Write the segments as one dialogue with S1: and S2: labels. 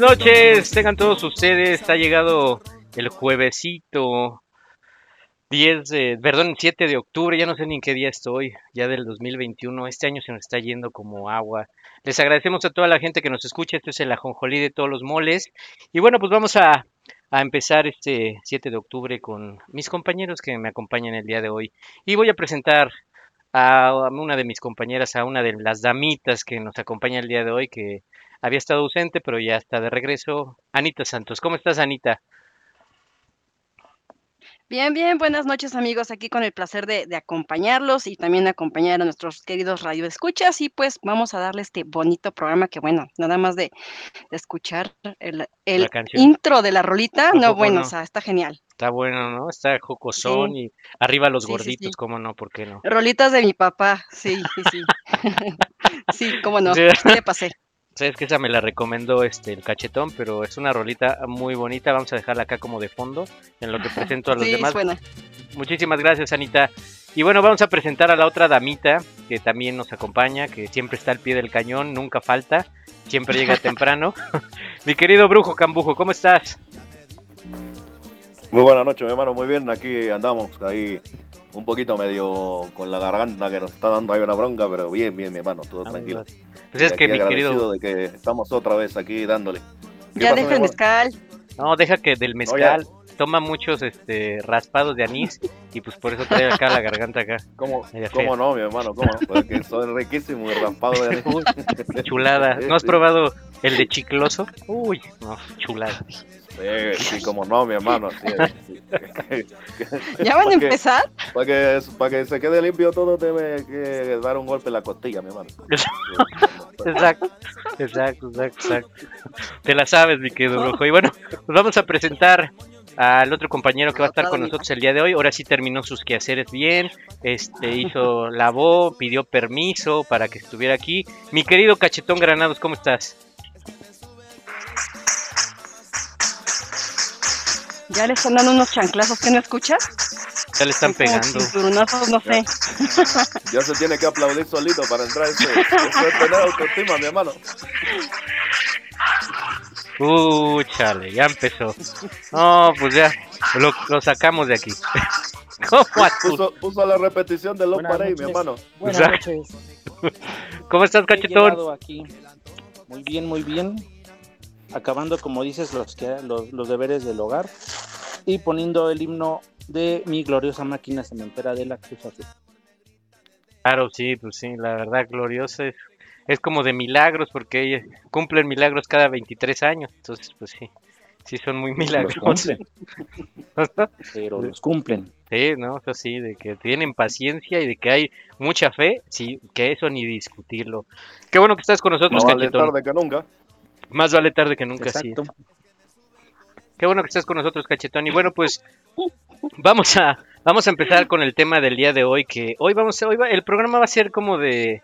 S1: Noches, tengan todos ustedes. Ha llegado el juevesito 10 de, perdón, 7 de octubre, ya no sé ni en qué día estoy, ya del 2021. Este año se nos está yendo como agua. Les agradecemos a toda la gente que nos escucha. Este es el ajonjolí de todos los moles. Y bueno, pues vamos a, a empezar este 7 de octubre con mis compañeros que me acompañan el día de hoy. Y voy a presentar a una de mis compañeras, a una de las damitas que nos acompaña el día de hoy, que había estado ausente, pero ya está de regreso. Anita Santos, ¿cómo estás, Anita?
S2: Bien, bien, buenas noches amigos, aquí con el placer de, de acompañarlos y también acompañar a nuestros queridos radioescuchas y pues vamos a darle este bonito programa que bueno, nada más de, de escuchar el, intro de la rolita,
S1: ¿A
S2: no bueno,
S1: no?
S2: o sea, está genial.
S1: Está bueno, ¿no? Está jocosón y arriba los
S2: Sí,
S1: gorditos,
S2: sí.
S1: ¿cómo no? ¿Por qué no?
S2: Rolitas de mi papá, sí, sí, sí. sí, cómo no, le pasé.
S1: Sabes que esa me la recomendó este el cachetón, pero es una rolita muy bonita. Vamos a dejarla acá como de fondo en lo que presento a los
S2: Sí,
S1: demás.
S2: es buena.
S1: Muchísimas gracias, Anita. Y bueno, vamos a presentar a la otra damita que también nos acompaña, que siempre está al pie del cañón, nunca falta, siempre llega temprano. Mi querido Brujo Cambujo, ¿cómo estás?
S3: Muy buenas noches, mi hermano. Muy bien, aquí andamos, ahí un poquito medio con la garganta que nos está dando ahí una bronca, pero bien, bien, mi hermano, todo tranquilo.
S1: Pues es que mi
S3: agradecido
S1: querido,
S3: de que estamos otra vez aquí dándole. ¿Qué
S2: Ya
S3: pasó,
S2: deja el mezcal.
S1: no, deja que del mezcal toma muchos este raspados de anís y pues por eso trae acá la garganta acá.
S3: ¿Cómo, cómo no, mi hermano? ¿Cómo no? Porque soy riquísimo y raspado de anís.
S1: Uy, Chulada. ¿No has probado el de chicloso? Uy, no, chulada.
S3: Sí, sí, cómo no, mi hermano. sí, sí.
S2: ¿Ya van a empezar?
S3: Para que, para que se quede limpio todo, debe que dar un golpe en la costilla, mi hermano.
S1: Exacto, exacto, exacto, exacto. Te la sabes, mi querido brujo. Y bueno, pues vamos a presentar al otro compañero que va a estar con nosotros el día de hoy. Ahora sí terminó sus quehaceres bien, este hizo, lavó, pidió permiso para que estuviera aquí. Mi querido Cachetón Granados, ¿cómo estás?
S2: Ya le están dando unos chanclazos que no escuchas.
S1: Ya le están
S2: como
S1: pegando.
S2: cinturonazos, no sé.
S3: Ya se tiene que aplaudir solito para entrar ese. Eso es tener autoestima, mi hermano.
S1: Uh, chale, ya empezó. No, pues ya, lo, lo sacamos de aquí. ¿Cómo,
S3: Puso, puso la repetición de los
S4: Buenas
S3: Parey, mi hermano.
S4: Buenas noches.
S1: ¿Cómo estás,
S4: He
S1: Cachetón?
S4: aquí. Muy bien, muy bien. Acabando, como dices, los, que, los, los deberes del hogar y poniendo el himno de mi gloriosa máquina cementera de la Cruz Azul.
S1: Claro, sí, pues sí, la verdad, gloriosa es, es como de milagros, porque ella- cumplen milagros cada 23 años, entonces, pues sí, sí son muy
S4: Los
S1: milagrosos.
S4: cumplen, pero los cumplen.
S1: Sí, ¿no? Eso sí, de que tienen paciencia y de que hay mucha fe, sí, que eso ni discutirlo. Qué bueno que estás con nosotros,
S3: No vale tarde que nunca.
S1: Más vale tarde que nunca, sí.
S4: Exacto.
S1: Qué bueno que estás con nosotros, Cachetón. Y bueno, pues vamos a vamos a empezar con el tema del día de hoy, que hoy vamos a, hoy va- el programa va a ser como de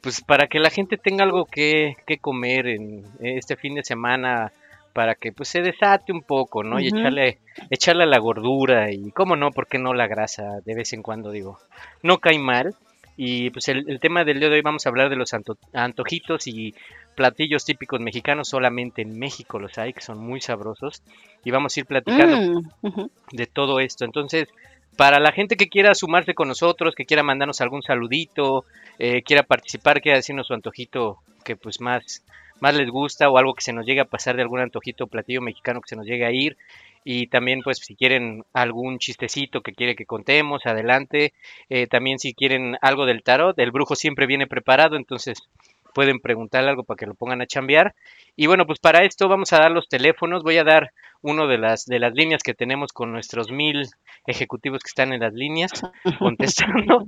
S1: pues para que la gente tenga algo que, que comer en este fin de semana, para que pues se desate un poco, ¿no? Y echarle, echarle la gordura y, cómo no, ¿por qué no la grasa de vez en cuando, digo? No cae mal. Y pues el, el tema del día de hoy vamos a hablar de los anto- antojitos y platillos típicos mexicanos, solamente en México los hay, que son muy sabrosos. Y vamos a ir platicando
S2: Mm,
S1: de todo esto. Entonces, para la gente que quiera sumarse con nosotros, que quiera mandarnos algún saludito, eh, quiera participar, quiera decirnos su antojito que pues más, más les gusta o algo que se nos llegue a pasar de algún antojito o platillo mexicano que se nos llegue a ir. Y también pues si quieren algún chistecito que quiere que contemos, adelante. Eh, también si quieren algo del tarot, el brujo siempre viene preparado, entonces pueden preguntarle algo para que lo pongan a chambear. Y bueno, pues para esto vamos a dar los teléfonos. Voy a dar uno de las, de las líneas que tenemos con nuestros mil ejecutivos que están en las líneas contestando.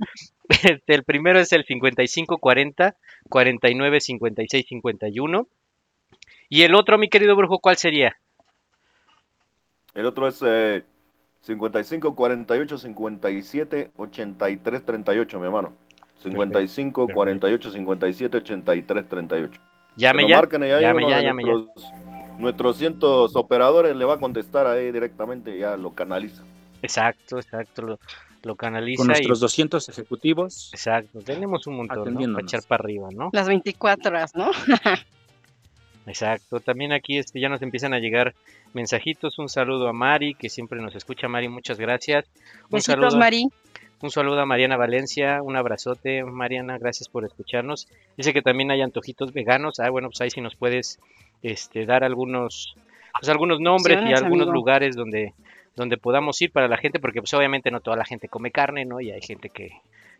S1: Este, el primero es el 5540 49 56 51. Y el otro, mi querido brujo, ¿cuál sería?
S3: El otro es eh, 55 48 57 83 38, mi hermano. 55 48 57 83 38.
S1: Llame ya.
S3: marquen y ahí
S1: Llame ya, llame ya.
S3: nuestros, nuestros cientos operadores le va a contestar ahí directamente, ya lo canaliza.
S1: Exacto, exacto. Lo, lo canaliza
S4: Con nuestros
S1: y...
S4: 200 ejecutivos.
S1: Exacto, tenemos un montón, ¿no? Para echar para arriba, ¿no?
S2: Las 24 horas, ¿no?
S1: Exacto, también aquí este, ya nos empiezan a llegar mensajitos. Un saludo a Mari, que siempre nos escucha. Mari, muchas gracias. Un
S2: Besitos,
S1: saludo,
S2: Mari.
S1: Un saludo a Mariana Valencia. Un abrazote, Mariana. Gracias por escucharnos. Dice que también hay antojitos veganos. Ah, bueno, pues ahí sí nos puedes este, dar algunos, pues algunos nombres y algunos
S2: amigo.
S1: lugares donde, donde podamos ir para la gente, porque pues obviamente no toda la gente come carne, ¿no? Y hay gente que,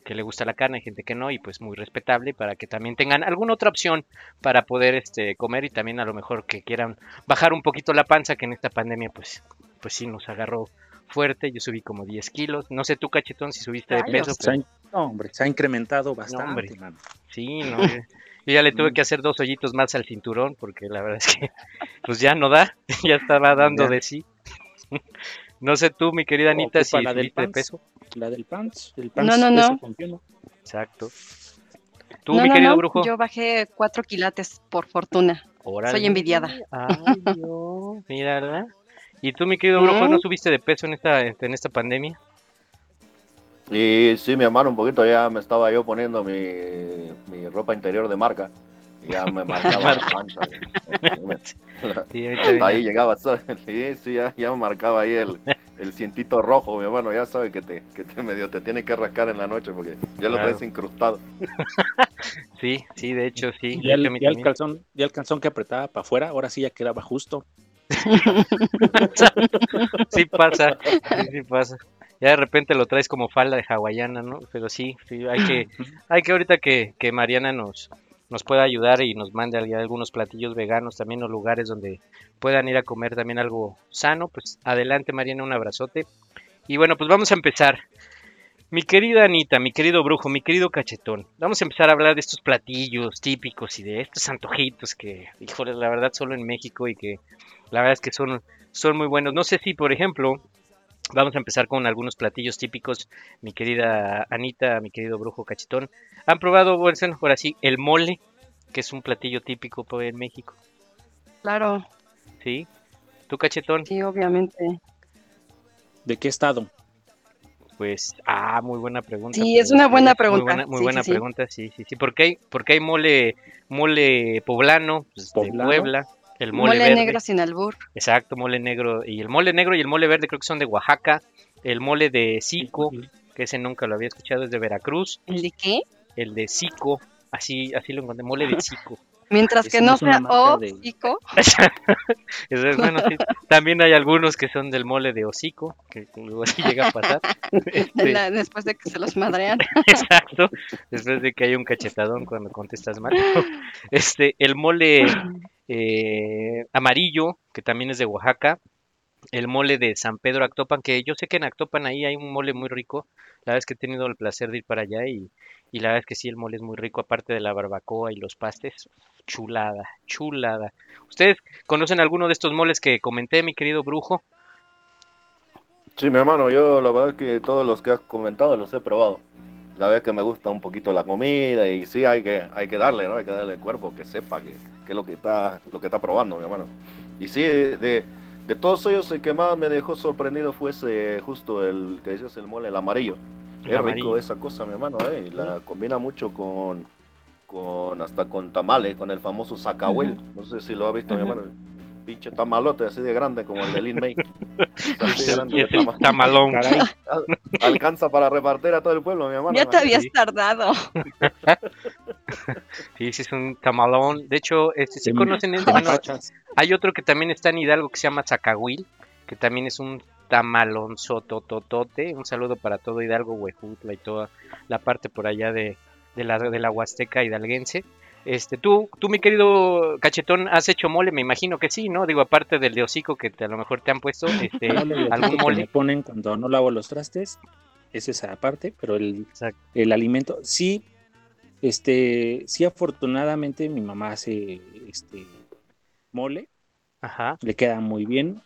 S1: que le gusta la carne, hay gente que no, y pues muy respetable para que también tengan alguna otra opción para poder este comer y también a lo mejor que quieran bajar un poquito la panza, que en esta pandemia pues, pues sí nos agarró fuerte, yo subí como 10 kilos, no sé tú cachetón si subiste de peso, pero
S4: no, hombre, se ha incrementado bastante,
S1: hombre.
S4: mano.
S1: sí, no, yo ya le tuve
S4: Mm.
S1: que hacer dos hoyitos más al cinturón porque la verdad es que pues ya no da, ya estaba dando
S4: Ya.
S1: de sí. No sé tú, mi querida Anita, si
S4: la del
S1: subiste de
S4: pants.
S1: peso.
S4: La del pants. El pants
S2: No, no, no.
S1: Exacto. Tú,
S2: no,
S1: mi
S2: no,
S1: querido
S2: no.
S1: brujo.
S2: Yo bajé 4 quilates, por fortuna.
S1: Órale.
S2: Soy envidiada.
S1: Ay, Dios, mírala. ¿Y tú, mi querido brujo,
S2: ¿Mm?
S1: no subiste de peso en esta, en esta pandemia?
S3: Y sí, mi hermano, un poquito ya me estaba yo poniendo mi, mi ropa interior de marca. Y ya me marcaba la panza.
S1: Sí,
S3: Hasta ahí llegaba. Sí, sí, ya, ya me marcaba ahí el, el cientito rojo, mi hermano. Ya sabe que te, que te medio te tiene que rascar en la noche porque ya lo
S1: Claro.
S3: traes incrustado.
S1: Sí, sí, de hecho, sí.
S4: Ya el, ya el calzón, ya el calzón que apretaba para afuera, ahora sí ya quedaba justo.
S1: Sí pasa, sí, pasa. Ya de repente lo traes como falda de hawaiana, ¿no? Pero sí, hay que, hay que ahorita que, que Mariana nos, nos pueda ayudar y nos mande al- algunos platillos veganos, también los lugares donde puedan ir a comer también algo sano, pues adelante Mariana, un abrazote. Y bueno, pues vamos a empezar. Mi querida Anita, mi querido brujo, mi querido cachetón, vamos a empezar a hablar de estos platillos típicos y de estos antojitos que, híjole, la verdad solo en México y que la verdad es que son, son muy buenos. No sé si, por ejemplo, vamos a empezar con algunos platillos típicos, mi querida Anita, mi querido brujo cachetón. ¿Han probado, bueno, por así, el mole, que es un platillo típico pues, en México?
S2: Claro,
S1: ¿Sí? ¿Tú cachetón?
S2: sí, obviamente.
S4: ¿De qué estado?
S1: Pues, ah, muy buena pregunta.
S2: Sí,
S1: pero
S2: es una buena
S1: Muy
S2: pregunta.
S1: buena, muy
S2: Sí,
S1: buena
S2: sí, sí.
S1: pregunta, sí, sí, sí. Porque hay, porque hay mole, mole poblano, pues, de
S4: ¿Poblano?
S1: Puebla, el mole,
S2: Mole,
S1: verde.
S2: negro sin albur.
S1: Exacto, mole negro. Y el mole negro y el mole verde creo que son de Oaxaca. El mole de Sico, que ese nunca lo había escuchado, es de Veracruz.
S2: ¿El de qué?
S1: El de Sico, así, así lo encontré, mole de Sico.
S2: Mientras que
S4: no
S2: sea
S4: marca
S2: o
S4: de-
S2: pico.
S1: Eso es, bueno, sí. También hay algunos que son del mole de hocico, que luego así llega a pasar. Este,
S2: la- después de que se los madrean.
S1: Exacto, después de que hay un cachetadón cuando contestas mal. Este, el mole eh, amarillo, que también es de Oaxaca, el mole de San Pedro Actopan, que yo sé que en Actopan ahí hay un mole muy rico. La verdad es que he tenido el placer de ir para allá y, y la verdad es que sí, el mole es muy rico, aparte de la barbacoa y los pastes. Chulada, chulada. ¿Ustedes conocen alguno de estos moles que comenté, mi querido brujo?
S3: Sí, mi hermano, yo la verdad que todos los que has comentado los he probado. Ya ves que me gusta un poquito la comida y sí hay que, hay que darle, ¿no? Hay que darle al cuerpo que sepa que, que es lo que está, lo que está probando, mi hermano. Y sí, de, de todos ellos el que más me dejó sorprendido fue ese, justo el que decías el mole, el amarillo.
S1: El
S3: es
S1: amarillo.
S3: rico esa cosa, mi hermano, ¿eh? Y la combina mucho con, con hasta con tamales, con el famoso zacahuel. No sé si lo ha visto, mi hermano. Pinche tamalote así de grande como el de Lin May. Así grande
S1: el tamalón.
S4: Caray,
S3: Alcanza para repartir a todo el pueblo, mi hermano.
S2: Ya te habías
S1: sí.
S2: tardado.
S1: Sí, sí, es un tamalón. De hecho, este, sí conocen
S4: te
S1: este. Bueno, hay otro que también está en Hidalgo que se llama Zacahuil, que también es un tamalón sotototote. Un saludo para todo Hidalgo, Huejutla y toda la parte por allá de, de la, de la Huasteca hidalguense. Este, tú, tú, mi querido cachetón, has hecho mole, me imagino que sí, ¿no? Digo, aparte del de hocico que te- a lo mejor te han puesto, este,
S4: Mole
S1: algún
S4: hocico que
S1: mole.
S4: me ponen cuando no lavo los trastes, es esa parte, pero el, el alimento, sí, este, sí afortunadamente mi mamá hace este mole,
S1: Ajá.
S4: le queda muy bien,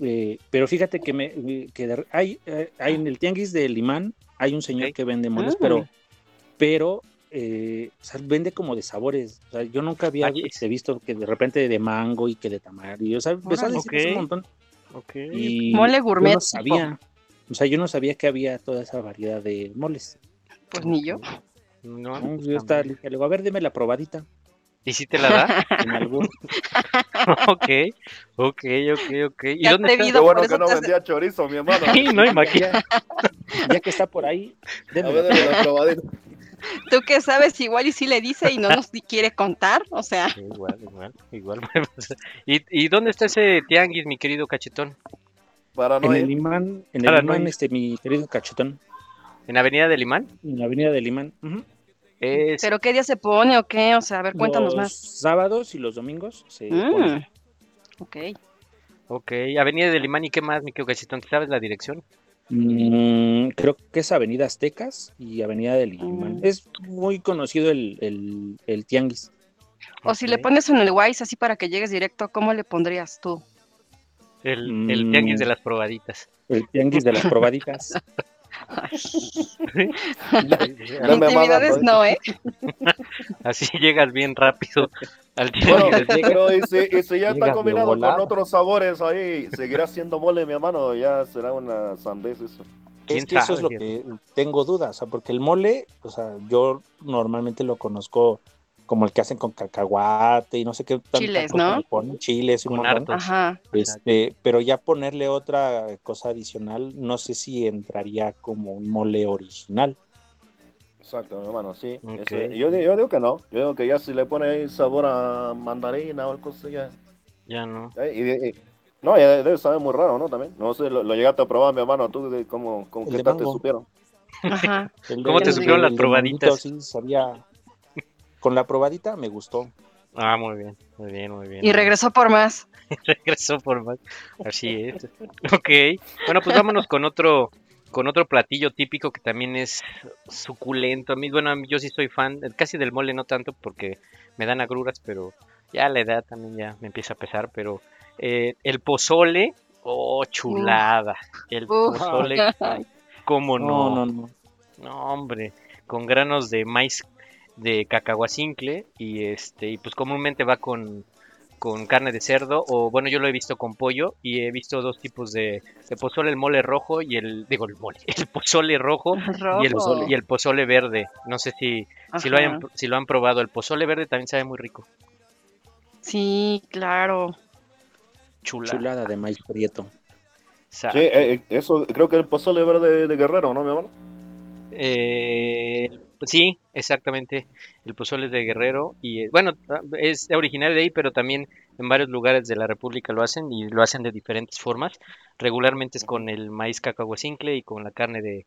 S4: eh, pero fíjate que me que hay, eh, hay en el tianguis de Limán hay un señor que vende moles, pero pero eh, o sea, vende como de sabores. O sea, yo nunca había este, visto que de repente de mango y que de tamarindo. O sea, empezó a decir un montón.
S1: Ok.
S4: Y
S2: Mole
S4: yo
S2: gourmet.
S4: no sabía. O sea, yo no sabía que había toda esa variedad de moles.
S2: Pues ni yo.
S1: No,
S4: ¿no?
S1: pues
S4: Yo estaba, le digo, a ver, deme la probadita.
S1: ¿Y si te la da?
S4: En algún...
S1: ok, ok, ok, ok. ¿Y
S2: Ya
S1: dónde está?
S3: Qué bueno que no vendía chorizo, mi hermano.
S1: Sí, no, imagina.
S4: ya que está por ahí,
S3: A
S4: denme
S3: ver,
S4: la
S3: probadita.
S2: Tú que sabes, igual y sí le dice y no nos quiere contar. O sea,
S1: Sí, Igual, igual, igual. ¿Y, ¿Y dónde está ese tianguis, mi querido cachetón?
S3: Para no
S4: En el
S3: ir.
S4: Limán, en el
S1: no hay-
S4: este, mi querido cachetón,
S1: ¿En Avenida del Imán?
S4: en la avenida de Limán. Ujú.
S1: Es,
S2: ¿pero qué día se pone o qué? O sea, a ver, cuéntanos
S4: los
S2: más.
S4: sábados y los domingos se
S2: Mm,
S4: pone.
S2: ok.
S1: ok, Avenida del Imán, ¿y qué más, mi querido cachetón? ¿Te sabes la dirección?
S4: Mm, creo que es Avenida Aztecas y Avenida del Limán.
S2: Mm.
S4: Es muy conocido el, el, el tianguis.
S2: O si le pones en el Wise así para que llegues directo, ¿cómo le pondrías tú?
S1: El, el
S4: Mm.
S1: tianguis de las probaditas.
S4: El tianguis de las probaditas.
S3: Más
S2: Intimidades no, ¿eh?
S1: Así llegas bien rápido al
S3: Bueno, pero y si, y si ya está combinado con otros sabores ahí, seguirá siendo mole, mi hermano, ya será una sandez eso.
S1: ¿Quién
S4: Es que eso es lo que tengo dudas, o sea, porque el mole, o sea, yo normalmente lo conozco como el que hacen con cacahuate y no sé qué
S2: Chiles, ¿no?
S4: ponen, chiles y un montón.
S2: Ajá.
S4: Este, pero ya ponerle otra cosa adicional, no sé si entraría como un mole original.
S3: Exacto, mi hermano, sí. Ese- yo, yo digo que no, yo digo que ya si le pone ahí sabor a mandarina o algo así, ya.
S1: Ya no.
S3: eh, y- y- no, ya debe saber muy raro, ¿no? También. No sé, lo, lo llegaste a probar, mi hermano, tú, de cómo, cómo qué tal te supieron.
S2: Ajá.
S1: ¿Cómo
S2: te
S4: el
S2: supieron
S1: las probaditas?
S4: sí, sabía- Con la probadita me gustó.
S1: Ah, muy bien, muy bien, muy bien.
S2: Y regresó por más.
S1: regresó por más. Así es. Ok. Bueno, pues vámonos con otro con otro platillo típico que también es suculento. A mí, bueno, a mí- yo sí soy fan, eh, casi del mole no tanto porque me dan agruras, pero ya la edad también ya me empieza a pesar, pero eh, el pozole, oh, chulada. El pozole, cómo
S4: No,
S1: no.
S4: no, no.
S1: No, hombre, con granos de maíz de cacahuacincle y este y pues comúnmente va con con carne de cerdo o bueno yo lo he visto con pollo y he visto dos tipos de, de pozole el mole rojo y el digo el mole el pozole rojo y el,
S2: Rojo.
S1: y el pozole verde no sé si si lo hayan si lo han probado el pozole verde también sabe muy rico
S2: Sí, claro.
S1: chula,
S4: Chulada de maíz prieto.
S1: Sa-
S3: Sí, eh, eh, eso creo que el pozole verde de Guerrero, ¿no, mi hermano?
S1: Eh, sí, exactamente. El pozole es de Guerrero y eh, bueno, ah, es originario de ahí, pero también en varios lugares de la República lo hacen y lo hacen de diferentes formas. Regularmente es con el maíz cacahuacincle y con la carne de,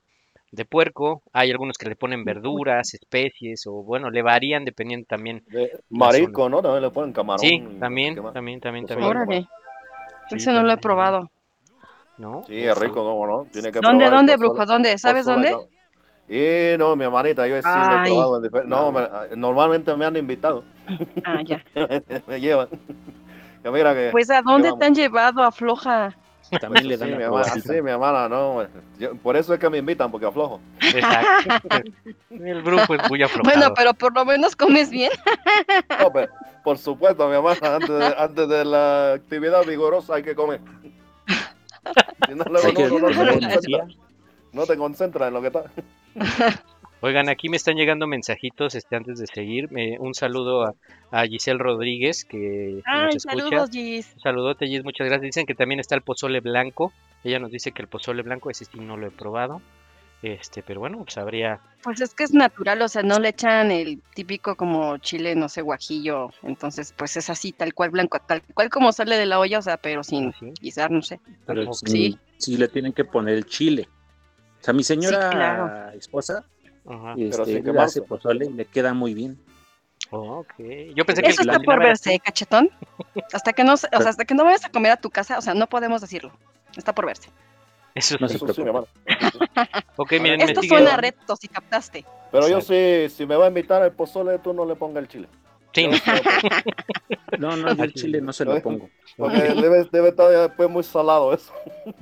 S1: de puerco. Hay algunos que le ponen verduras, especies o bueno, le varían dependiendo también.
S3: De marisco, ¿no? También le ponen camarón.
S1: Sí, también, también, también,
S3: Pozole.
S1: también.
S2: Órale.
S1: Sí,
S2: Ese no lo he probado.
S1: ¿No?
S3: Sí, es rico, ¿cómo no? Tiene que
S2: ¿Dónde, dónde, brujo? ¿Dónde? ¿Sabes dónde?
S3: No. Y no, mi hermanita, yo sí he
S2: Ay.
S3: probado en No, me- normalmente me han invitado.
S2: Ah, ya.
S3: me llevan. Que mira que.
S2: Pues, ¿a dónde te han llevado? Afloja.
S4: También le
S3: Sí,
S4: dan
S3: mi
S4: la
S3: hermana, sí, mi hermana, no. yo- por eso es que me invitan, porque aflojo.
S1: Exacto. El grupo es muy aflojado.
S2: Bueno, pero por lo menos comes bien.
S3: No, pero, por supuesto, mi hermana, antes de, antes de la actividad vigorosa hay que comer. Si no, luego
S4: que
S3: no, no, no te concentras en lo que está.
S1: Oigan, aquí me están llegando mensajitos este, antes de seguir. Me- un saludo a, a Giselle Rodríguez, que
S2: Ay,
S1: nos escucha.
S2: saludos, Gis.
S1: Un saludote, Gis, muchas gracias. Dicen que también está el pozole blanco. Ella nos dice que el pozole blanco, ese sí no lo he probado. Este, pero bueno, pues habría.
S2: Pues es que es natural, o sea, no le echan el típico como chile, no sé, guajillo. Entonces, pues es así, tal cual blanco, tal cual como sale de la olla, o sea, pero sin
S1: así.
S2: guisar, no sé.
S4: Pero
S1: Sí.
S4: sí, sí le tienen que poner el chile. O sea, mi señora
S2: claro.
S4: esposa
S1: Ajá.
S4: este,
S3: quemarse.
S4: hace pozole y le queda muy bien.
S1: Oh, ok. Yo pensé que
S2: Eso está por verse, ¿eh, cachetón. Hasta que no, o sea, hasta que no vayas a comer a tu casa, o sea, no podemos decirlo. Está por verse.
S1: Eso
S4: No
S1: sí.
S4: se
S3: Eso sí, mi hermana.
S1: Ok, miren, me
S2: Esto
S1: sigue.
S2: suena reto, si captaste.
S3: Pero yo sí, si me va a invitar el pozole, tú no le pongas el chile.
S1: Sí,
S4: No, no, yo el chile no se lo pongo.
S3: Porque debe, debe estar después muy salado eso.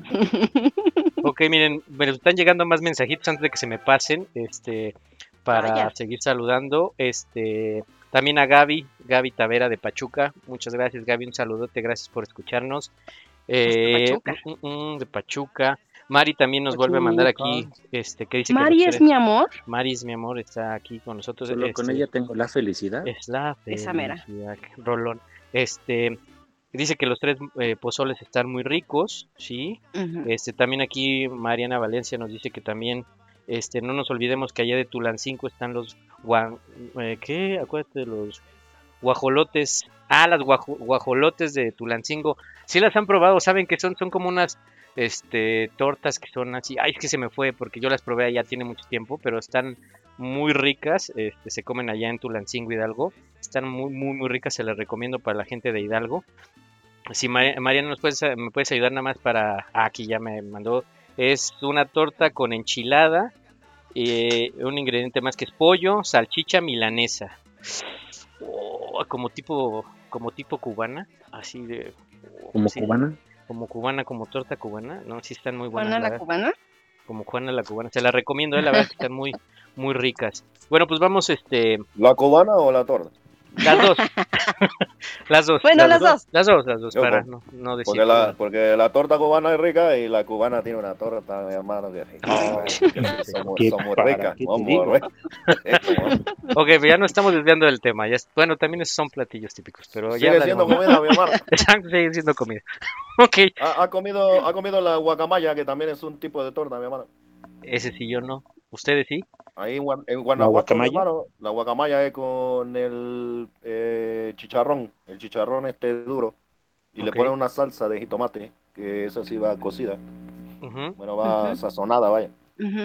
S1: Ok, miren, me están llegando más mensajitos antes de que se me pasen, este, para
S2: Vaya.
S1: seguir saludando, este, también a Gaby, Gaby Tavera de Pachuca, muchas gracias Gaby, un saludote, gracias por escucharnos, Eh,
S2: Pachuca.
S1: mm, mm, mm, de Pachuca, Mari también nos vuelve a mandar aquí, este, que dice que
S2: Mari
S1: nos
S2: es mi amor.
S1: Mari es mi amor, está aquí con nosotros,
S4: Solo con
S1: este,
S4: ella tengo la felicidad.
S1: es la
S2: Esa mera.
S1: felicidad, Rolón, este, dice que los tres eh, pozoles están muy ricos, sí, este, también aquí Mariana Valencia nos dice que también, este, no nos olvidemos que allá de Tulancingo están los guan, eh, ¿qué? Acuérdate de los guajolotes. Ah, las guajo- guajolotes de Tulancingo. Sí las han probado, saben que son, son como unas, este, tortas que son así. Ay, es que se me fue porque yo las probé allá tiene mucho tiempo, pero están muy ricas. Este, se comen allá en Tulancingo Hidalgo. Están muy, muy, muy ricas. Se las recomiendo para la gente de Hidalgo. Si Ma- Mariana nos puedes, me puedes ayudar nada más para. ah, aquí ya me mandó. Es una torta con enchilada. eh, un ingrediente más que es pollo, salchicha milanesa. Oh, como tipo, como tipo cubana, así de. oh,
S4: Como cubana.
S1: Como cubana, como torta cubana. No, sí están muy buenas.
S2: Juana
S1: la
S2: cubana.
S1: Como Juana la cubana. Se la recomiendo, eh, la verdad que están muy, muy ricas. Bueno, pues vamos, este,
S3: ¿La cubana o la torta?
S1: Las dos. las dos.
S2: Bueno, las dos.
S1: Las dos, las dos,
S3: Yo
S1: para no, no decir.
S3: Porque la, porque la torta cubana es rica y la cubana tiene una torta, mi hermano, que
S1: Oh,
S3: somos,
S4: ¿qué
S3: somos ricas. Somos ricas.
S1: Ok, pero ya no estamos desviando del tema. Ya bueno, también son platillos típicos, pero ya
S3: Sigue siendo
S1: hablaremos.
S3: comida, mi hermano.
S1: Sigue siendo comida. Ok,
S3: ¿Ha, ha comido, ha comido la guacamaya, que también es un tipo de torta, mi hermano.
S1: Ese sí yo no. ¿Ustedes sí?
S3: Ahí en, Guan- en Guanajuato, mi
S4: guacamaya?
S3: hermano, la guacamaya es con el eh, chicharrón, el chicharrón este duro, y le ponen una salsa de jitomate, que esa sí va cocida, bueno, va sazonada, vaya.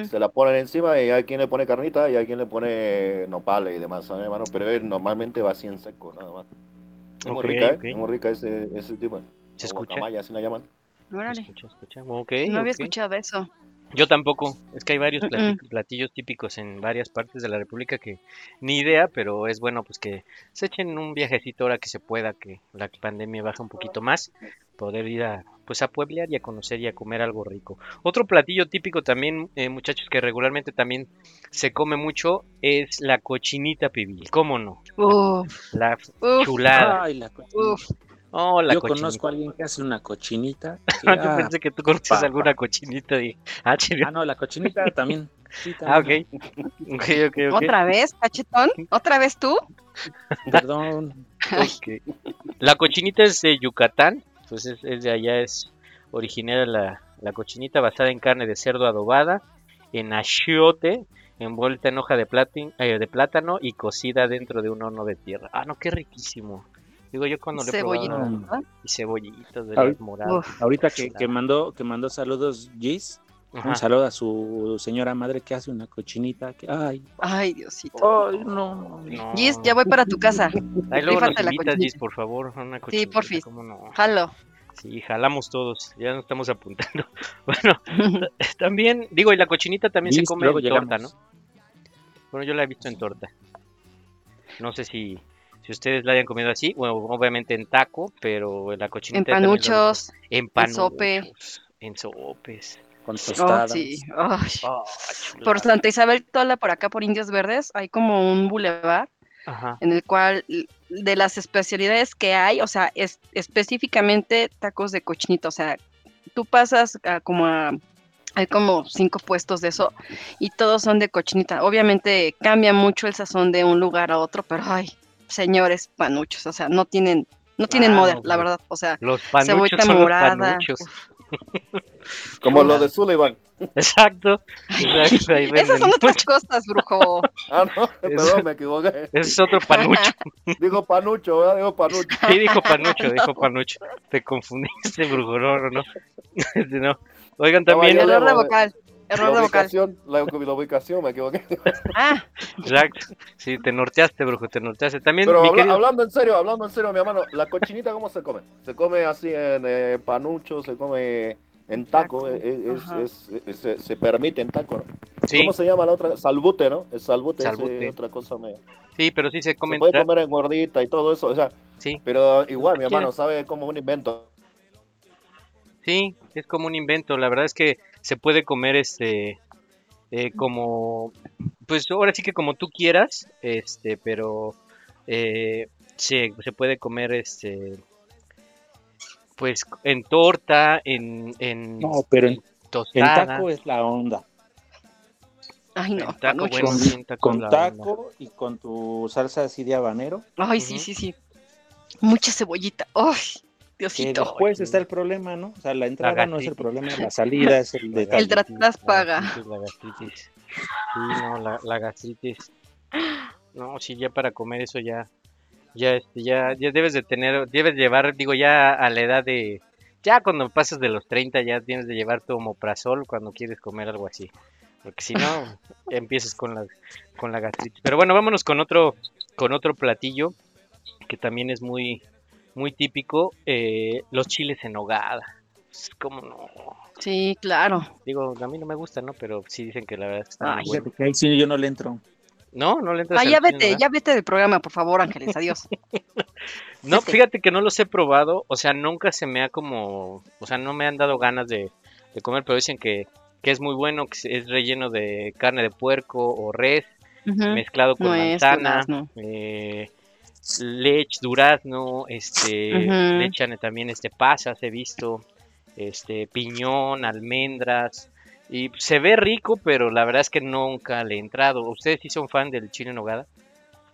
S3: Se la ponen encima y hay quien le pone carnita y hay quien le pone nopales y demás, ¿sabes, hermano? Pero normalmente va así en seco, nada más. Es muy rica, ¿eh? Es muy rica ese, ese tipo.
S1: ¿Se
S3: La
S1: escucha?
S3: Guacamaya, así la llaman.
S2: Órale.
S1: Escucha, escucha.
S2: No había escuchado eso.
S1: Yo tampoco. Es que hay varios plati- platillos típicos en varias partes de la República que ni idea, pero es bueno pues que se echen un viajecito ahora que se pueda, que la pandemia baja un poquito más, poder ir a pues a pueblear y a conocer y a comer algo rico. Otro platillo típico también, eh, muchachos, que regularmente también se come mucho es la cochinita pibil. ¿Cómo no?
S2: Uf,
S1: La
S2: uf,
S1: chulada.
S4: Ay, la cochinita.
S2: uf.
S1: Oh, la
S4: Yo
S1: cochinita.
S4: conozco a alguien que hace una cochinita. que,
S1: Yo
S4: ah,
S1: pensé que tú conoces alguna cochinita de... Ah,
S4: ah, no, la cochinita también. Sí,
S1: Ah, ok.
S4: también.
S1: Ok, ok, ok.
S2: ¿Otra vez, cachetón? ¿Otra vez tú?
S4: Perdón.
S1: Ok. La cochinita es de Yucatán, pues es, es de allá, es originaria la, la cochinita basada en carne de cerdo adobada, en achiote, envuelta en hoja de, platin- eh, de plátano y cocida dentro de un horno de tierra. Ah, no, qué riquísimo. Digo yo cuando le
S4: no.
S2: ¿verdad?
S1: y cebollitas de
S4: Ahorita-
S1: las moradas.
S2: Uf.
S4: Ahorita que, mandó que mandó saludos Gis,
S1: Ajá.
S4: un saludo a su señora madre que hace una cochinita. Que, ay,
S2: Ay, Diosito.
S4: ay, no.
S1: No.
S2: Gis, ya voy para tu casa.
S1: Ahí luego nos invitas,
S2: cochinita.
S1: Gis, por favor, a una cochinita.
S2: porfis.
S1: ¿cómo no?
S2: Jalo.
S1: Sí, jalamos todos, ya nos estamos apuntando. Bueno, también, digo, y la cochinita también se come en torta, ¿no? Bueno, yo la he visto en torta. No sé si Si ustedes la hayan comido así, bueno, obviamente en taco, pero la
S2: En
S1: cochinita la-
S2: panuchos,
S1: en
S2: en sope.
S1: panuchos, en sopes.
S4: Con
S2: Oh,
S4: tostadas.
S2: sí. Ay.
S1: Ah,
S2: Por. Santa Isabel Tola, por acá por Indios Verdes, hay como un bulevar en el cual de las especialidades que hay, o sea, es específicamente tacos de cochinita, o sea, tú pasas a como a, hay como cinco puestos de eso y todos son de cochinita. Obviamente cambia mucho el sazón de un lugar a otro, pero ay, señores panuchos, o sea, no tienen, no tienen moda, la verdad, o sea,
S1: Los panuchos son los
S2: morada.
S1: panuchos.
S3: Como lo de Sullivan.
S1: Exacto. exacto, ahí
S2: Esas son otras cosas, brujo.
S3: Ah, no, perdón, me equivoqué.
S1: Ese es otro panucho.
S3: Digo panucho, ¿verdad? Digo panucho.
S1: Sí, dijo panucho, dijo panucho. Te confundiste, brujo. No, no, no. No. Oigan, también.
S2: De- vocal, error
S3: La ubicación, la, la ubicación, me equivoqué.
S2: Ah,
S1: Exacto. Sí, te norteaste, brujo, te norteaste. También,
S3: Pero
S1: mi
S3: habla-
S1: querido-
S3: hablando en serio, hablando en serio, mi hermano, la cochinita, ¿cómo se come? Se come así en eh, panucho, se come en taco, eh, eh, es- es- es- se, se permite en taco, ¿no?
S1: sí,
S3: ¿Cómo se llama la otra? Salbute, ¿no? El salbute,
S1: Salbute.
S3: es otra cosa. Me...
S1: sí, pero sí se
S3: Se
S1: comen.
S3: puede comer en gordita y todo eso, o sea,
S1: Sí,
S3: pero igual, mi hermano, sabe como un invento.
S1: sí, es como un invento. La verdad es que se puede comer este. eh, como. Pues ahora sí que como tú quieras. Este, pero. eh, se, se puede comer este. Pues en torta, en, en
S4: No, pero en,
S1: tostada.
S4: taco es la onda.
S2: ay no,
S1: En taco, bueno, taco
S4: Con taco y con tu salsa así de habanero.
S2: Ay, sí, sí, sí. Mucha cebollita. Ay,
S4: Que
S2: Diosito.
S4: después está el problema, ¿no? O sea, la entrada no es el problema, la salida es el
S1: La
S4: detalle.
S2: El tras paga.
S1: La gastritis. Sí, no, la, la gastritis. No, sí, ya para comer eso ya, ya, este, ya, ya debes de tener, debes llevar, digo, ya a la edad de, ya cuando pasas de los 30 ya tienes de llevar tu omoprazol cuando quieres comer algo así. Porque si no, empiezas con la, con la gastritis. Pero bueno, vámonos con otro, con otro platillo que también es muy, muy típico, eh, los chiles en nogada. ¿Cómo no?
S2: Sí, claro.
S1: Digo, a mí no me gusta, ¿no? Pero sí dicen que la verdad es que está
S2: Ay,
S1: muy bueno.
S4: Fíjate que ahí sí yo no le entro.
S1: No, no le entras
S2: Ah, ya vete, ya vete del programa, por favor, Ángeles. Adiós.
S1: No, fíjate que no los he probado, o sea, nunca se me ha como, o sea, no me han dado ganas de, de comer, pero dicen que, que es muy bueno, que es relleno de carne de puerco o res, mezclado con
S2: No es
S1: manzana,
S2: durazno.
S1: eh, leche, durazno, este,
S2: Ujú.
S1: le echan también este pasas, he visto, este, piñón, almendras, y se ve rico, pero la verdad es que nunca le he entrado. ¿Ustedes sí son fan del chile en nogada?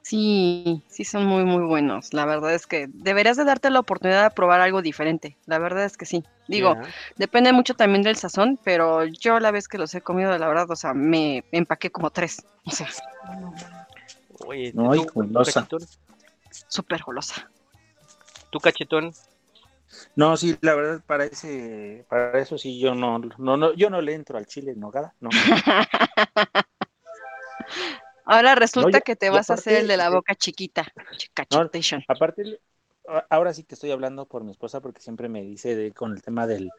S2: Sí, sí son muy, muy buenos. La verdad es que deberías de darte la oportunidad de probar algo diferente. La verdad es que sí. Digo, depende mucho también del sazón, pero yo la vez que los he comido, la verdad, o sea, me empaqué como tres. O sea,
S1: Oye,
S4: No,
S2: súper golosa.
S1: ¿Tú, cachetón?
S4: No, sí, la verdad, para ese, para eso sí yo no, no, no, yo no le entro al chile en nogada, no.
S2: Ahora resulta que te vas a hacer el de la boca chiquita.
S4: Aparte, a- ahora sí que estoy hablando por mi esposa porque siempre me dice de, con el tema del,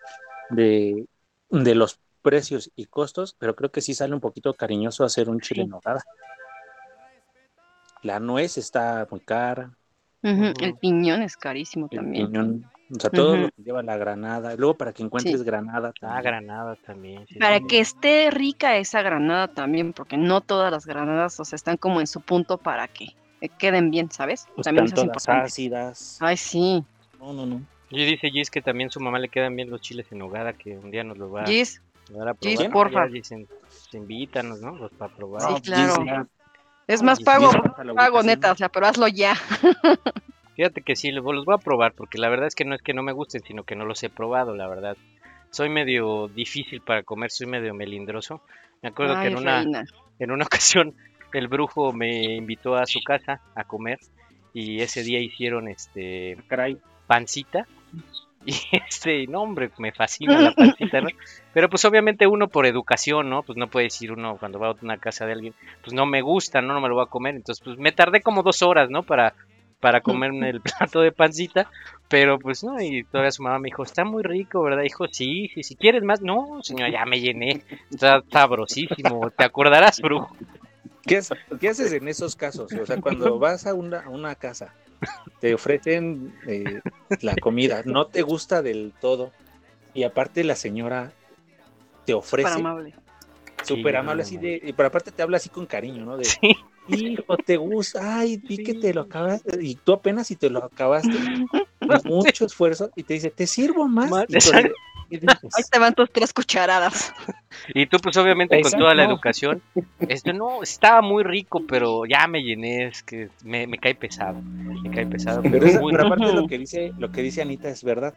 S4: de, de los precios y costos, pero creo que sí sale un poquito cariñoso hacer un chile en nogada. La nuez está muy cara.
S2: El piñón es carísimo
S4: el
S2: también.
S4: piñón, o sea, todo
S2: Ujú.
S4: lo que lleva la granada. Luego para que encuentres granada.
S1: Ah,
S4: también.
S1: granada también. sí,
S2: Para que esté rica esa granada también, porque no todas las granadas, o sea, están como en su punto para que eh, queden bien, ¿sabes?
S4: Pues
S2: también
S4: están
S2: es
S4: todas ácidas.
S2: Ay, sí.
S4: No, no, no.
S1: Y dice Gis que también su mamá le quedan bien los chiles en hogada, que un día nos los va,
S2: Gis,
S1: nos va a
S2: Gis,
S1: probar.
S2: porfa.
S1: Dicen, pues, invítanos, ¿no? Los para probar.
S2: Sí,
S4: No,
S2: claro.
S4: Gis,
S2: es
S1: Ay,
S2: más pago, pago neta, o sea, pero hazlo ya.
S1: Fíjate que sí, los, los voy a probar, porque la verdad es que no es que no me gusten, sino que no los he probado, la verdad. Soy medio difícil para comer, soy medio melindroso. Me acuerdo que en una,
S2: reina.
S1: en una ocasión el brujo me invitó a su casa a comer y ese día hicieron este
S4: Caray.
S1: pancita. Y este, no hombre, me fascina la pancita, ¿no? Pero pues obviamente uno por educación, ¿no? Pues no puede decir uno cuando va a una casa de alguien, pues no me gusta, ¿no? No me lo voy a comer. Entonces, pues me tardé como dos horas, ¿no? Para, para comerme el plato de pancita. Pero pues no, y todavía su mamá me dijo, está muy rico, ¿verdad? Dijo, sí, sí, si quieres más. No, señora, ya me llené. Está sabrosísimo. ¿Te acordarás, brujo?
S4: ¿Qué, haces- qué haces en esos casos? O sea, cuando vas a una, a una casa, te ofrecen eh, la comida, no te gusta del todo, y aparte la señora te ofrece
S2: Súper amable.
S4: súper
S1: Sí,
S4: amable,
S1: no,
S4: así de, y- pero aparte te habla así con cariño, ¿no? De, hijo, te gusta, ay, vi que te lo acabaste, y tú apenas si te lo acabaste, con mucho esfuerzo, y te dice, ¿te sirvo más? Y
S2: Ahí te van tus tres cucharadas.
S1: Y tú, pues obviamente con toda la educación, este, no, estaba muy rico, pero ya me llené, es que me, me cae pesado, me cae pesado, pero, muy
S4: pero aparte lo que dice, lo que dice Anita es verdad.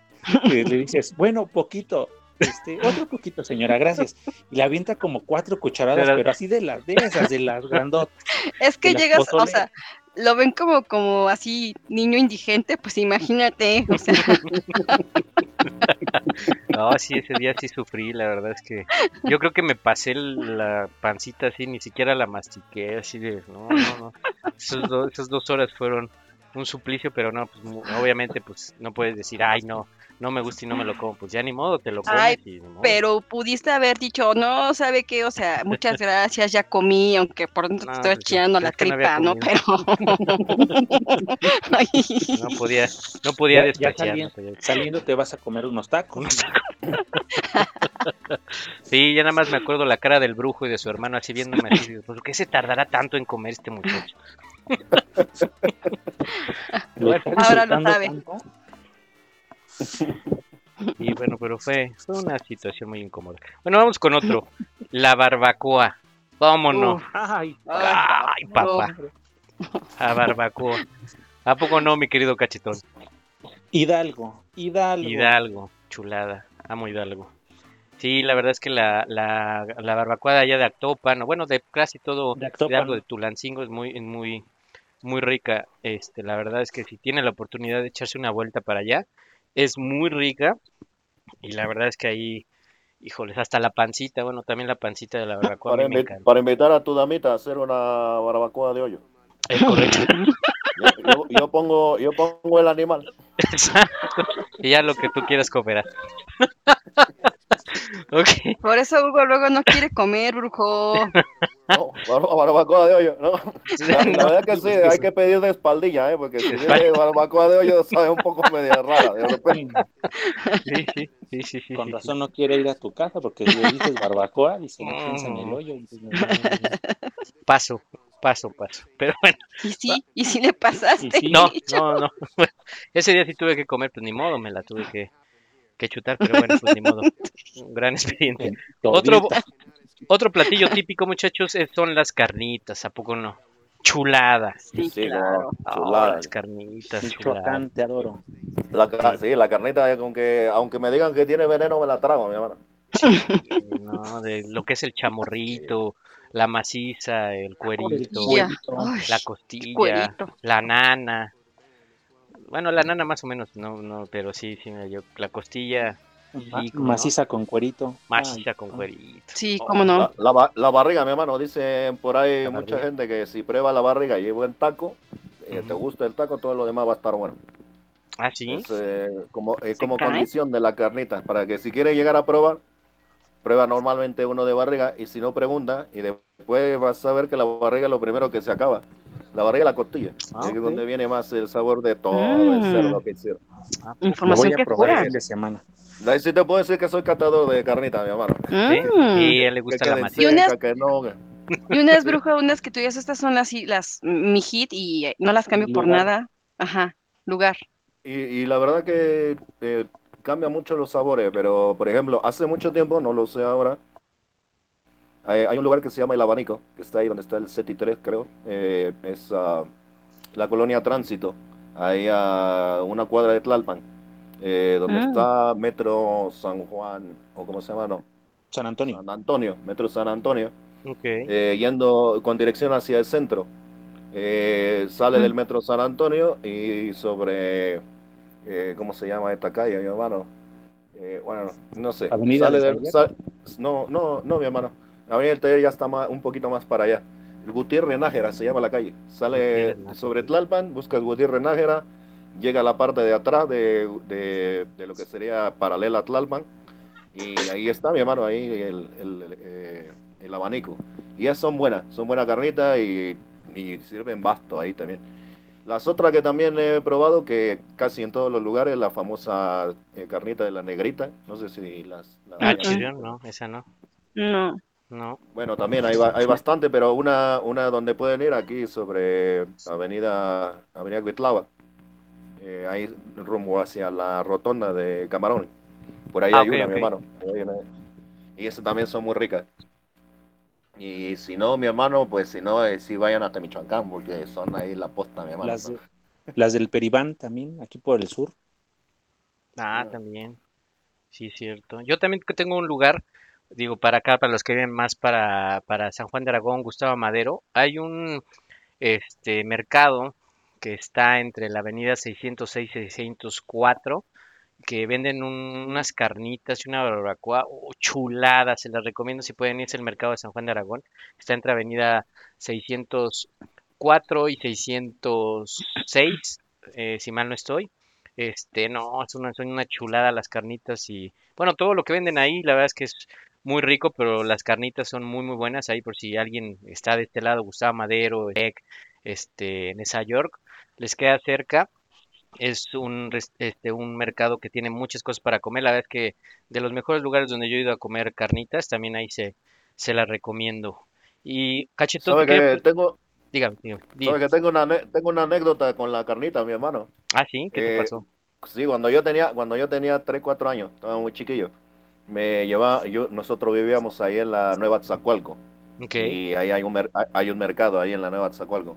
S4: Que le dices, bueno, poquito, este, otro poquito, señora, gracias. Y le avienta como cuatro cucharadas,
S1: Pero-
S4: pero así de las de esas, de las grandotas.
S2: Es que llegas, o sea, lo ven como, como así niño indigente, pues imagínate, o sea,
S1: No, sí, ese día sí sufrí, la verdad es que yo creo que me pasé la pancita así, ni siquiera la mastiqué, así de, no, no, no. Esos do- esas dos horas fueron un suplicio, pero no, pues obviamente pues no puedes decir, ay, no, no me gusta y no me lo como, pues ya ni modo, te lo comes
S2: Ay,
S1: y ni modo.
S2: pero pudiste haber dicho, no, ¿sabe qué? O sea, muchas gracias, ya comí, aunque por dentro
S1: No,
S2: te estoy
S1: pues,
S2: chillando
S1: es
S2: la tripa, ¿no? Pero... Ay.
S1: No podía, no podía
S4: Ya- saliendo, te vas a comer unos tacos.
S1: Sí, ya nada más me acuerdo la cara del brujo y de su hermano así viéndome así, digo, ¿por qué se tardará tanto en comer este muchacho?
S2: Ahora lo sabe.
S4: tanto.
S1: Y bueno, pero fue, fue una situación muy incómoda. Bueno, vamos con otro. La barbacoa. Vámonos.
S4: Ay,
S1: Ay, papá. A barbacoa. ¿A poco no, mi querido cachetón?
S4: Hidalgo, Hidalgo.
S1: Hidalgo, chulada. Amo Hidalgo. Sí, la verdad es que la, la, la barbacoa de allá de Actopan, o bueno, de casi todo
S4: De Actopan.
S1: De Tulancingo es muy, es muy, muy rica. Este, la verdad es que si tiene la oportunidad de echarse una vuelta para allá, es muy rica. Y la verdad es que ahí, híjoles, hasta la pancita, bueno, también la pancita de la barbacoa
S3: Para, invi- para invitar a tu damita a hacer una barbacoa de hoyo.
S1: Es correcto.
S3: Yo, pongo, yo pongo el animal.
S1: Exacto. Y ya lo que tú quieras cooperar. ok.
S2: Por eso Hugo luego no quiere comer, brujo.
S3: No, bar- barbacoa de hoyo, ¿no? La, la verdad que sí, hay que pedir de espaldilla, ¿eh? Porque si viene barbacoa de hoyo sabe un poco media rara, de repente.
S1: Sí, sí, sí,
S4: Con razón no quiere ir a tu casa porque si le dices barbacoa, dice, no piensa en el hoyo.
S1: Paso, paso, paso. Pero bueno,
S2: Y sí, y sí le pasaste.
S4: Sí.
S1: no, no, no. Ese día sí tuve que comer, pues ni modo, me la tuve que, que chutar, pero bueno, pues ni modo. Un gran expediente.
S4: En
S1: Otro, otro platillo típico, muchachos, son las carnitas, ¿a poco no? Chulada.
S2: Sí,
S3: Sí,
S2: claro.
S3: como
S1: Ah,
S3: chulada.
S1: las carnitas, chulada.
S4: Michoacán, te adoro.
S3: La, sí, la carnita, con que, aunque me digan que tiene veneno, me la trago, mi hermano.
S1: No, de lo que es el chamorrito, la maciza, el cuerito.
S2: Ay,
S1: la costilla,
S2: cuerito.
S1: la nana. Bueno, la nana más o menos, no, no, pero sí, sí, me dio la costilla Sí, no.
S4: Maciza con cuerito.
S1: maciza
S4: Ay,
S1: con cuerito.
S2: Sí,
S1: Oh,
S2: cómo no.
S3: La, la la barriga, mi hermano, dicen por ahí
S1: La
S3: mucha
S1: barriga.
S3: gente que si prueba la barriga y buen taco, eh, te gusta el taco, todo lo demás va a estar bueno.
S1: Ah, sí.
S3: Es eh, como, eh,
S2: ¿Se
S3: como
S2: cae?
S3: condición de la carnita, para que si quiere llegar a probar, prueba normalmente uno de barriga y si no pregunta, y después vas a ver que la barriga es lo primero que se acaba. La barriga y la costilla,
S4: Ah,
S3: que es
S4: ok.
S3: donde viene más el sabor de todo
S2: Mm.
S3: el cerdo que hicieron.
S4: Voy
S2: Información
S4: a
S2: que
S4: probar el
S2: cura.
S4: fin de semana.
S3: Ahí sí te puedo decir que soy catador de carnita, mi hermano.
S1: Sí,
S2: Mm.
S1: y a él le
S3: Que
S1: gusta la
S3: quede
S1: maciza.
S2: Y unas-
S3: seca, que no.
S2: Y unas brujas, unas que tú dices, estas son las, las mi hit y no las cambio por
S4: Lugar.
S2: nada. Ajá, lugar.
S3: Y, y la verdad que eh, cambia mucho los sabores, pero por ejemplo, hace mucho tiempo, no lo sé ahora, hay, hay un lugar que se llama El Abanico, que está ahí donde está el CETI 3, creo, eh, es ah, la colonia Tránsito, ahí a una cuadra de Tlalpan, eh, donde
S2: Ah.
S3: está Metro San Juan, o cómo se llama, no,
S4: San Antonio.
S3: San Antonio, Metro San Antonio,
S1: Ok.
S3: eh, yendo con dirección hacia el centro. Eh, sale
S2: Mm.
S3: del metro San Antonio y sobre, eh, ¿cómo se llama esta calle, mi hermano? Eh, bueno, no sé.
S4: Avenida
S3: Sale
S4: del
S3: sal- no, no, no, mi hermano. Avenida del Taller ya está más- un poquito más para allá. Gutiérrez Nájera se llama la calle. Sale sobre Tlalpan, buscas Gutiérrez Nájera, llega a la parte de atrás de, de- de lo que sería paralela a Tlalpan. Y ahí está, mi hermano, ahí el, el, eh, el abanico. Y esas son buenas, son buenas carnitas y, y sirven basto ahí también. Las otras que también he probado, que casi en todos los lugares, la famosa eh, carnita de la negrita, no sé si las... la
S1: Ah, no, esa no.
S2: No.
S1: No.
S3: Bueno, también hay, hay bastante, pero una, una donde pueden ir aquí sobre Avenida, Avenida Cuitlava, eh, ahí rumbo hacia la rotonda de Camarón. Por ahí
S1: Ah,
S3: hay una, mi hermano. Una. Y esas también son muy ricas. Y si no, mi hermano, pues si no, eh, sí vayan hasta Michoacán, porque son ahí la posta, mi hermano.
S4: Las, de- las del Peribán también, aquí por el sur.
S1: Ah, también. Sí, cierto. Yo también que tengo un lugar, digo, para acá, para los que viven más para, para San Juan de Aragón, Gustavo Madero, hay un este mercado que está entre la avenida 606 y 604, que venden un- unas carnitas y una barbacoa oh, chulada, se las recomiendo si pueden irse al mercado de San Juan de Aragón, está entre avenida 604 y 606, eh, si mal no estoy. Este, no, es una, son una chulada las carnitas y, bueno, todo lo que venden ahí, la verdad es que es muy rico, pero las carnitas son muy, muy buenas ahí por si alguien está de este lado, Gustavo Madero, Eck, este, en esa York, les queda cerca. Es un, este, un mercado que tiene muchas cosas para comer. La verdad es que de los mejores lugares donde yo he ido a comer carnitas, también ahí se, se las recomiendo. Y Cachetón,
S3: ¿Sabe
S1: te quería
S3: que tengo,
S1: dígame, dígame,
S3: sabe
S1: dígame.
S3: que tengo una, tengo una anécdota con la carnita, mi hermano?
S1: Ah, sí, ¿qué te
S3: Eh,
S1: pasó?
S3: Sí, cuando yo tenía, cuando yo tenía 3, 4 años, estaba muy chiquillo, me llevaba, yo, nosotros vivíamos ahí en la Nueva Tzacualco.
S1: Ok.
S3: Y ahí hay un, hay un mercado ahí en la Nueva Tzacualco,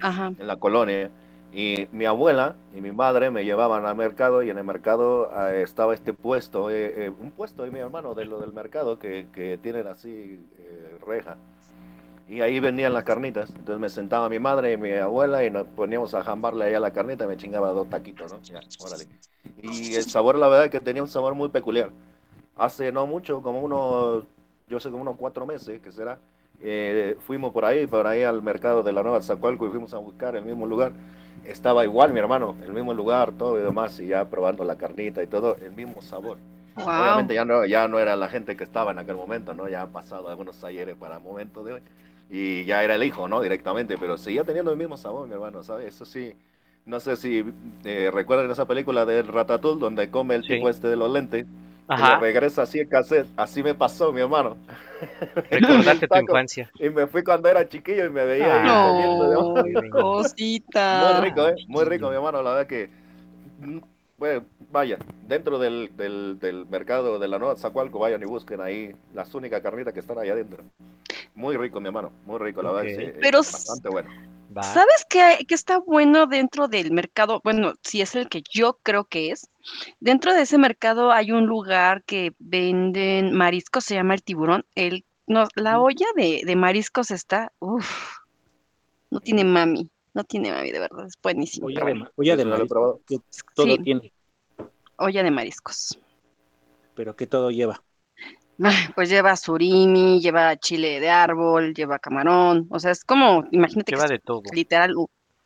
S2: Ajá.
S3: en la colonia. Y mi abuela y mi madre me llevaban al mercado y en el mercado ah, estaba este puesto, eh, eh, un puesto de mi hermano de lo del mercado que, que tienen así eh, reja. Y ahí vendían las carnitas. Entonces me sentaba mi madre y mi abuela y nos poníamos a jambarle ahí a la carnita y me chingaba dos taquitos, ¿no? Ya, órale. Y el sabor, la verdad, es que tenía un sabor muy peculiar. Hace no mucho, como unos, yo sé, como unos cuatro meses, que será, eh, fuimos por ahí, por ahí al mercado de la Nueva Zacualco y fuimos a buscar el mismo lugar. Estaba igual, mi hermano, el mismo lugar, todo y demás, y ya probando la carnita y todo, el mismo sabor.
S2: Wow.
S3: Obviamente ya no, ya no era la gente que estaba en aquel momento, ¿no? Ya han pasado algunos ayeres para el momento de hoy. Y ya era el hijo, ¿no? Directamente, pero seguía teniendo el mismo sabor, mi hermano, ¿sabes? Eso sí, no sé si eh, recuerdan esa película de Ratatouille, donde come el
S1: Sí.
S3: tipo este de los lentes,
S1: Ajá,
S3: regresa así el cassette. Así me pasó, mi hermano.
S1: recordaste tu infancia.
S3: Y me fui cuando era chiquillo y me veía ahí
S1: Ah.
S3: ¿no?
S2: No, cosita.
S3: Muy rico, ¿eh? Muy rico, mi hermano. La verdad que, bueno, vaya, dentro del, del, del mercado de la Nueva Zacualco, vayan y busquen ahí las únicas carnitas que están ahí adentro. Muy rico, mi hermano. Muy rico, la verdad.
S1: Ok.
S3: Sí,
S2: Pero
S3: bastante bueno.
S1: Va.
S2: ¿Sabes qué, qué está bueno dentro del mercado? Bueno, si es el que yo creo que es. Dentro de ese mercado hay un lugar que venden mariscos, se llama el tiburón. El, no, la olla de, de mariscos está, uff, no tiene mami, no tiene mami, de verdad, es buenísimo.
S4: Olla de, olla que todo
S2: Sí.
S4: tiene,
S2: olla de mariscos.
S4: pero que todo lleva.
S2: Pues lleva surimi, lleva chile de árbol, lleva camarón, o sea, es como, imagínate que
S1: Lleva
S2: es
S1: de todo.
S2: literal,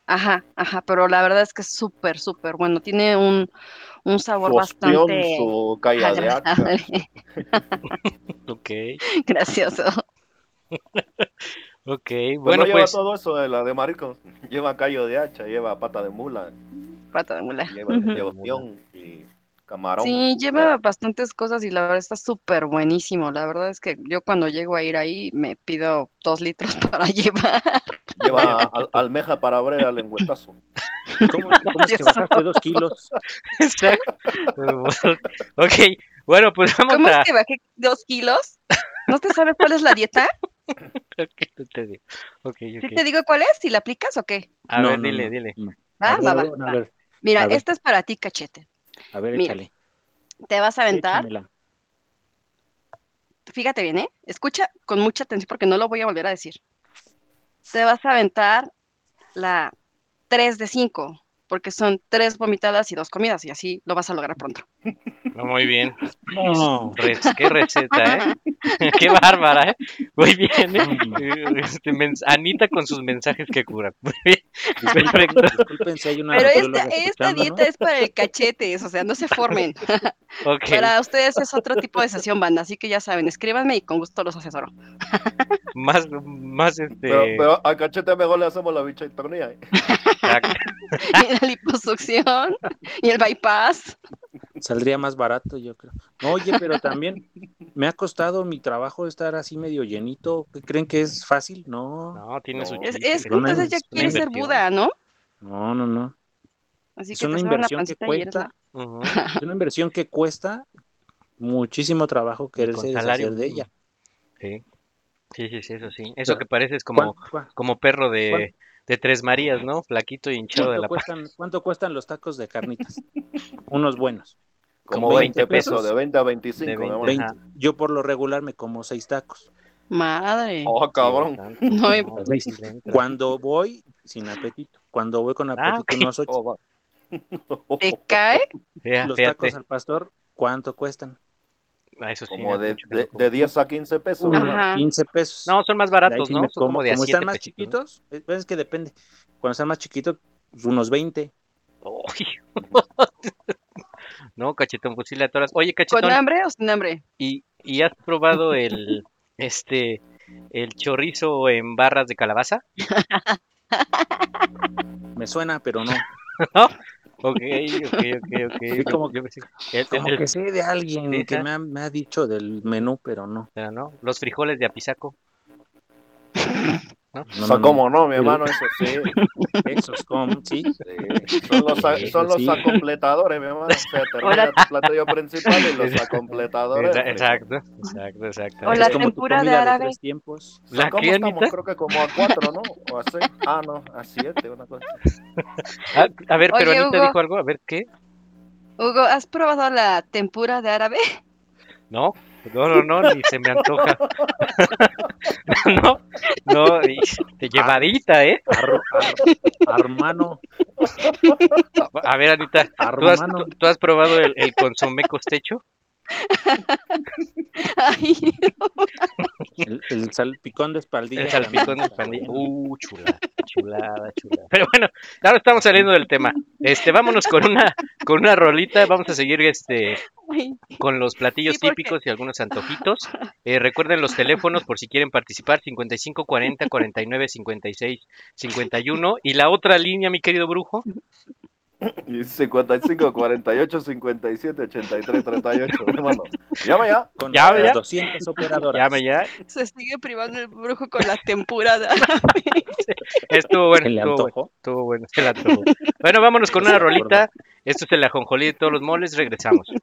S2: ajá, ajá, pero la verdad es que es súper, súper bueno, tiene un, un sabor
S3: Su ostión,
S2: bastante
S3: su de
S1: Ok,
S2: gracioso.
S1: ok.
S3: Bueno,
S1: Bueno,
S3: lleva
S1: pues,
S3: todo eso de la de marisco. Lleva callo de hacha, lleva pata de mula,
S2: Pata de mula.
S3: lleva, ostión y camarón.
S2: Sí, lleva bastantes cosas y la verdad está súper buenísimo. La verdad es que yo cuando llego a ir ahí me pido dos litros para llevar.
S3: Lleva al- almeja para abrir al lengüetazo.
S4: ¿Cómo, cómo es que bajaste dos kilos?
S1: Ok, bueno, pues vamos
S2: ¿Cómo
S1: a...
S2: es que bajé dos kilos? ¿No te sabes cuál es la dieta?
S1: Ok, tú te digo. Ok,
S2: ¿Sí
S1: ok.
S2: te digo cuál es? ¿Si la aplicas o qué?
S1: A
S4: No,
S1: ver,
S4: no,
S1: dile,
S4: no,
S1: dile.
S4: no.
S2: Va, va, va, Mira, esta es para ti, cachete.
S4: A ver,
S2: Mira,
S4: échale.
S2: Te vas a aventar.
S4: échamela.
S2: Fíjate bien, ¿eh? Escucha con mucha atención porque no lo voy a volver a decir. Te vas a aventar la 3 de 5, porque son tres vomitadas y dos comidas, y así lo vas a lograr pronto.
S1: No, muy bien.
S4: No,
S1: qué receta, ¿eh? Qué bárbara, ¿eh? Muy bien, ¿eh? Este, mens- Anita con sus mensajes que curan. Muy bien. Perfecto.
S4: Disculpen si hay una
S2: Pero esta, dieta es para el cachetes, o sea, no se formen. Para ustedes es otro tipo de sesión, banda, así que ya saben, escríbanme y con gusto los asesoro.
S1: Más, más este.
S3: Pero, pero a cachete mejor le hacemos la. ¿eh?
S1: exacto.
S2: Y la liposucción y el bypass.
S4: Saldría más barato, yo creo. No, oye, pero también me ha costado mi trabajo estar así medio llenito. ¿Qué ¿Creen que es fácil? No,
S1: No, tiene su
S3: No.
S2: Es,
S1: chiste,
S2: es
S4: una
S2: entonces ya
S4: in- una
S2: quiere ser. Buda, ¿no?
S4: no, no, no.
S2: Así
S4: Es
S2: que
S4: una
S2: la
S4: inversión que
S2: la-
S4: cuesta, es una inversión que cuesta muchísimo trabajo quererse deshacer de ella.
S1: Sí. Sí, sí, sí, eso sí. Eso
S4: Pero,
S1: que pareces como,
S4: ¿Cuánto,
S1: como perro de, de Tres Marías, ¿no? Flaquito y hinchado de
S4: cuánto
S1: la
S4: cuestan, cuánto cuestan los tacos de carnitas? Unos buenos.
S3: Como
S1: Como
S3: 20
S1: 20
S3: pesos,
S1: pesos.
S3: de 20 a 25.
S1: De
S3: mi
S1: 20.
S3: amor.
S4: 20.
S1: Ajá.
S4: Yo por lo regular me como seis tacos.
S2: Madre.
S3: Oh, cabrón.
S2: No.
S4: Cuando voy sin apetito. Cuando voy con apetito,
S1: Ah,
S4: unos ocho.
S3: Oh.
S2: ¿Te cae?
S4: Los
S1: fíjate.
S4: tacos al pastor, ¿cuánto cuestan?
S1: Ah, eso
S3: Como de, de, de 10 a 15 pesos.
S4: Unos
S2: Ajá.
S4: 15 pesos.
S1: No, son más baratos,
S4: sí
S1: ¿no? como
S4: como,
S1: de
S4: como están más
S1: pesitos, ¿no?
S4: chiquitos, es es que depende. Cuando están más chiquitos, pues, unos 20.
S1: Uy. no, cachetón, pues le atoras. Oye,
S2: ¿Con
S1: cachetón,
S2: hambre o sin hambre?
S1: ¿y, y has probado el, este, el chorizo en barras de calabaza?
S4: Me suena, pero no.
S1: ¿No? Ok, ok, ok, ok.
S4: Sí, como-
S1: Yo pensé- el-
S4: Como
S1: el-
S4: que sé de alguien
S1: Sí,
S4: que me ha, me ha dicho del menú, pero no.
S1: pero no, los frijoles de apisaco. ¿no?
S4: No,
S3: o
S4: no.
S3: ¿cómo no, mi hermano? Eso sí.
S4: Esos como, sí.
S3: sí. Son los, a- son los
S4: sí.
S3: acompletadores, mi hermano. O sea, termina tu platillo principal y los acompletadores.
S1: Exa- Exacto, exacto, exacto.
S4: Como tu
S2: tempura de árabe.
S4: tres tiempos.
S1: ¿La
S3: ¿Cómo estamos? Creo que como a cuatro, ¿no? O a seis. Ah, no, a siete, una cosa.
S1: Ah, a ver, pero
S2: Oye,
S1: Anita
S2: Hugo.
S1: dijo algo, a ver, ¿qué?
S2: Hugo, ¿has probado la tempura de árabe?
S1: No, no, no, no, ni se me antoja. no, no, y de llevadita, ¿eh?
S4: Ar- ar- hermano,
S1: A ver, Anita, ¿tú has, tú has probado el, el consomé costecho?
S2: Ay,
S4: El, el salpicón de espaldilla.
S1: El salpicón de. Uh, chulada, chulada, chulada. Pero bueno, ahora estamos saliendo del tema. Este, vámonos con una, con una rolita. Vamos a seguir este con los platillos
S2: Sí,
S1: típicos y algunos antojitos. Eh, recuerden los teléfonos por si quieren participar, 55 40 49 56 51. Y la otra línea, mi querido brujo,
S3: 55, 48, 57, 83, 38, hermano. Llama ya.
S4: Con
S1: Ya,
S4: las
S1: ya.
S4: 200 operadoras.
S1: llame ya.
S2: Se sigue privando el brujo con la tempura de árabe.
S1: Estuvo bueno, estuvo bueno, estuvo bueno. Bueno, vámonos con una rolita. Esto es el ajonjolí de todos los moles. Regresamos.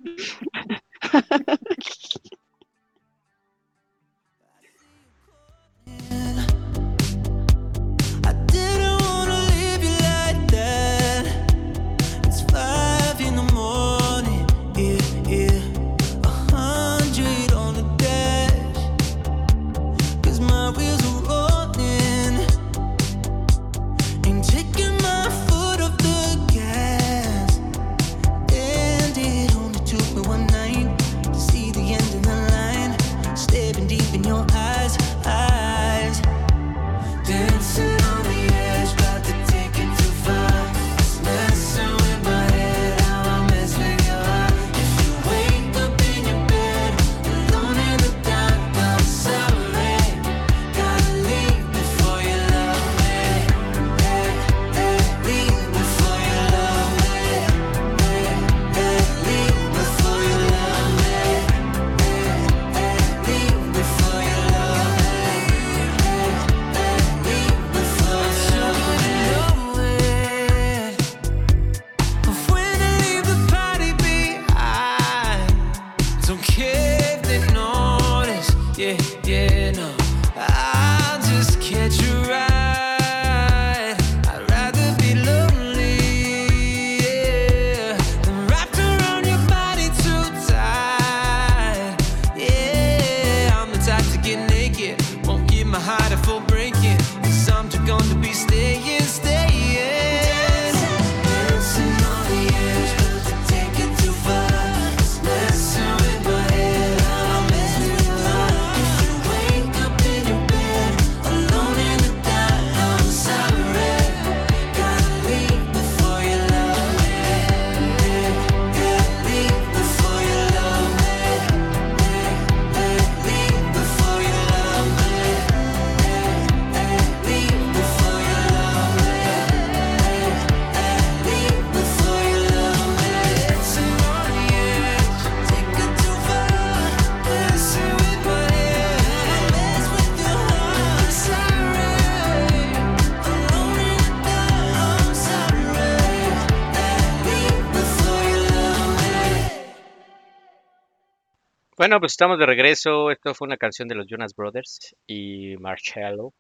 S1: Bueno, pues estamos de regreso. Esto fue una canción de los Jonas Brothers y Marshmallow.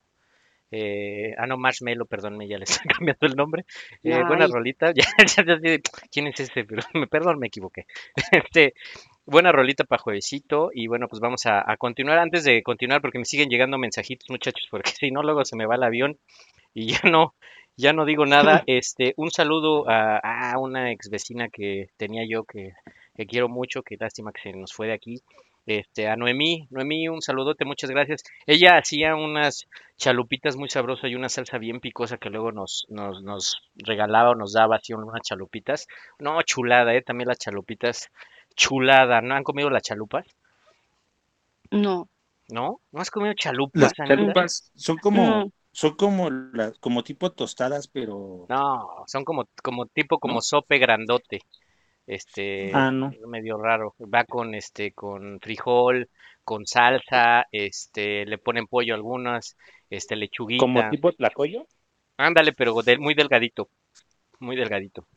S1: Eh, ah, no, Marshmallow, perdón, ya le están cambiando el nombre. Eh, buena rolita. Ya, ya, ya, ya, ¿quién es? Pero, me, perdón, me equivoqué. Este, buena rolita para juevesito. Y bueno, pues vamos a, a continuar. Antes de continuar, porque me siguen llegando mensajitos, muchachos, porque si no, luego se me va el avión y ya no, ya no digo nada. Este, un saludo a, a una ex vecina que tenía yo que, que quiero mucho, que lástima que se nos fue de aquí. Este, a Noemí, Noemí, un saludote, muchas gracias. Ella hacía unas chalupitas muy sabrosas y una salsa bien picosa que luego nos, nos, nos regalaba o nos daba así unas chalupitas. No, chulada, eh, también las chalupitas, chulada. ¿No han comido las chalupas?
S2: No.
S1: ¿No? ¿No has comido chalupas,
S4: Las
S1: Anita?
S4: chalupas son como,
S2: No.
S4: son como las, como tipo tostadas, pero
S1: No, son como, como tipo como sope grandote. Este,
S4: Ah, no.
S1: medio raro. Va con este, con frijol, con salsa, este, le ponen pollo algunas, este, lechuguita.
S4: como tipo tlacoyo.
S1: Ándale, pero muy delgadito, muy delgadito.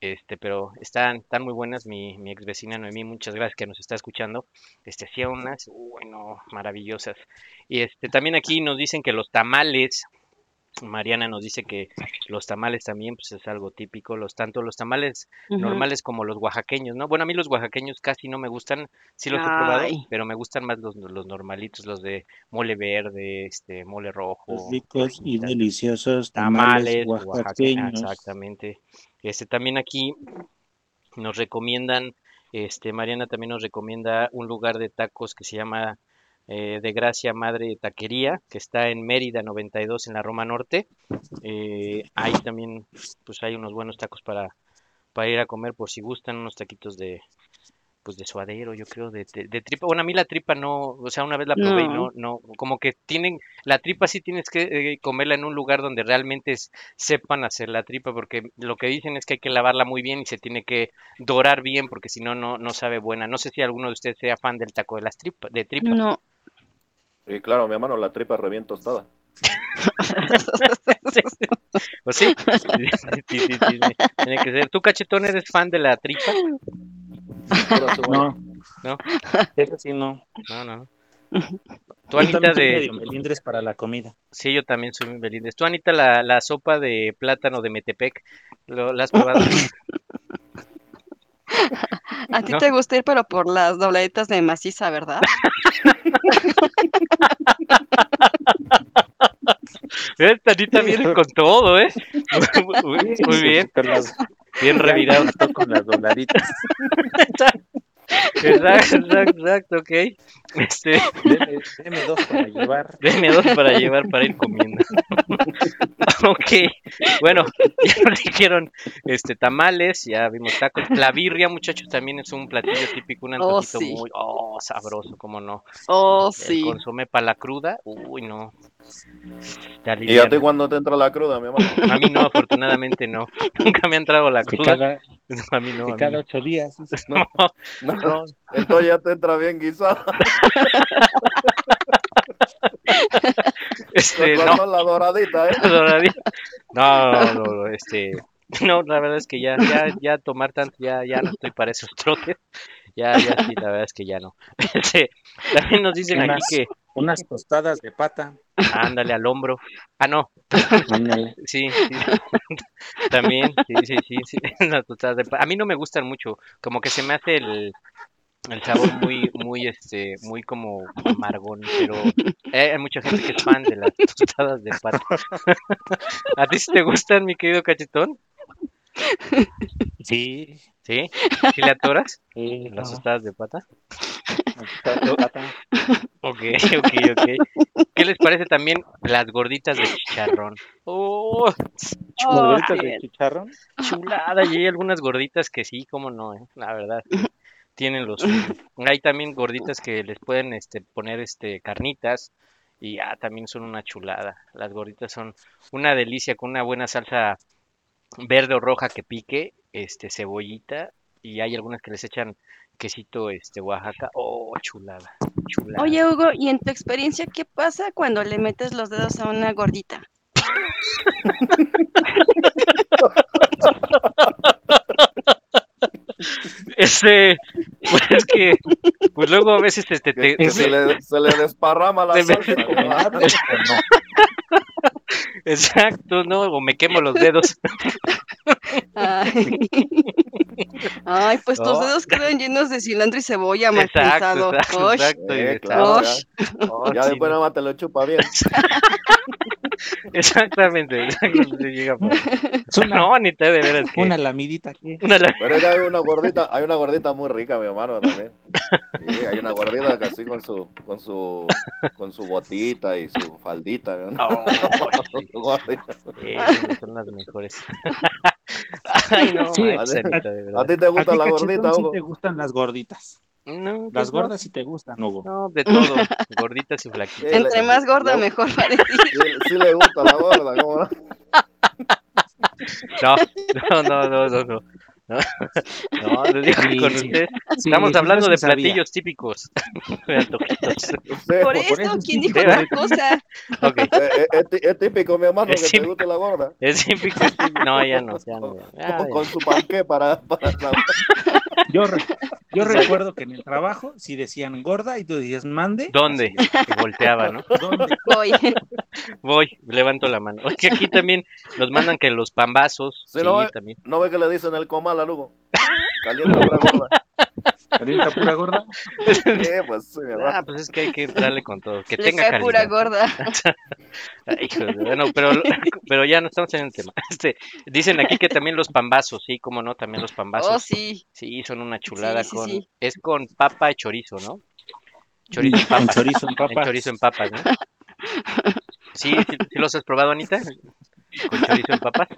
S1: Este, pero están, están muy buenas. Mi, mi ex vecina Noemí, muchas gracias que nos está escuchando. Este, hacía unas, bueno, maravillosas. Y este, también aquí nos dicen que los tamales, Mariana nos dice que los tamales también, pues es algo típico. Los, tanto los tamales normales como los oaxaqueños, ¿no? Bueno, a mí los oaxaqueños casi no me gustan, sí los he probado,
S2: Ay.
S1: pero me gustan más los, los normalitos, los de mole verde, este, mole rojo,
S4: Los ricos y deliciosos
S1: tamales
S4: tamales
S1: oaxaqueños,
S4: oaxaqueños.
S1: exactamente. Este también aquí nos recomiendan, este Mariana también nos recomienda un lugar de tacos que se llama eh, de Gracia Madre Taquería, que está en Mérida 92 en la Roma Norte. Eh, ahí también pues hay unos buenos tacos para, para ir a comer por si gustan, unos taquitos de pues de suadero, yo creo, de, de, de tripa. Bueno, a mí la tripa no, o sea, una vez la probé y no, no, como que tienen, la tripa sí tienes que eh, comerla en un lugar donde realmente es- sepan hacer la tripa, porque lo que dicen es que hay que lavarla muy bien y se tiene que dorar bien, porque si no, no, no sabe buena. No sé si alguno de ustedes sea fan del taco de las tripas, de tripa.
S2: No.
S3: Y claro, mi hermano, la tripa revién tostada.
S1: Pues sí, sí, sí, sí, sí, tiene que ser. ¿Tú, cachetón, eres fan de la tripa?
S4: No,
S1: ¿No?
S4: eso sí no.
S1: No, no. Tú, Anita, de...
S4: melindres para la comida.
S1: Sí, yo también soy melindres. Tú, Anita, la, la sopa de plátano de Metepec, ¿lo, ¿la has probado?
S2: A ti
S1: ¿No?
S2: te gusta ir, pero por las dobladitas de maciza, ¿verdad?
S1: ¿Ves? Anita viene con todo, ¿eh? Muy, muy- bien, bien revirado.
S4: con las dobladitas.
S1: Exacto, exacto, exacto, ok. Este,
S4: Deme, deme dos para llevar.
S1: Deme dos para llevar para ir comiendo. ok, bueno, ya nos dijeron este, tamales, ya vimos tacos. La birria, muchachos, también es un platillo típico, un
S2: Oh,
S1: antojito
S2: sí.
S1: muy oh, sabroso, cómo no.
S2: Oh,
S1: El
S2: sí.
S1: consomé para la cruda, uy, no. Te
S3: ¿Y a ti cuando te entra la cruda, mi hermano?
S1: A mí no, afortunadamente no. Nunca me ha entrado la cruda.
S4: cada,
S1: A mí no.
S4: que
S1: a mí
S4: cada
S1: no.
S4: ocho días.
S1: No,
S3: No,
S1: no.
S3: entonces ya te entra bien guisada.
S1: Este,
S3: Con
S1: no.
S3: la doradita, ¿eh?
S1: Todavía. No, no, no, este, no, la verdad es que ya, ya, ya tomar tanto, ya, ya no estoy para esos trotes. Ya, ya sí, la verdad es que ya no. Este, también nos dicen aquí
S4: Unas-
S1: que
S4: Unas tostadas de pata.
S1: Ándale al hombro. Ah, no,
S4: Ándale.
S1: sí, sí. También, sí, sí, sí, A mí no me gustan mucho, como que se me hace el, el sabor muy, muy, este, muy como amargón, pero eh, hay mucha gente que es fan de las tostadas de pata. ¿A ti sí te gustan, mi querido cachetón?
S4: Sí.
S1: ¿Sí? ¿Sí le atoras
S4: sí,
S1: las
S4: no,
S1: tostadas de pata. Ok, ok, ok. ¿Qué les parece también las gorditas de chicharrón? ¡Oh!
S4: Las gorditas de chicharrón.
S1: Chulada, y hay algunas gorditas que sí, cómo no, eh, la verdad. Tienen los Hay también gorditas que les pueden este poner este carnitas y ah, también son una chulada. Las gorditas son una delicia con una buena salsa verde o roja que pique, este cebollita y hay algunas que les echan quesito este Oaxaca. Oh, chulada. Chulada.
S2: Oye, Hugo, ¿y en tu experiencia qué pasa cuando le metes los dedos a una gordita?
S1: Este, pues es que Pues luego a veces este, te,
S3: Que,
S1: te-
S3: se, le, se le desparrama la salsa.
S4: ¿Me
S3: ¿no?
S4: hablas o no?
S1: Exacto, ¿no? O me quemo los dedos.
S2: Ay. Ay, pues tus dedos quedan llenos de cilantro y cebolla mal pensado.
S1: Exacto, exacto,
S3: Eh, claro, ya,
S1: oh,
S3: ya
S1: sí,
S3: después
S1: no.
S3: nada más te lo chupa bien.
S1: Exactamente, exactamente, llega por-
S4: Es una,
S1: No, ni te de veras que...
S4: una lamidita aquí.
S1: una la-
S3: Pero ya hay una gordita, hay una gordita muy rica, mi hermano, también. Sí, hay una gordita que así con su, con su, con su botita y su faldita. ¿no?
S1: Oh, sí. Sí, son las mejores. Ay, no,
S4: Sí,
S3: a-
S1: de
S3: ¿A ti te
S4: ¿A
S3: gusta
S4: ti,
S3: la gordita,
S4: sí
S3: Hugo?
S4: te gustan las gorditas?
S1: No, pues
S4: Las gordas sí te gustan, Hugo.
S1: No, de todo. Gorditas y flaquitas.
S3: Sí,
S2: Entre
S3: le-
S2: más gorda, mejor para ti.
S3: Sí, sí le gusta la gorda, ¿cómo no?
S1: No, no, no, no, no. No, no, les digo con
S4: Sí,
S1: estamos
S4: sí,
S1: hablando de platillos típicos.
S2: Por
S3: pues,
S2: eso, ¿quién dijo otra cosa?
S3: Eh, eh, es, tí- es típico, mi hermano, que te guste la gorda.
S1: es típico. No, ya no, ya no. ya,
S3: Con,
S1: ya.
S3: con su panqué para, para
S4: Yo, re- yo recuerdo que en el trabajo, si decían gorda y tú decías mande.
S1: ¿Dónde? Y volteaba, ¿no?
S4: ¿Dónde?
S2: Voy.
S1: Voy, levanto la mano. Es que aquí también nos mandan que los pambazos.
S3: Sí,
S1: Sí,
S3: no, eh.
S1: también.
S3: ¿No ve que le dicen el comal a Lugo? Caliente pura gorda.
S4: ¿Calienta pura gorda?
S3: Sí, pues sí, mi hermano.
S1: Ah, pues es que hay que darle con todo. Que
S2: Le
S1: tenga
S2: cae pura gorda.
S1: Ay, bueno, pero, pero ya no estamos en el tema. Este, dicen aquí que también los pambazos, sí, como no, también los pambazos.
S2: Oh, sí.
S1: Sí, son una chulada
S2: Sí, sí,
S1: con
S2: sí.
S1: es con papa y chorizo, ¿no? Chorizo en papas.
S4: chorizo en papas.
S1: chorizo en papas, ¿no? Sí, sí, sí los has probado, Anita? Con chorizo en papas.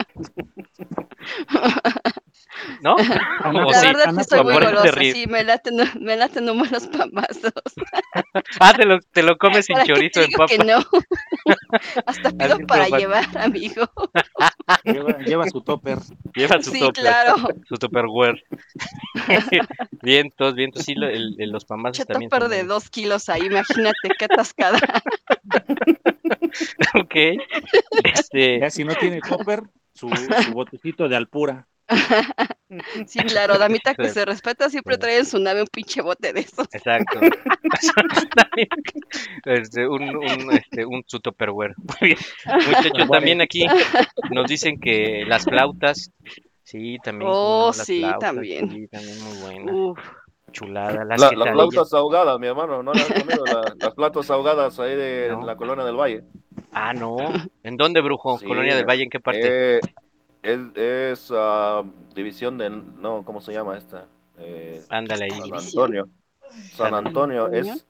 S1: ¿No?
S4: Ana,
S1: ¿O
S2: La
S1: sí?
S2: verdad
S4: Ana,
S2: sí estoy muy golosa, sí, me laten, me laten nomás los pambazos.
S1: Ah, te lo, te lo comes sin
S2: ¿Para qué te
S1: chorizo en
S2: digo que
S1: papas.
S2: no? Hasta pido
S1: Así
S2: para llevar, amigo.
S4: Lleva, lleva su topper.
S1: Lleva su
S2: Sí,
S1: topper,
S2: claro.
S1: su tupperware. vientos, vientos, sí, lo- el- el- los pambazos también
S2: topper de
S1: buenos.
S2: dos kilos ahí, imagínate qué atascada.
S1: Ok. Este,
S4: Ya si no tiene topper, su, su botecito de alpura.
S2: Sí, claro, damita que
S1: Sí.
S2: se respeta siempre trae en su nave un pinche bote de esos.
S1: Exacto. este, un, un, este, un su Tupperware. Muy bien. Muchachos, también aquí nos dicen que las flautas, sí, también.
S2: Oh,
S1: no, las
S2: sí,
S1: flautas,
S2: también.
S1: Sí, también muy buenas.
S2: Uf,
S1: Chulada. Las
S3: La- las flautas ahogadas, mi hermano, ¿no las has comido? La- las flautas ahogadas ahí de
S1: No.
S3: la colonia del Valle.
S1: Ah, no. ¿En dónde, Brujo?
S3: Sí,
S1: Colonia del Valle, ¿en qué parte?
S3: Eh, es es ah, división de, no, ¿cómo se llama esta? Eh,
S1: Ándale ahí.
S3: San. Antonio. San Antonio es,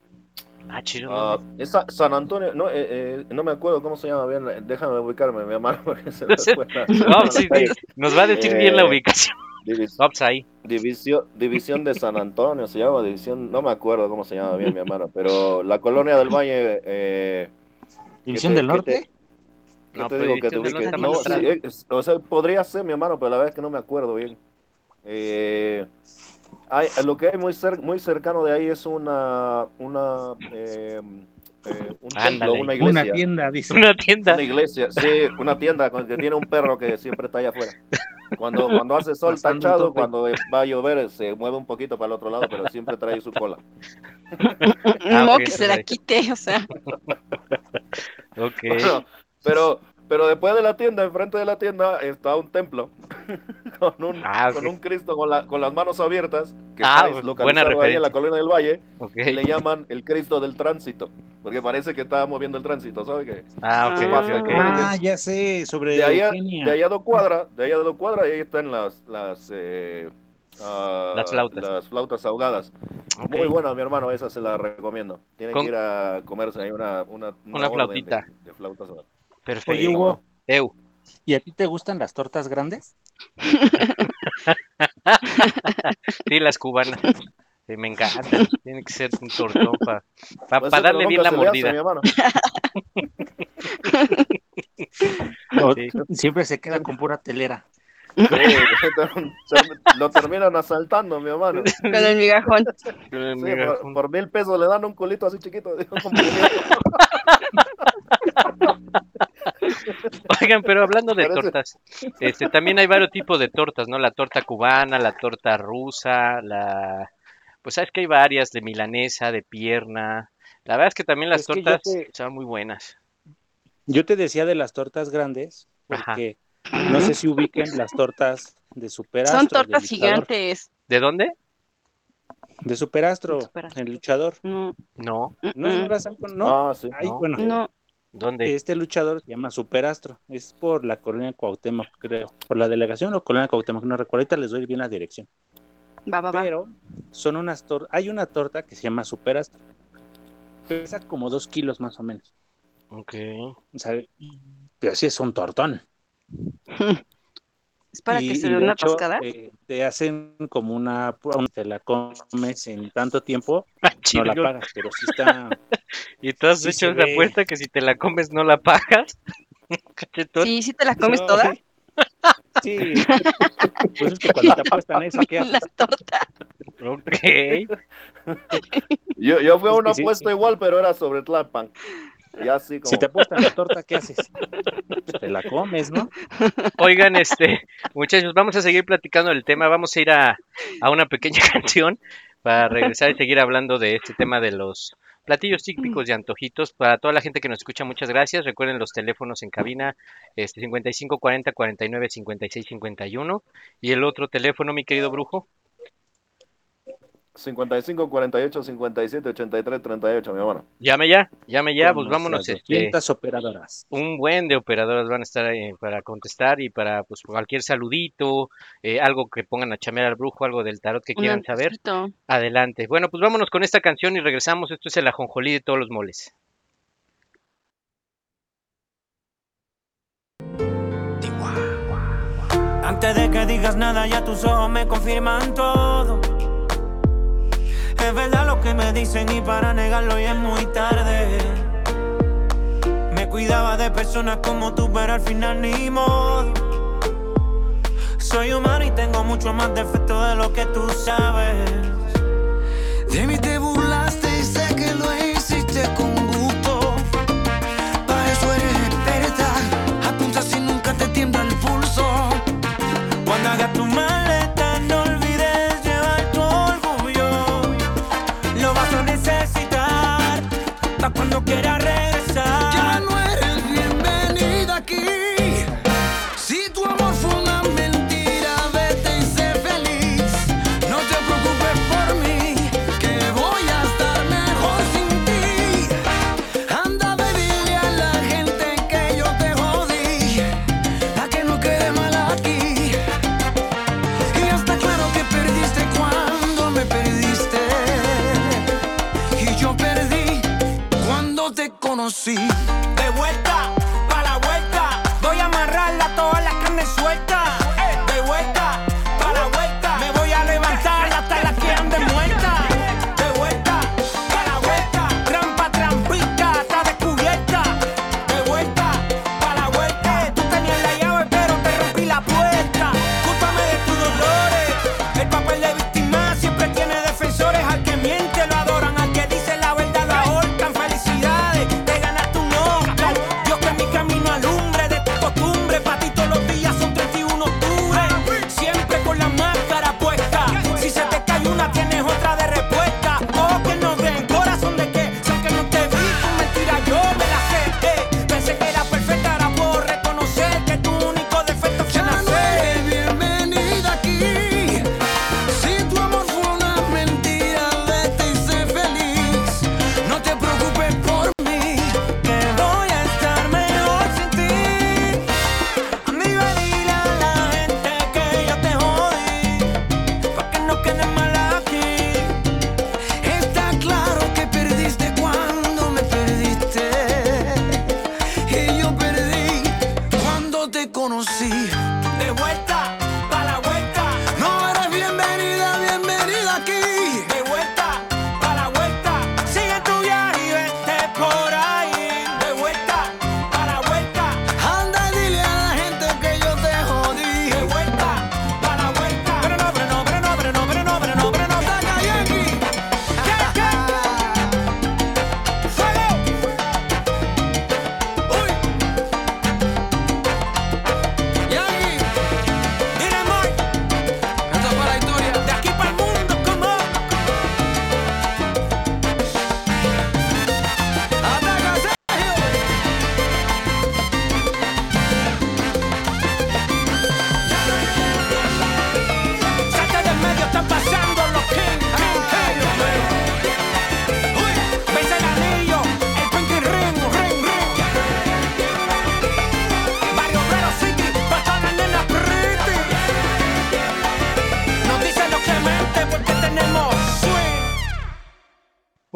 S1: Ah, chido.
S3: es Sa- San Antonio, no, eh, eh, no me acuerdo cómo se llama bien, déjame ubicarme, mi hermano, porque se
S1: No, sí, Nos va a decir bien la
S3: Eh,
S1: ubicación.
S3: Divis-
S1: Ops, ahí.
S3: división, división de San Antonio, se llama división, no me acuerdo cómo se llama bien, mi hermano, pero la colonia del Valle, eh,
S4: División del Norte.
S3: te- ¿Qué
S1: No,
S3: te digo que te No, sí, es- o sea, podría ser mi hermano, pero la verdad es que no me acuerdo bien. Eh, hay, lo que hay muy, cer- muy cercano de ahí es una, una eh, eh, un templo, una iglesia.
S4: Una tienda, dice.
S1: Una tienda.
S3: Una iglesia, sí, una tienda con- que tiene un perro que siempre está allá afuera. Cuando, cuando hace sol
S4: tope.
S3: cuando va a llover, se mueve un poquito para el otro lado, pero siempre trae su cola.
S1: Ah,
S2: no,
S1: ok,
S2: que se la quite, o sea.
S1: Ok.
S3: Bueno, pero, pero después de la tienda, enfrente de la tienda, está un templo con un,
S1: Ah,
S3: con un Cristo con, la- con las manos abiertas, que
S1: Ah,
S3: está
S1: buena
S3: localizado ahí en la colina del Valle,
S1: Ok.
S3: y le llaman el Cristo del tránsito, porque parece que está moviendo el tránsito, ¿sabes qué?
S1: Ah, ok,
S2: Ah.
S4: Ah, ya sé, sobre
S3: De allá, de allá a dos cuadras, de allá a dos cuadras, ahí están las, las, eh, ah,
S1: Las flautas.
S3: las flautas ahogadas.
S1: Ok.
S3: Muy buenas, mi hermano, esa se la recomiendo. Tienen
S1: Con-
S3: que ir a comerse ahí una, una,
S1: Una flautita.
S3: De, de flautas ahogadas.
S1: Perfecto.
S4: Oye, Hugo,
S1: Eu.
S4: ¿y a ti te gustan las tortas grandes?
S1: Sí, las cubanas. Sí, me encantan. Tiene que ser un tortón para
S3: sí,
S1: darle bien la mordida.
S3: mi hermano.
S4: ¿O
S1: Sí.
S4: Siempre se queda con pura telera.
S3: Sí, lo terminan asaltando, mi hermano. Sí,
S2: Con el migajón.
S3: por, por mil pesos le dan un culito así chiquito.
S1: Oigan, pero hablando de
S3: Parece-
S1: tortas, este, también hay varios tipos de tortas, ¿no? La torta cubana, la torta rusa, la... Pues sabes que hay varias de milanesa, de pierna. La verdad es que también las
S4: Es
S1: tortas
S4: te-
S1: son muy buenas.
S4: Yo te decía de las tortas grandes,
S1: Ajá.
S4: porque no sé si ubiquen las tortas de Superastro.
S2: Son tortas gigantes.
S1: ¿De dónde?
S4: De Superastro,
S2: De Superastro.
S4: el luchador.
S2: No,
S1: No.
S4: No, no.
S3: Ah, sí.
S4: Ay,
S1: no.
S4: bueno,
S2: no.
S1: ¿Dónde?
S4: este luchador se llama Superastro. Es por la colonia Cuauhtémoc, creo. Por la delegación o colonia Cuauhtémoc, no recuerdo. Ahorita les doy bien la dirección.
S2: Va, va, va.
S4: Pero son unas tortas. Hay una torta que se llama Superastro. Pesa como dos kilos más o menos.
S1: Ok.
S4: O sea, pero sí es un tortón.
S2: Es para
S4: Y-
S2: que se dé
S4: de
S2: una
S4: hecho,
S2: rascada.
S4: eh, te hacen como una, te la comes en tanto tiempo,
S1: Ah,
S4: no la pagas, pero sí está,
S1: ¿Y tú has
S4: Sí
S1: hecho
S4: ve.
S1: apuesta que si te la comes no la pagas?
S2: Sí, sí te la comes
S4: No,
S2: toda.
S4: sí, pues es que cuando te apuestan eso, ¿qué
S2: La
S4: haces?
S2: torta.
S1: Ok.
S3: Yo, yo fui a una
S4: sí,
S3: apuesta
S4: sí.
S3: igual, pero era sobre Tlalpan. Y así como...
S4: Si te apuestan la torta, ¿qué haces? Te la comes, ¿no?
S1: Oigan, este, muchachos, vamos a seguir platicando del tema. Vamos a ir a, a una pequeña canción para regresar y seguir hablando de este tema de los platillos típicos y antojitos. Para toda la gente que nos escucha, muchas gracias. Recuerden los teléfonos en cabina, este 55 40 49 56 51. Y el otro teléfono, mi querido brujo.
S3: 55, 48, 57, 83, 38, mi hermano.
S1: Llame ya, llame ya, pues vámonos. Este,
S4: 200 operadoras.
S1: un buen de operadoras van a estar eh, para contestar y para pues cualquier saludito, eh, algo que pongan a chamear al brujo, algo del tarot que
S2: Un
S1: quieran saber. Adelante. Bueno, pues vámonos con esta canción y regresamos. Esto es el ajonjolí de todos los moles.
S5: Antes de que digas nada, ya tus ojos me confirman todo. Es verdad lo que me dicen y para negarlo ya es muy tarde. Me cuidaba de personas como tú, pero al final ni modo. Soy humano y tengo mucho más defectos de lo que tú sabes. De mí te burlaste y sé que lo hiciste con gusto. Para eso eres experta. Apunta si nunca te tiembla el pulso. Cuando hagas tu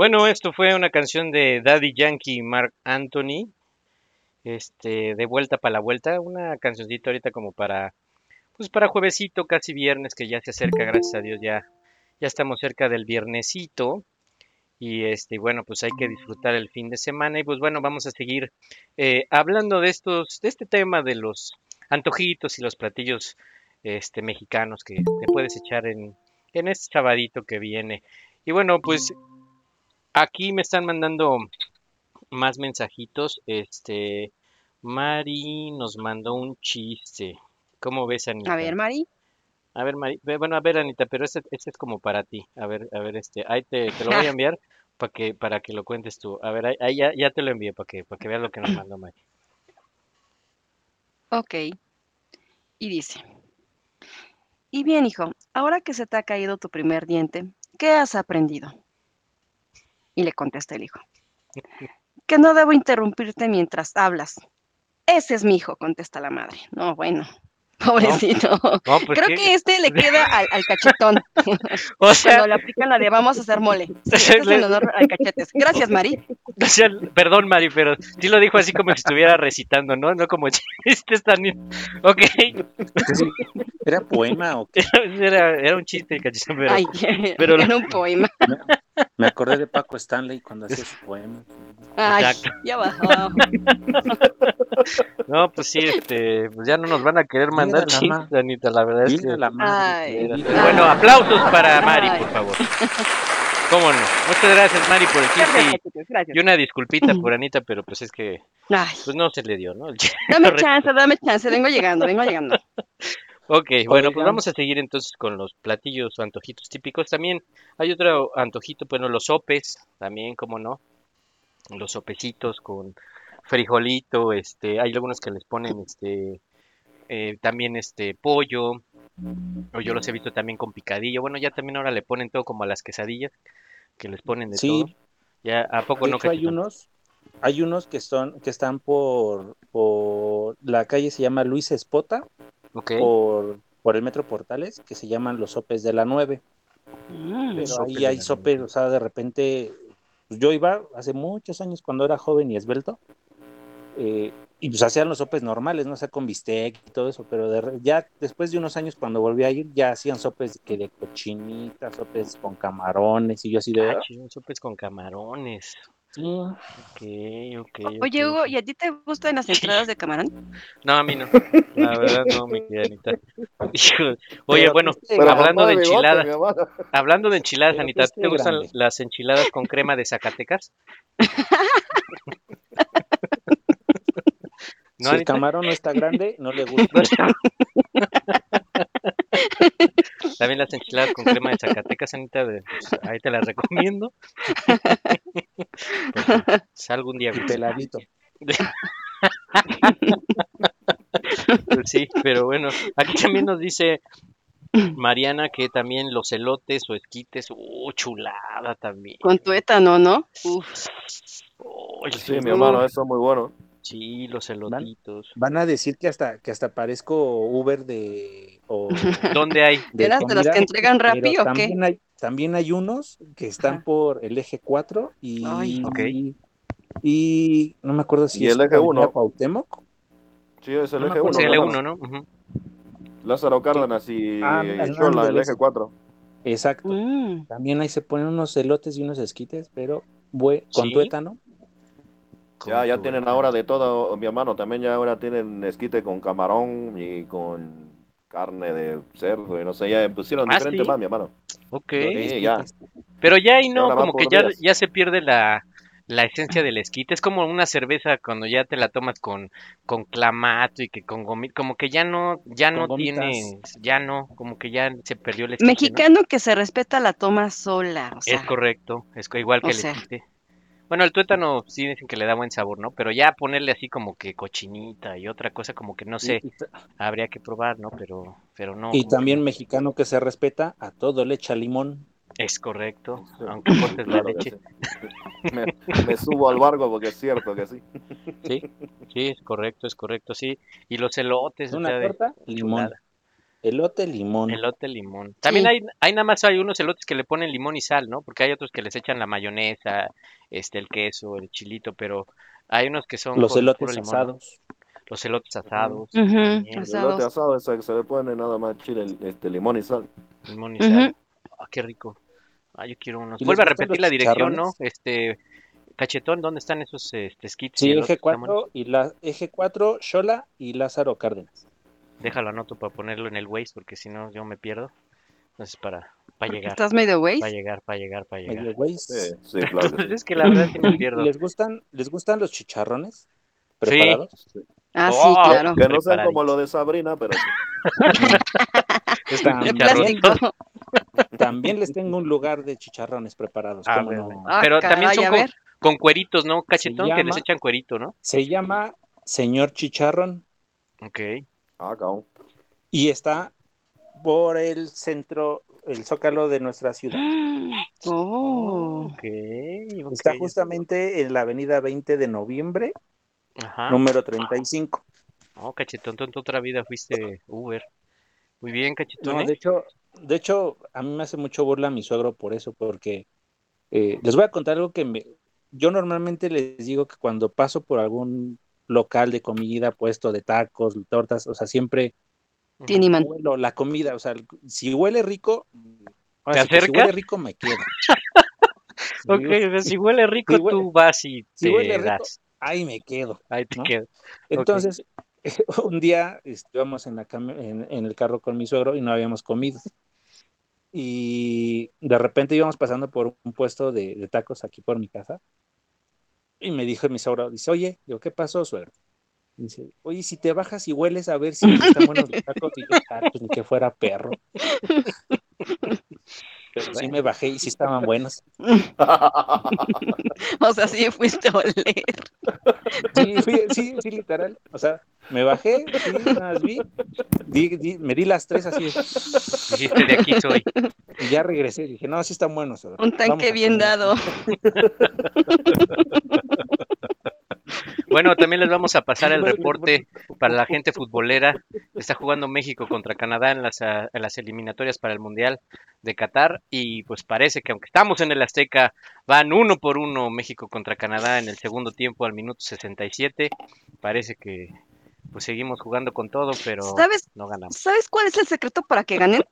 S1: Bueno, esto fue una canción de Daddy Yankee y Mark Anthony. Este, de vuelta para la vuelta, una cancioncita ahorita como para pues para juevesito, casi viernes que ya se acerca, gracias a Dios ya ya estamos cerca del viernesito. Y este, bueno, pues hay que disfrutar el fin de semana. Y pues bueno, vamos a seguir eh, hablando de estos, de este tema de los antojitos y los platillos este, mexicanos que te puedes echar en, en este sabadito que viene. Y bueno, pues aquí me están mandando más mensajitos. Este, Mari nos mandó un chiste. ¿Cómo ves, Anita?
S2: A ver, Mari.
S1: A ver, Mari, bueno, a ver, Anita, pero este, este es como para ti. A ver, a ver, este, ahí te, te lo voy a enviar para que, para que lo cuentes tú. A ver, ahí, ahí ya, ya te lo envié para que, para que veas lo que nos mandó Mari.
S2: Ok. Y dice, y bien, hijo, ahora que se te ha caído tu primer diente, ¿qué has aprendido? Y le contesta el hijo, que no debo interrumpirte mientras hablas. Ese es mi hijo, contesta la madre. No, bueno, pobrecito.
S1: No, pues
S2: Creo
S1: sí.
S2: que este le queda al, al cachetón.
S1: O sea,
S2: Cuando le aplican la de vamos a hacer mole. Sí, este es en honor al cachetes. Gracias, Mari.
S1: o sea, perdón, Mari, pero sí lo dijo así como si estuviera recitando, ¿no? No como chistes tan... Ok,
S4: ¿Era poema o qué?
S1: era, era un chiste, cachito, pero...
S2: Ay,
S1: pero
S2: era un poema.
S4: Me acordé de Paco Stanley cuando hacía su poema.
S2: Ay,
S1: Exacto.
S2: ya bajó.
S1: No, pues sí, este, pues ya no nos van a querer mandar
S4: la
S1: chistes, Anita, la verdad es que...
S4: la madre.
S2: Ay,
S1: Bueno, aplausos para Mari, por favor. ¿Cómo no? Muchas gracias, Mari, por el chiste
S2: Gracias,
S1: y, una disculpita por Anita, pero pues es que
S2: Ay,
S1: pues no se le dio, ¿no?
S2: Dame chance, dame chance. Vengo llegando, vengo llegando.
S1: Ok, bueno, pues vamos a seguir entonces con los platillos o antojitos típicos. También hay otro antojito, bueno, los sopes, también, ¿cómo no? Los sopecitos con frijolito, este, hay algunos que les ponen, este, eh, también este pollo, o yo los he visto también con picadillo. Bueno, ya también ahora le ponen todo como a las quesadillas, que les ponen de
S4: Sí.
S1: todo. Ya, ¿a poco
S4: De
S1: no,
S4: hecho, hay unos, hay unos que son, que están por, por la calle se llama Luis Espota, Por, por el Metro Portales, que se llaman los sopes de la 9.
S2: Mm,
S4: Pero
S1: Sopes
S4: ahí hay sopes, o sea, de repente, pues, yo iba hace muchos años cuando era joven y esbelto, eh, y pues hacían los sopes normales, no o sea, con bistec y todo eso, pero de re- ya después de unos años cuando volví a ir, ya hacían sopes que de cochinita, sopes con camarones, y yo así de,
S1: Ah,
S4: "Ah,
S1: sopes con camarones.
S4: Sí".
S1: Ok, ok,
S2: Oye. Hugo, ¿y a ti te gustan las entradas de camarón?
S1: No, a mí no. La verdad no, mi querida Anita. Oye, bueno, hablando de enchiladas, hablando de enchiladas, Anita, ¿te gustan las enchiladas con crema de Zacatecas? ¿No,
S4: si el camarón no está grande, no le gusta.
S1: También las enchiladas con crema de Zacatecas, Anita, de- pues, ahí te las recomiendo. Pues, si algún día
S4: peladito.
S1: Pues sí, pero bueno, aquí también nos dice Mariana que también los elotes o esquites, uh, chulada también.
S2: Con tuétano, ¿no? Uf.
S1: Uy,
S3: Sí, mi hermano, eso es muy bueno.
S1: Sí, los elotitos.
S4: Van a decir que hasta, que hasta parezco Uber de... O,
S1: ¿Dónde hay?
S4: de
S2: ¿Eras de los que entregan Rappi o qué?
S4: también hay, también hay unos que están
S2: Ajá.
S4: por el eje 4 y,
S2: Ay.
S1: Ok.
S4: y no me acuerdo si
S3: Y
S4: es
S3: el eje
S4: Avenida
S3: uno.
S4: Cuauhtémoc.
S3: Sí, es el
S4: No
S3: eje
S4: acuerdo
S3: 1.
S1: Sí,
S4: Sí,
S1: el
S4: hermano.
S1: L1, ¿no?
S3: Lázaro Cárdenas y
S4: Ah,
S3: y
S4: lado
S3: el
S4: del
S3: eje
S4: ese.
S3: 4.
S4: Exacto.
S2: Mm.
S4: También ahí se ponen unos elotes y unos esquites, pero bue- con
S1: Sí.
S4: tuétano.
S3: Ya, ya tienen ahora de todo, mi hermano. También ya ahora tienen esquite con camarón y con carne de cerdo y no sé, ya pusieron
S1: Ah,
S3: diferentes
S1: ¿sí?
S3: más, mi hermano.
S1: Ok.
S3: Sí, ya.
S1: Pero ya ahí no, como que ya, ya se pierde la, la esencia del esquite. Es como una cerveza cuando ya te la tomas con, con clamato y que con gomita, como que ya no, ya no
S4: gomitas.
S1: tiene, ya no, como que ya se perdió el esquite, ¿no?
S2: Mexicano que se respeta la toma sola. O sea,
S1: Es correcto, es igual que
S2: o
S1: el
S2: sea.
S1: esquite. Bueno, el tuétano sí dicen que le da buen sabor, ¿no? Pero ya ponerle así como que cochinita y otra cosa como que no sé, habría que probar, ¿no? Pero, pero no.
S4: y
S1: que
S4: también
S1: no.
S4: mexicano que se respeta, a todo le echa limón.
S1: Es correcto,
S3: Sí.
S1: aunque cortes la
S3: Claro
S1: leche.
S3: sí. me, me subo al barco porque es cierto que sí.
S1: Sí, sí, es correcto, es correcto, sí. Y los elotes, o
S4: Una torta, limón.
S1: chulada.
S4: Elote limón.
S1: Elote limón. También
S2: Sí.
S1: hay, hay nada más hay unos elotes que le ponen limón y sal, ¿no? Porque hay otros que les echan la mayonesa, este, el queso, el chilito, pero hay unos que son
S4: Los elotes asados.
S1: Los elotes asados,
S3: El
S2: Asados.
S3: elote asado ese que se le pone nada más chile, este, limón y sal.
S1: limón y sal. Ah, qué rico. Ah, yo quiero unos.
S4: ¿Y les
S1: Vuelve a repetir la dirección, ¿no? Este, Cachetón, ¿dónde están esos este, skits?
S4: Sí, eje
S1: Está bueno.
S4: 4 y la eje 4, Xola y Lázaro Cárdenas.
S1: Déjalo anoto para ponerlo en el Waze, porque si no yo me pierdo. Entonces para, para llegar,
S2: estás medio güey.
S1: para llegar, para llegar, para llegar.
S4: Medio güey.
S3: Sí, sí, claro. sí.
S1: es que la verdad sí me pierdo.
S4: ¿Les gustan, ¿Les gustan los chicharrones preparados?
S2: Ah, sí,
S1: Oh,
S2: claro.
S3: Que no sean como lo de Sabrina, pero
S2: De
S4: También,
S2: plástico.
S4: también les tengo un lugar de chicharrones preparados.
S1: Ah,
S4: ¿cómo
S1: bueno.
S4: no?
S2: Ah,
S1: Pero también son con, con cueritos, ¿no? Cachetón, que les echan cuerito, ¿no?
S4: Se llama Señor Chicharrón
S1: Ok.
S3: Ah, cabrón.
S4: y está por el centro, el zócalo de nuestra ciudad.
S2: Oh.
S4: Está justamente en la avenida 20 de noviembre,
S1: Ajá.
S4: número 35.
S1: No, cachetón, en tu otra vida fuiste Uber. Muy bien, cachetón.
S4: No,
S1: ¿eh?
S4: de hecho, de hecho, a mí me hace mucho burla mi suegro por eso, porque eh, les voy a contar algo que me, yo normalmente les digo que cuando paso por algún local de comida, puesto de tacos, tortas, o sea, siempre
S2: Tiene
S4: huelo la comida, o sea, si huele rico,
S1: ¿Te
S4: que si
S1: acercas?
S4: huele rico me quedo.
S1: Ok, sea, si huele rico,
S4: Si huele-
S1: tú vas y
S4: si
S1: te
S4: huele rico,
S1: das.
S4: ahí me quedo.
S1: Ahí te
S4: ¿no?
S1: quedas.
S4: Entonces, un día íbamos en, la cam- en, en el carro con mi suegro y no habíamos comido. Y de repente íbamos pasando por un puesto de, de tacos aquí por mi casa. Y me dijo mi suegro, dice, oye, digo, ¿qué pasó, suegro? Dice, oye, si te bajas y hueles a ver si están buenos los tacos, y yo, "Ah, pues ni que fuera perro. Pero sí me bajé y sí estaban buenos.
S2: O sea, sí fuiste a oler.
S4: Sí, fui- sí, sí, literal. O sea, me bajé, sí, nada más vi, di- di- me di las tres así.
S1: Dijiste, de aquí soy.
S4: Y ya regresé, dije, no, sí están buenos.
S2: Un tanque bien
S4: comer".
S2: dado.
S1: Bueno, también les vamos a pasar el reporte para la gente futbolera. Está jugando México contra Canadá en las, ah, en las eliminatorias para el Mundial de Qatar y pues parece que aunque estamos en el Azteca, van uno por uno México contra Canadá en el segundo tiempo al minuto 67. Parece que pues seguimos jugando con todo, pero
S2: ¿Sabes?
S1: no ganamos.
S2: ¿Sabes cuál es el secreto para que ganen?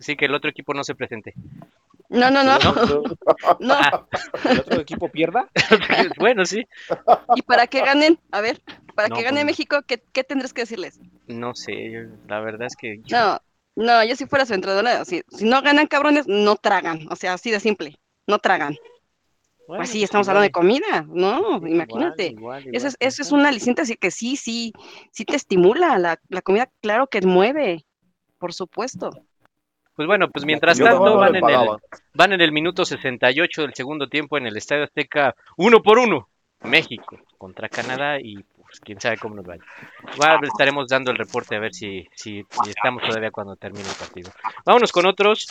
S1: Sí, que el otro equipo no se presente.
S2: No, no, no. No.
S4: el otro equipo pierda.
S1: bueno, sí.
S2: Y para que ganen, a ver, para
S1: No,
S2: que gane
S1: pues-
S2: México, ¿qué, qué tendrás que decirles?
S1: No sé, la verdad es que
S2: No, no, yo si fuera su entrenadora, si, si no ganan cabrones, no tragan. O sea, así de simple. No tragan.
S1: bueno,
S2: pues sí,
S1: pues
S2: estamos
S1: igual
S2: hablando de comida, ¿no?
S1: igual,
S2: Imagínate.
S1: igual,
S2: Eso es, eso es
S1: ajá.
S2: un aliciente, así que sí, sí, sí te estimula. La, la comida, claro que mueve, por supuesto.
S1: Pues bueno, pues mientras
S3: Yo
S1: tanto van en, el, van en el minuto 68 del segundo tiempo en el Estadio Azteca, uno por uno, México contra Canadá y pues quién sabe cómo nos vaya. Va, estaremos dando el reporte a ver si, si, si estamos todavía cuando termine el partido. Vámonos con otros,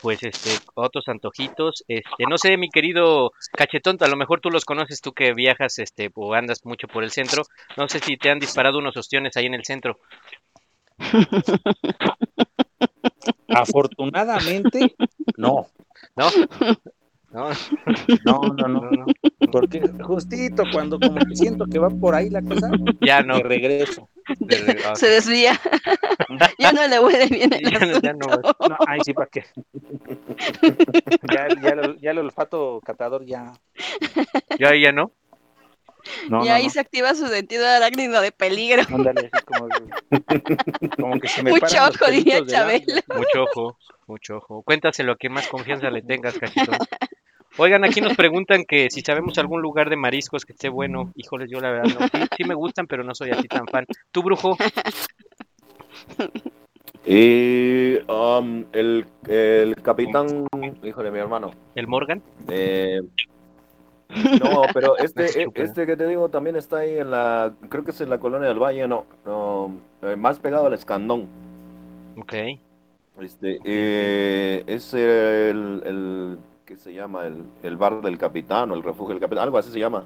S1: pues este, otros antojitos. Este, no sé, mi querido Cachetón, a lo mejor tú los conoces, tú que viajas este, o andas mucho por el centro. No sé si te han disparado unos ostiones ahí en el centro.
S4: Afortunadamente, no.
S1: ¿No? ¿No?
S4: No, no, no. Porque justito cuando como que siento que va por ahí la cosa,
S1: Ya no.
S4: me regreso.
S1: De- de-
S2: Se desvía. ya no le huele bien el
S1: Ya no- ya no.
S4: No, ay, sí, ¿para qué? Ya, ya, el- ya el olfato catador ya.
S1: Ya, ya no.
S4: No,
S2: y
S4: no,
S2: ahí
S4: no.
S2: se activa su sentido arácnido de peligro.
S4: Ándale, así como, como que se me
S2: Mucho ojo, diría. Chabela.
S1: Mucho ojo, mucho ojo. Cuéntaselo a quien más confianza le tengas, cachito. Oigan, aquí nos preguntan que si sabemos algún lugar de mariscos que esté bueno. Híjoles, yo la verdad no. Sí, sí me gustan, pero no soy así tan fan. ¿Tú, brujo?
S3: Y um, el, el capitán, híjole, mi hermano.
S1: ¿El Morgan?
S3: eh, no, pero este,
S1: chúpalo.
S3: este que te digo también está ahí en la, creo que es en la colonia del Valle, no, no, eh, más pegado al Escandón.
S1: Ok.
S3: Este, eh, es el, el, ¿qué se llama? El, el bar del capitán o el refugio del capitán, algo así se llama.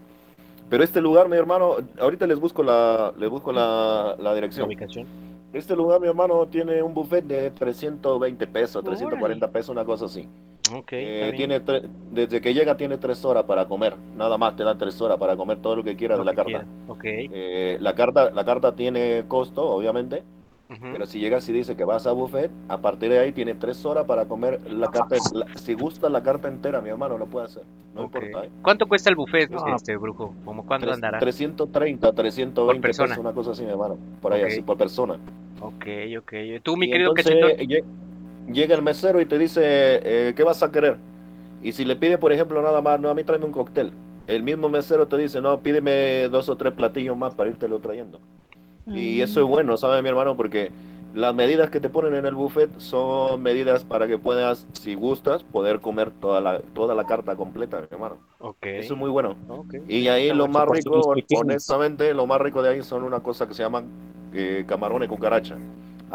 S3: Pero este lugar, mi hermano, ahorita les busco la, les busco la, la
S1: ¿La
S3: dirección.
S1: ubicación?
S3: Este lugar, mi hermano, tiene un buffet de 320 pesos, 340 pesos, una cosa así.
S1: Ok,
S3: Eh, tiene tre- desde que llega tiene tres horas para comer, nada más te dan tres horas para comer todo lo que quieras
S1: Lo
S3: de la carta.
S1: quieras. Ok.
S3: Eh, la carta. La carta tiene costo, obviamente,
S1: ujú.
S3: pero si llegas y dices que vas a buffet, a partir de ahí tiene tres horas para comer la carta. la- si gusta la carta entera, mi hermano, lo puede hacer, no
S1: Ok.
S3: importa. ¿eh?
S1: ¿Cuánto cuesta el buffet,
S4: No.
S1: este brujo? ¿Cómo cuánto
S3: Tres-
S1: andará?
S3: 330, 320
S1: persona.
S3: pesos, una cosa así, mi hermano, por ahí así, por persona.
S1: Ok, ok. Tú, mi
S3: Y
S1: querido
S3: entonces,
S1: cachetón.
S3: Lle- llega el mesero y te dice, eh, ¿qué vas a querer? Y si le pide, por ejemplo, nada más, no, a mí tráeme un cóctel. El mismo mesero te dice, no, pídeme dos o tres platillos más para irte trayendo. Y eso es bueno, ¿sabes, mi hermano? Porque las medidas que te ponen en el buffet son medidas para que puedas, si gustas, poder comer toda la, toda la carta completa, mi hermano.
S1: Ok.
S3: Eso es muy bueno.
S1: ok.
S3: Y ahí
S1: Está
S3: lo más rico, honestamente, lo más rico de ahí son una cosa que se llaman eh, camarones cucaracha.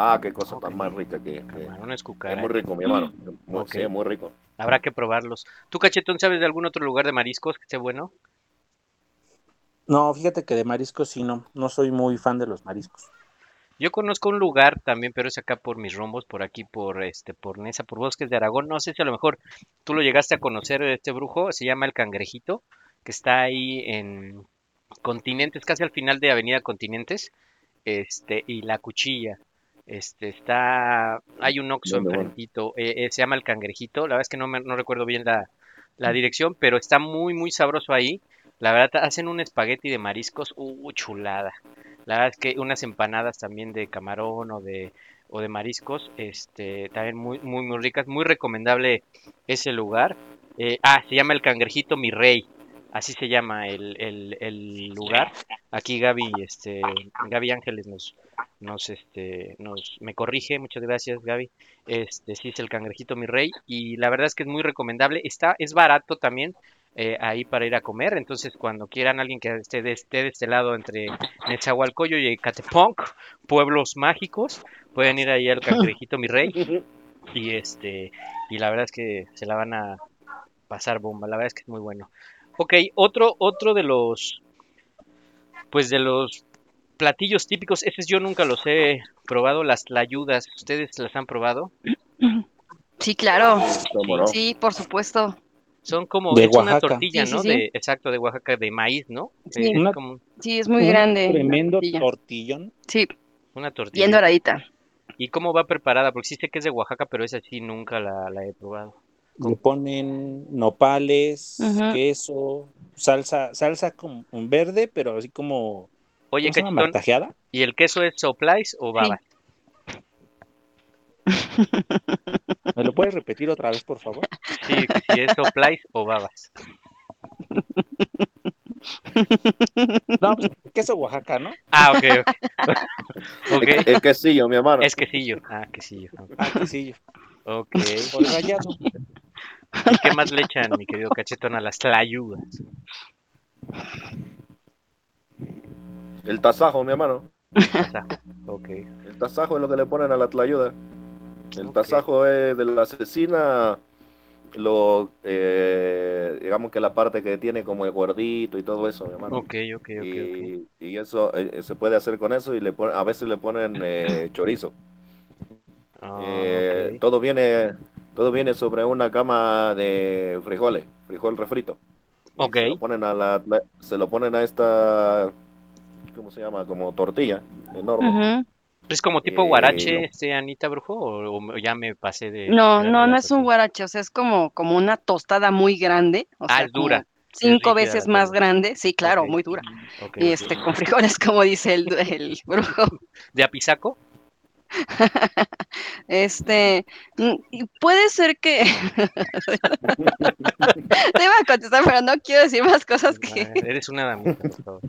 S3: Ah, qué cosa tan más rica que, que-
S1: Camarones
S3: es muy rico, mi hermano. Muy,
S1: Ok.
S3: Sí, muy rico.
S1: Habrá que probarlos. ¿Tú, cachetón, sabes de algún otro lugar de mariscos que esté bueno?
S4: No, fíjate que de mariscos sí no, no soy muy fan de los mariscos.
S1: Yo conozco un lugar también, pero es acá por mis rumbos, por aquí, por este, por Nesa, por Bosques de Aragón. No sé si a lo mejor tú lo llegaste a conocer, este brujo, se llama El Cangrejito, que está ahí en Continentes, casi al final de Avenida Continentes, este, y La Cuchilla. Este, está, hay un Oxxo enfrentito, eh, eh, se llama El Cangrejito, la verdad es que no, me, no recuerdo bien la, la dirección, pero está muy, muy sabroso ahí. La verdad, hacen un espagueti de mariscos, uh, chulada. La verdad es que unas empanadas también de camarón o de, o de mariscos, este, también muy, muy, muy ricas, muy recomendable ese lugar. Eh, ah, se llama el Cangrejito Mi Rey, así se llama el, el, el lugar. Aquí Gaby, este, Gaby Ángeles nos, nos, este, nos, me corrige, muchas gracias Gaby. Este, sí es el Cangrejito Mi Rey y la verdad es que es muy recomendable. Está, es barato también. eh, ahí para ir a comer, entonces cuando quieran alguien que esté de, esté de este lado entre Nezahualcóyotl y Ecatepec, pueblos mágicos, pueden ir ahí al Cangrejito Mi Rey y este y la verdad es que se la van a pasar bomba, la verdad es que es muy bueno. Ok, otro otro de los pues de los platillos típicos, esos yo nunca los he probado, las tlayudas, ¿ustedes las han probado?
S2: Sí, claro. Sí, por supuesto.
S1: Son como
S4: De
S1: es una tortilla,
S2: Sí, sí,
S1: ¿no?
S2: sí.
S1: De exacto de Oaxaca de maíz, ¿no?
S2: Sí.
S1: Eh, es
S4: Una-
S1: como
S2: Sí, es muy
S4: Un
S2: grande.
S4: Tremendo
S2: tortilla.
S4: tortillón.
S2: Sí,
S1: una tortilla.
S2: bien doradita.
S1: ¿Y cómo va preparada? Porque sí sé que es de Oaxaca, pero esa sí nunca la, la he probado.
S4: Le ponen nopales, queso, salsa, salsa como verde, pero así como
S1: Oye,
S4: martajeada.
S1: ¿y el queso es soplais o babas?
S4: ¿Me lo puedes repetir otra vez, por favor?
S1: Sí, si es soplais o babas.
S4: No, pues, queso Oaxaca, ¿no?
S1: Ah, ok, ok. ok,
S3: El, el quesillo, mi hermano.
S1: es quesillo. Ah, quesillo.
S4: Ah, quesillo.
S1: Ok.
S4: O el rallado.
S1: ¿Y qué más le echan, mi querido cachetón, a las tlayudas?
S3: El tasajo, mi hermano.
S1: O sea, ok.
S3: El tasajo es lo que le ponen a la tlayuda. El
S1: Ok.
S3: tasajo es de la asesina, lo, eh, digamos que la parte que tiene como el gordito y todo eso, mi hermano.
S1: Ok, ok, ok.
S3: Y, y eso eh, se puede hacer con eso y le pon- a veces le ponen eh, chorizo.
S1: Ah,
S3: Eh. Todo viene todo viene sobre una cama de frijoles, frijol refrito.
S1: Ok.
S3: Se lo ponen a la, la- se lo ponen a esta ¿cómo se llama? Como tortilla enorme.
S2: Ujú.
S1: ¿Es como tipo
S3: Eh,
S1: guarache, este, Anita Brujo? ¿O, o ya me pasé de...?
S2: No,
S1: de
S2: no, no es un guarache, o sea, es como, como una tostada muy grande. O
S1: Ah,
S2: sea,
S1: dura.
S2: Cinco
S1: rígida
S2: veces más grande, sí, claro,
S1: Ok.
S2: muy dura.
S1: Ok,
S2: Y este, con frijoles, como dice el, el brujo.
S1: ¿De apisaco?
S2: Este, mm, puede ser que. Te iba a contestar, pero no quiero decir más cosas que.
S1: Eres una damita, por favor.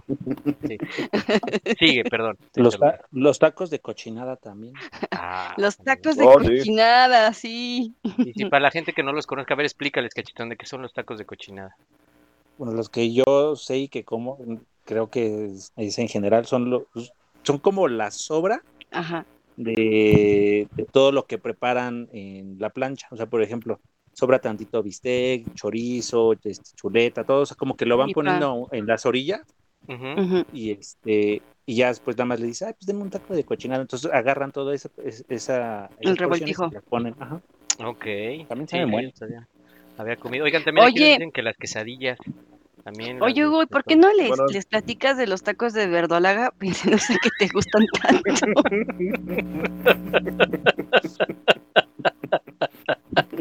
S1: Sí. Sigue, perdón.
S4: Los,
S1: interrumpí.
S4: ta- los tacos de cochinada también.
S1: Ah,
S2: Los tacos de
S3: Oh,
S2: cochinada, sí.
S1: Y si para la gente que no los conozca, a ver, explícales, cachetón, de qué son los tacos de cochinada.
S4: Bueno, los que yo sé y que como, creo que es, es en general, son los, son como la sobra
S2: Ajá.
S4: De, de todo lo que preparan en la plancha. O sea, por ejemplo, sobra tantito bistec, chorizo, este, chuleta, todo, o sea, como que lo van poniendo en las orillas y este y ya después nada más le dice, ay, pues deme un taco de cochinada. Entonces agarran todo esa, es- esa
S2: El revoltijo.
S4: y las ponen, ajá.
S1: Ok.
S4: También
S1: Sí,
S4: saben
S1: yo
S4: bueno.
S1: Había comido. Oigan, también aquí
S2: Oye.
S1: dicen que las quesadillas también.
S2: Oye, Hugo, ¿y
S1: de
S2: ¿por qué no les,
S3: Bueno.
S2: les platicas de los tacos de verdolaga? No sé que te gustan tanto.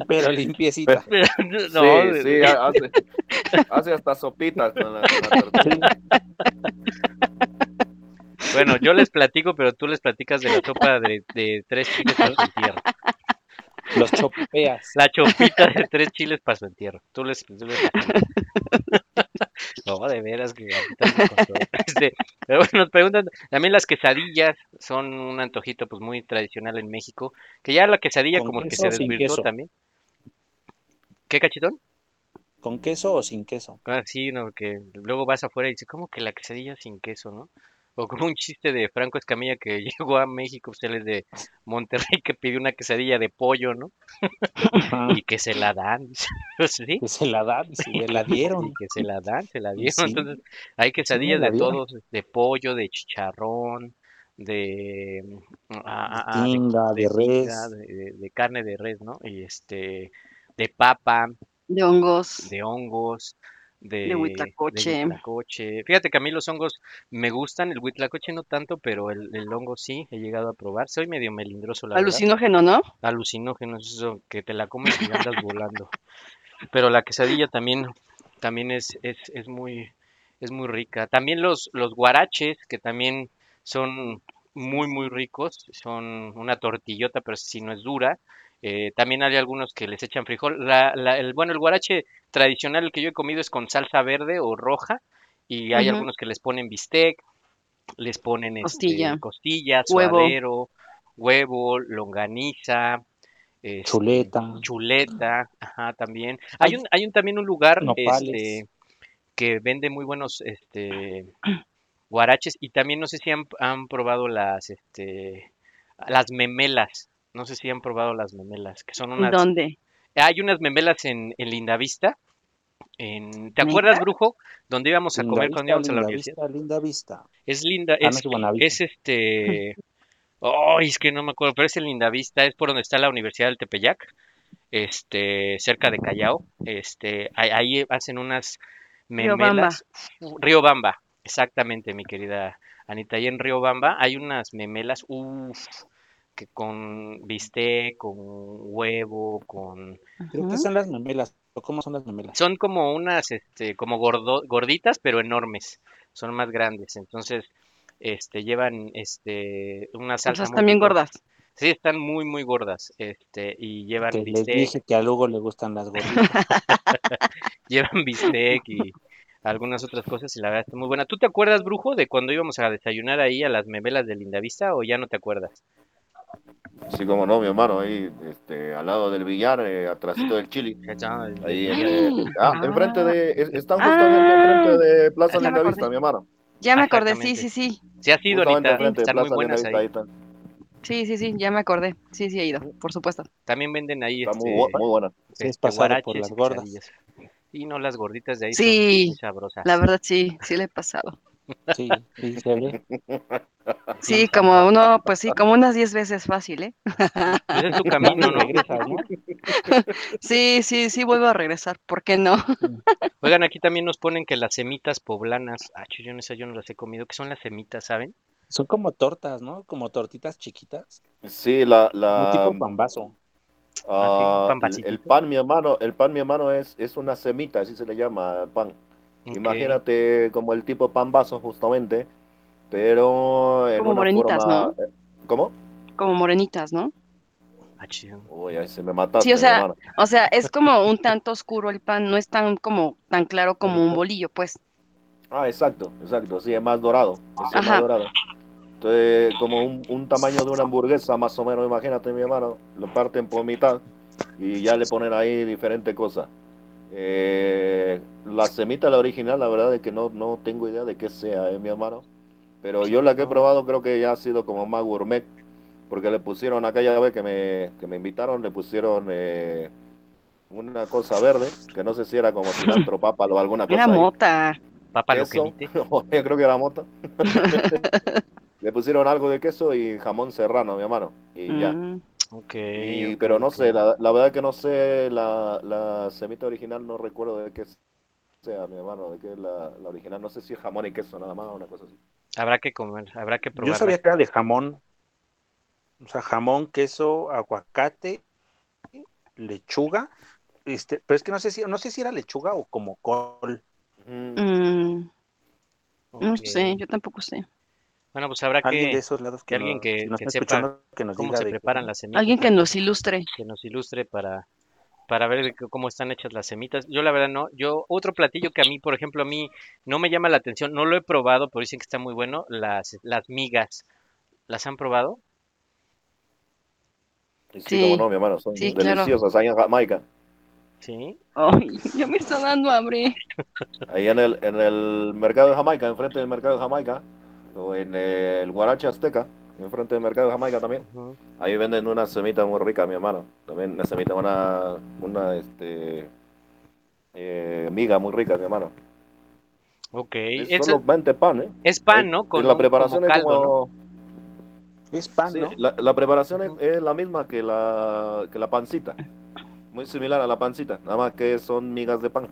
S4: Pero limpiecita.
S1: no,
S3: sí, sí, hace, hace hasta sopitas con la, con la tortilla.
S1: Bueno, yo les platico, pero tú les platicas de la sopa de, de tres chiles para su entierro.
S4: Los chopeas.
S1: La chopita de tres chiles para su entierro. Tú les, tú les- No, de veras que. Este, pero bueno, nos preguntan, también las quesadillas son un antojito pues muy tradicional en México, que ya la quesadilla
S4: ¿Con
S1: como que se desvirtuó también. ¿Qué cachitón?
S4: ¿Con queso o sin queso?
S1: Ah, sí, no, que luego vas afuera y dices, ¿cómo que la quesadilla sin queso, no? O como un chiste de Franco Escamilla que llegó a México, pues él es de Monterrey, que pidió una quesadilla de pollo, ¿no?
S4: Ajá.
S1: Y que se la dan. ¿Sí?
S4: Que se la dan, se la dieron.
S1: Y que se la dan, se la dieron.
S4: sí.
S1: Entonces, hay quesadillas
S4: la
S1: de
S4: dieron.
S1: todos, de pollo, de chicharrón, de, ah, de-
S4: res.
S1: de carne de res, ¿no? Y este, de papa,
S2: De hongos.
S1: de hongos, de,
S2: huitlacoche.
S1: de huitlacoche. Fíjate que a mí los hongos me gustan, el huitlacoche no tanto, pero el, el hongo sí, he llegado a probar. Soy medio melindroso, la verdad.
S2: Alucinógeno, ¿no?
S1: Alucinógenos, eso que te la comes y andas volando. Pero la quesadilla también, también es, es, es muy, es muy rica. También los, los guaraches, que también son muy, muy ricos, son una tortillota, pero si no es dura. Eh, también hay algunos que les echan frijol. La, la- el, bueno, el guarache tradicional, el que yo he comido es con salsa verde o roja, y hay algunos que les ponen bistec, les ponen este,
S2: Costilla.
S1: costilla,
S2: Huevo.
S1: suadero, huevo, longaniza, este,
S4: Chuleta.
S1: chuleta, ajá, también. Hay un, hay un también un lugar, este, que vende muy buenos, este, guaraches y también no sé si han, han probado las, este, las memelas. No sé si han probado las memelas, que son unas,
S2: ¿Dónde?
S1: hay unas memelas en, en Lindavista. En, ¿te acuerdas. Brujo? Donde íbamos a
S4: Linda
S1: comer
S4: vista,
S1: cuando íbamos a la
S4: linda
S1: universidad.
S4: vista, linda vista.
S1: Es linda,
S4: Ah, no,
S1: es,
S4: es
S1: es este. Ay, es que no me acuerdo, pero es en Lindavista, es por donde está la Universidad del Tepeyac, este, cerca de Callao. Este, ahí, ahí hacen unas memelas. Río Bamba, exactamente, mi querida Anita. Ahí en Río Bamba hay unas memelas, uff, que con bistec, con huevo, con
S4: Creo que
S2: Ujú.
S4: son las memelas. ¿O ¿Cómo son las memelas?
S1: son como unas, este, como gordo- gorditas, pero enormes. Son más grandes. Entonces, este, llevan, este, una salsa
S2: bien
S1: picante.
S2: gordas.
S1: Sí, están muy, muy gordas. Este, y llevan
S4: Que les
S1: bistec,
S4: dije que a Lugo le gustan las gorditas.
S1: llevan bistec y algunas otras cosas y la verdad está muy buena. ¿Tú te acuerdas, Brujo, de cuando íbamos a desayunar ahí a las memelas de Lindavista o ya no te acuerdas?
S3: Sí, como no, mi hermano, ahí este, al lado del billar, eh, atrásito del chili. Ahí, en, eh, ah,
S2: Ah.
S3: enfrente de, es- están
S2: Ah.
S3: justamente enfrente de Plaza
S2: Ya me
S3: Lindavista,
S2: acordé.
S3: mi hermano.
S2: Ya me acordé, sí, sí, sí.
S1: Sí, ha sido,
S3: de
S1: Están muy buenas
S3: ahí
S1: ahí.
S3: están.
S2: Sí, sí, sí, ya me acordé. Sí, sí he ido, por supuesto.
S1: También venden ahí
S3: Está muy,
S1: este,
S3: bu- muy buena.
S4: Sí, es pasado por las gordas.
S1: Y no, las gorditas de ahí
S2: Sí,
S1: son muy sabrosas.
S2: La verdad sí, sí le he pasado.
S4: Sí, sí, se ve.
S2: Sí, como uno, pues sí, como unas 10 veces fácil, ¿eh?
S1: Pues es tu camino, ¿no?
S4: Regresas, ¿no?
S2: Sí, sí, sí vuelvo a regresar, ¿por qué no?
S1: Oigan, aquí también nos ponen que las semitas poblanas, ah, yo no sé, yo no las he comido, que son las semitas, ¿saben?
S4: Son como tortas, ¿no? Como tortitas chiquitas.
S3: Sí, la,
S4: Un
S3: la,
S4: tipo pambazo.
S3: ah,
S1: pan
S3: el, pan, mi hermano, el pan, mi hermano, es, es una semita, así se le llama pan. Imagínate como el tipo pan vaso, justamente, pero en
S2: Como
S3: una
S2: morenitas,
S3: forma... eh, ¿Cómo?
S2: Como morenitas, ¿no?
S1: Ah.
S3: Uy, ahí se me mataste,
S2: Sí, o sea, o sea, es como un tanto oscuro el pan, no es tan como tan claro como un bolillo, pues.
S3: Ah, exacto, exacto, sí, es más dorado, es
S2: Ajá.
S3: más dorado. Entonces, como un, un tamaño de una hamburguesa, más o menos, imagínate, mi hermano, lo parten por mitad y ya le ponen ahí diferentes cosas. Eh, la semita, la original, la verdad es que no, no tengo idea de qué sea, eh, mi hermano. Pero yo la que he probado creo que ya ha sido como más gourmet, porque le pusieron aquella vez que me, que me invitaron, le pusieron eh, una cosa verde, que no sé si era como cilantro, pápalo o alguna cosa
S2: Era
S3: ahí.
S2: mota.
S1: Papa lo que
S3: yo creo que era mota. Le pusieron algo de queso y jamón serrano, mi hermano. Y ya.
S2: Mm,
S1: Ok.
S3: Y- pero no sé, la, la verdad que no sé, la, la semita original no recuerdo de qué sea, mi hermano, de qué es la, la original. No sé si es jamón y queso nada más o una cosa así.
S1: Habrá que comer, habrá que
S4: Yo
S1: probar.
S4: sabía que era de jamón. O sea, jamón, queso, aguacate, lechuga. Este, pero es que no sé si, no sé si era lechuga o como col.
S2: Mm, No sé, yo tampoco sé.
S1: Bueno, pues habrá
S4: Alguien
S1: que,
S4: de esos lados
S1: que
S4: que,
S1: alguien
S4: nos-
S1: que-
S4: si nos
S1: que
S4: está
S1: sepa
S4: escuchando, que nos
S1: cómo
S4: diga
S1: se
S4: de
S1: preparan las semitas.
S2: Alguien que nos ilustre.
S1: que nos ilustre para, para ver cómo están hechas las semitas. Yo la verdad no, yo otro platillo que a mí, por ejemplo, a mí no me llama la atención, no lo he probado, pero dicen que está muy bueno, las, las migas. ¿Las han probado?
S3: Sí,
S2: Sí,
S3: como no, mi hermano, son
S2: sí, claro.
S3: deliciosas ahí en Jamaica.
S1: Sí.
S2: Ay, ya me está dando hambre.
S3: Ahí en el, en el mercado de Jamaica, enfrente del mercado de Jamaica, o en el Guarache Azteca, enfrente del mercado de Jamaica también. Ahí venden una semita muy rica, mi hermano. También una semita, una, una este, eh, miga muy rica, mi hermano.
S1: Ok.
S3: Es
S1: Es,
S3: solo 20 pan, ¿eh?
S1: es pan, ¿no? Con
S3: la preparación
S1: como
S3: es como...
S4: Es pan,
S3: sí,
S4: ¿no?
S3: la, la preparación es, es la misma que la, que la pancita. Muy similar a la pancita, nada más que son migas de pan.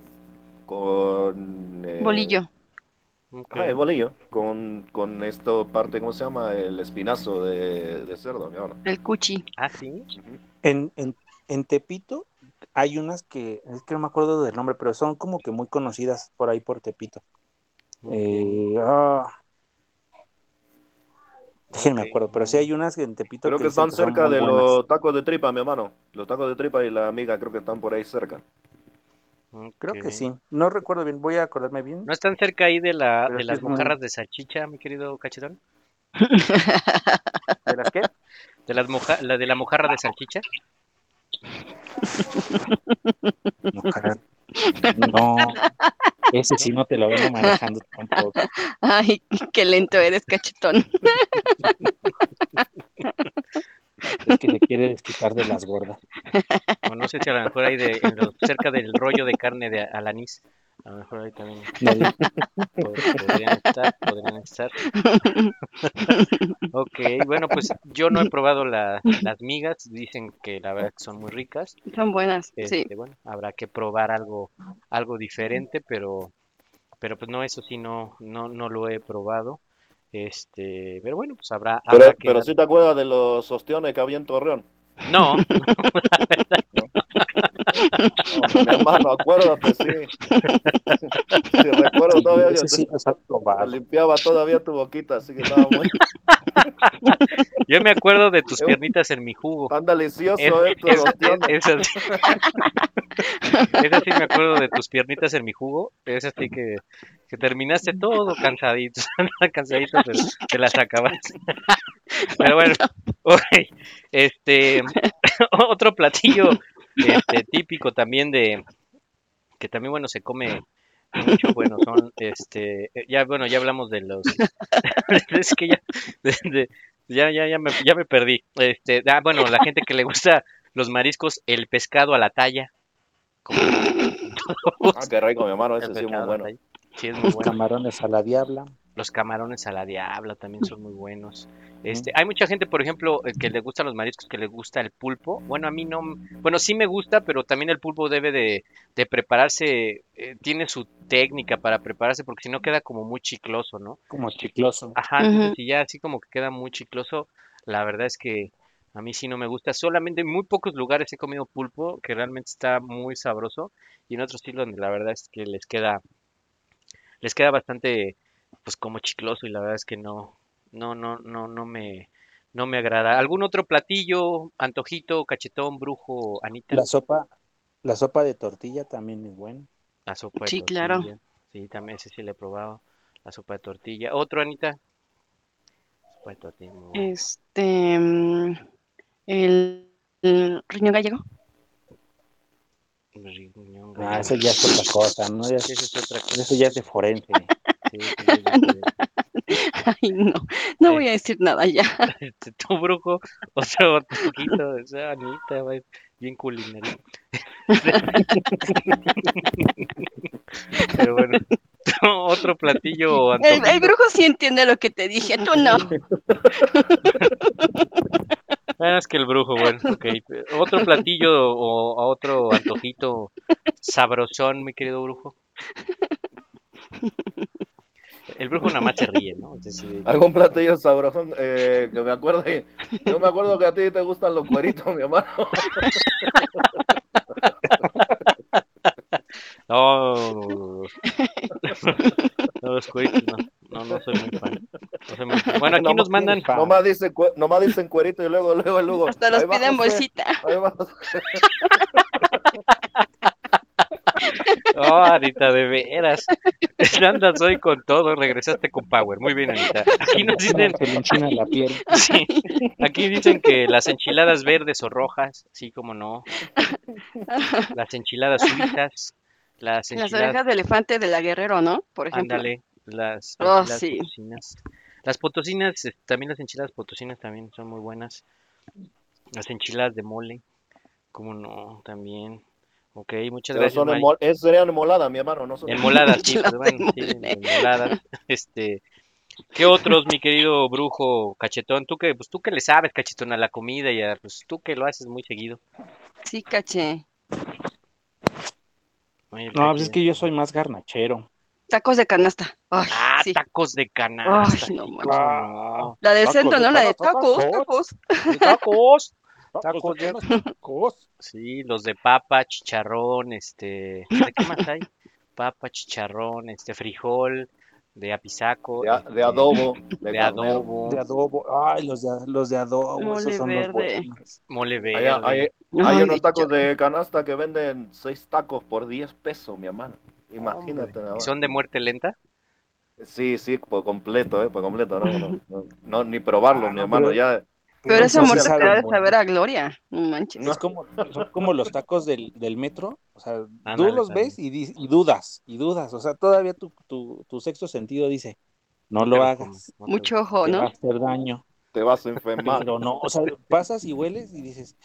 S3: Con... eh,
S2: Bolillo.
S1: Ok.
S3: Ah, el bolillo, con, con esto parte, ¿cómo se llama? El espinazo de, de cerdo, mi hermano.
S2: El cuchi.
S1: Ah, sí.
S4: En, en, en Tepito hay unas que, es que no me acuerdo del nombre, pero son como que muy conocidas por ahí por Tepito.
S1: Ok.
S4: Eh, ah, acuerdo, pero sí hay unas que en Tepito
S3: Creo que están cerca de
S4: buenas.
S3: los tacos de tripa, mi hermano. Los tacos de tripa y la amiga creo que están por ahí cerca.
S4: Creo que sí. No recuerdo bien, voy a acordarme bien.
S1: ¿No están cerca ahí de, la,
S4: Pero
S1: de las
S4: muy-
S1: mojarras de salchicha, mi querido cachetón?
S4: ¿De las qué?
S1: ¿De, las moja la, de la mojarra de salchicha?
S4: No, ese sí no te lo vengo manejando tampoco.
S2: Ay, qué lento eres, cachetón.
S4: Es que se quiere desquitar de las gordas.
S1: O no sé si a lo mejor ahí de, en lo- cerca del rollo de carne de alanís. A lo mejor ahí también podrían estar, podrían estar. Ok, bueno, pues yo no he probado la- las migas, dicen que la verdad que son muy ricas.
S2: Son buenas, sí.
S1: Este, bueno, habrá que probar algo, algo diferente, pero, pero pues no, eso sí no, no, no lo he probado. Este, pero bueno, pues habrá,
S3: Pero,
S1: habrá que
S3: pero
S1: dar-
S3: sí te acuerdas de los ostiones que había en Torreón.
S1: No,
S3: No, mi hermano, acuérdate, sí. Sí, recuerdo todavía
S4: sí
S3: limpiaba todavía tu boquita, así que estaba muy
S1: yo me acuerdo de tus piernitas en mi jugo.
S3: tan delicioso,
S1: Es-
S3: eh, tus
S1: es-
S3: ostiones.
S1: es así. Es así, me acuerdo de tus piernitas en mi jugo. Es así que, que terminaste todo cansadito, cansadito, pero te las acabaste. Pero bueno, ok, este, otro platillo este, típico también de, que también, bueno, se come mucho, bueno, son, este, ya, bueno, ya hablamos de los, es que ya, de- de- ya, ya, ya me, ya me perdí. Este, ah, bueno, la gente que le gusta los mariscos, el pescado a la talla. Como
S3: Ah, qué rico, mi hermano, ese sí es muy bueno.
S1: talla. Sí, es muy
S4: Los
S1: bueno.
S4: camarones a la diabla.
S1: Los camarones a la diabla también son muy buenos. Este, hay mucha gente, por ejemplo, eh, que le gustan los mariscos, que le gusta el pulpo. Bueno, a mí no, bueno, sí me gusta, pero también el pulpo debe de, de prepararse, eh, tiene su técnica para prepararse, porque si no queda como muy chicloso, ¿no?
S4: Como chicloso.
S1: Ajá, entonces si ya así como que queda muy chicloso, la verdad es que a mí sí no me gusta. Solamente en muy pocos lugares he comido pulpo que realmente está muy sabroso y en otros sí donde la verdad es que les queda les queda bastante pues como chicloso y la verdad es que no no no no no me no me agrada. ¿Algún otro platillo, antojito, cachetón, brujo, Anita?
S4: La sopa, la sopa de tortilla también es buena.
S1: La sopa de
S2: Sí, claro.
S1: tortilla. Sí, también ese sí le he probado. La sopa de tortilla. ¿Otro, Anita? Sopa de tortilla. muy buena.
S2: Este, mm, el, el riñón gallego.
S1: Riñón
S4: Ah,
S1: gallego.
S4: eso ya es otra cosa, ¿no? Ya
S1: Sí,
S4: es-
S1: otra cosa.
S4: eso ya es de forense.
S1: Sí, sí, diferente.
S2: Ay, no, no voy a decir nada ya.
S1: Este, tu brujo, otro poquito, o sea, Anita, va, bien culinaria. Pero bueno, otro platillo
S2: El, el brujo sí entiende lo que te dije, tú no.
S1: Ah, es que el brujo, bueno, ok. Otro platillo o o otro antojito sabrosón, mi querido brujo. El brujo nada más se ríe, ¿no? Es decir,
S3: Algún platillo sabroso eh, que me acuerdo. Yo me acuerdo que a ti te gustan los cueritos, mi hermano.
S1: No, no, los cueritos, no, no, no soy muy fan. No soy muy fan. Bueno, aquí nos mandan,
S3: Nomás dicen, nomás dicen cuerito y luego, luego, luego.
S2: Hasta los
S3: ahí va
S2: piden bolsita.
S1: oh, Anita, de veras, andas hoy con todo, regresaste con power, muy bien, Anita. Aquí nos dicen,
S4: Se la piel.
S1: sí, aquí dicen que las enchiladas verdes o rojas, sí, como no, las enchiladas suizas, las
S2: Las
S1: enchiladas
S2: orejas de elefante de la Guerrero, ¿no? Por ejemplo.
S1: Ándale, las
S2: Oh,
S1: enchiladas
S2: sí.
S1: potosinas. Las potosinas, también las enchiladas potosinas también son muy buenas. Las enchiladas de mole, como no, también. Ok, muchas
S3: Pero
S1: gracias.
S3: son enmol- es serían enmoladas, mi hermano. No son
S1: Enmoladas, sí, pues
S2: de
S1: bueno, sí, enmoladas. Este, ¿qué otros, mi querido brujo cachetón? Tú que, pues tú que le sabes, cachetón, a la comida y a, pues tú que lo haces muy seguido.
S2: Sí, caché.
S1: Oye,
S4: No, pues es que yo soy más garnachero.
S2: Tacos de canasta. Ay,
S1: Ah,
S2: sí.
S1: tacos de canasta.
S2: Ay, no. La del
S4: Tacos
S2: centro,
S4: de
S2: ¿no? La de tacos,
S4: tacos.
S2: tacos.
S1: Sí, Tacos.
S4: De tacos.
S1: Sí, los de papa, chicharrón, este, ¿de qué más hay? Papa, chicharrón, este, frijol, de apisaco,
S3: de, a-
S1: este,
S3: de adobo. De,
S1: adobo,
S4: De adobo. Ay, los de, los de adobo,
S2: Mole
S4: esos son los
S2: verde.
S4: buenos.
S1: mole
S3: Hay,
S1: verde.
S3: hay, hay
S2: Ay,
S3: unos tacos de canasta que venden seis tacos por 10 pesos, mi hermano. Imagínate.
S1: ¿Y son de muerte lenta?
S3: Sí, sí, por completo, eh, por completo. No, no, no, no, ni probarlo,
S4: Ah,
S3: mi
S4: no,
S3: hermano.
S4: pero-
S3: Ya,
S2: Pero
S4: No,
S2: esa
S4: sí
S2: muerte te da de saber a gloria. No manches.
S3: No.
S4: Es como, son como los tacos del, del metro. O sea,
S1: Ándale,
S4: tú los
S1: también.
S4: ves y, y dudas, y dudas. O sea, todavía tu, tu, tu sexto sentido dice, no lo hagas,
S1: no
S2: Mucho ojo,
S4: te va a
S2: ¿no?
S4: hacer daño.
S3: te vas a enfermar.
S4: Pero no, o sea, pasas y hueles y dices,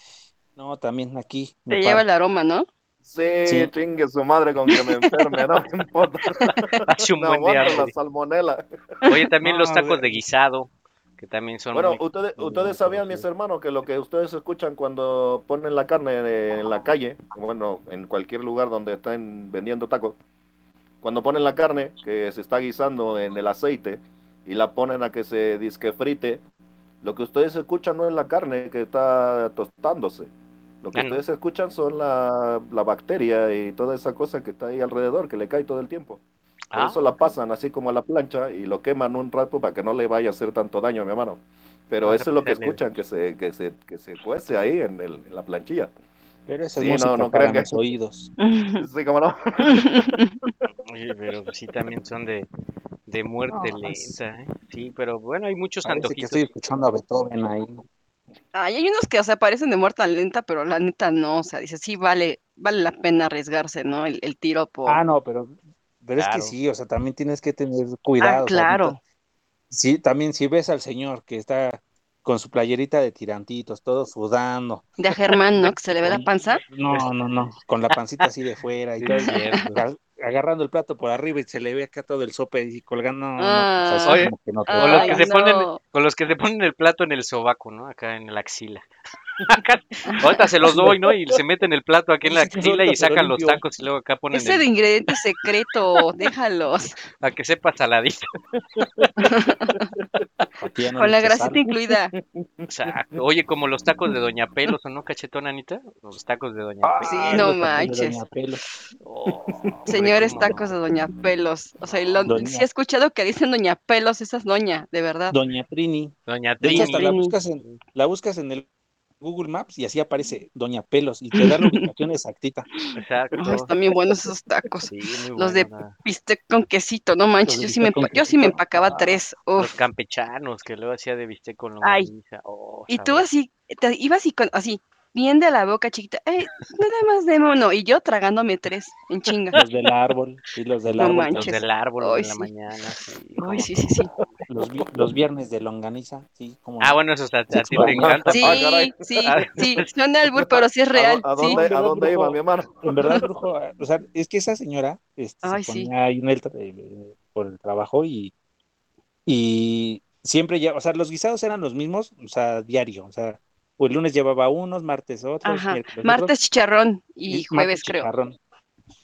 S4: no, también aquí.
S2: Te lleva
S4: paro".
S2: el aroma, ¿no?
S3: Sí,
S4: Sí.
S3: chingue su madre con que me enferme, no me importa.
S1: Hace un
S3: No
S1: buen día.
S3: la salmonela.
S1: Oye, también los
S4: No,
S1: tacos
S4: de
S1: guisado, que también son
S3: Bueno,
S1: muy...
S3: ustedes,
S1: muy
S3: ustedes sabían, mis hermanos, que lo que ustedes escuchan cuando ponen la carne en la calle, bueno, en cualquier lugar donde estén vendiendo tacos, cuando ponen la carne que se está guisando en el aceite y la ponen a que se disque frite, lo que ustedes escuchan no es la carne que está tostándose. Lo que
S1: Ah,
S3: ustedes escuchan son la, la bacteria y toda esa cosa que está ahí alrededor, que le cae todo el tiempo. Por
S1: Ah,
S3: eso la pasan así como a la plancha y lo queman un rato para que no le vaya a hacer tanto daño, mi hermano. Pero
S1: Ah,
S3: eso es lo que escuchan, que se, que se, que se cuece ahí en, el, en la planchilla.
S4: Pero eso es
S3: Sí, no,
S4: música
S3: no
S4: para
S3: crean que-
S4: mis oídos.
S3: Sí, cómo no.
S1: oye, pero sí también son de, de muerte
S4: No, es-
S1: lenta, ¿eh? Sí, pero bueno, hay muchos
S4: Parece que
S1: antojitos.
S4: estoy escuchando a Beethoven ahí.
S2: Ay, hay unos que, o sea, parecen de muerte lenta, pero la neta no. O sea, dice, sí, vale, vale la pena arriesgarse, ¿no? El, el tiro por.
S4: Ah, no, pero, pero es que sí, o sea, también tienes que tener cuidado.
S2: Ah,
S4: o sea,
S2: claro.
S4: ahorita- sí, también si ves al señor que está con su playerita de tirantitos, todo sudando.
S2: De a Germán, ¿no? Que se le ve la panza.
S4: No, no, no, con la pancita así de fuera y todo, agarrando el plato por arriba y se le ve acá todo el sope y colgando. No,
S2: Ah.
S1: Oye,
S4: como que no te
S1: O los
S2: Ay,
S1: que se
S2: no.
S1: ponen, con los que se ponen el plato en el sobaco, ¿no? Acá en la axila. Acá, ahorita se los doy, ¿no? Y se meten el plato aquí en la axila y sacan los tacos y luego acá ponen
S2: Ese de ingrediente secreto, déjalos.
S1: para que sepa saladito.
S4: no
S2: Con la grasita
S4: sal.
S2: incluida.
S1: Exacto. Oye, como los tacos de Doña Pelos, ¿o no, cachetón, Anita? Los tacos de Doña
S4: Ah,
S1: Pelos.
S2: Sí, no manches.
S4: Doña Pelos.
S1: Oh, hombre,
S2: Señores tacos de Doña Pelos. O sea, lo-
S4: Doña-
S2: sí he escuchado que dicen Doña Pelos, esa es Doña, de verdad.
S4: Doña Trini.
S1: Doña
S4: De hecho,
S1: Trini.
S4: hasta la buscas en, la buscas en el Google Maps y así aparece Doña Pelos y te da la ubicación exactita.
S1: Exacto.
S2: Ay, están bien buenos esos tacos.
S1: Sí,
S2: Los de bistec con quesito, no manches.
S4: Los
S2: Yo sí me, yo sí me empacaba
S4: Ah.
S2: tres.
S1: Los campechanos, que luego hacía de bistec con
S2: Ay.
S1: longaniza. Oh,
S2: Y tú así, te ibas y con, así, bien de la boca chiquita. "Ey, nada más de mono. Y yo tragándome tres en chinga.
S4: Los del árbol y los del
S2: No
S4: árbol.
S1: Los
S2: manches.
S1: del árbol en la
S2: sí.
S1: mañana. Sí,
S2: sí, sí, sí.
S4: Los, los viernes de longaniza, sí, como
S1: Ah, bueno, eso a, a ti te encanta.
S2: Sí,
S3: Ah, caray.
S2: sí, sí, suena albur, pero sí es real,
S3: ¿A,
S2: sí.
S3: dónde, ¿A dónde iba mi hermano?
S4: En verdad, brujo, o sea, es que esa señora este,
S2: Ay,
S4: se
S2: sí.
S4: ponía ahí en el eh, por el trabajo y, y siempre ya, o sea, los guisados eran los mismos, o sea, diario, o sea, o el lunes llevaba unos, martes otros,
S2: Ajá, martes
S4: otros,
S2: chicharrón y jueves, creo.
S4: chicharrón.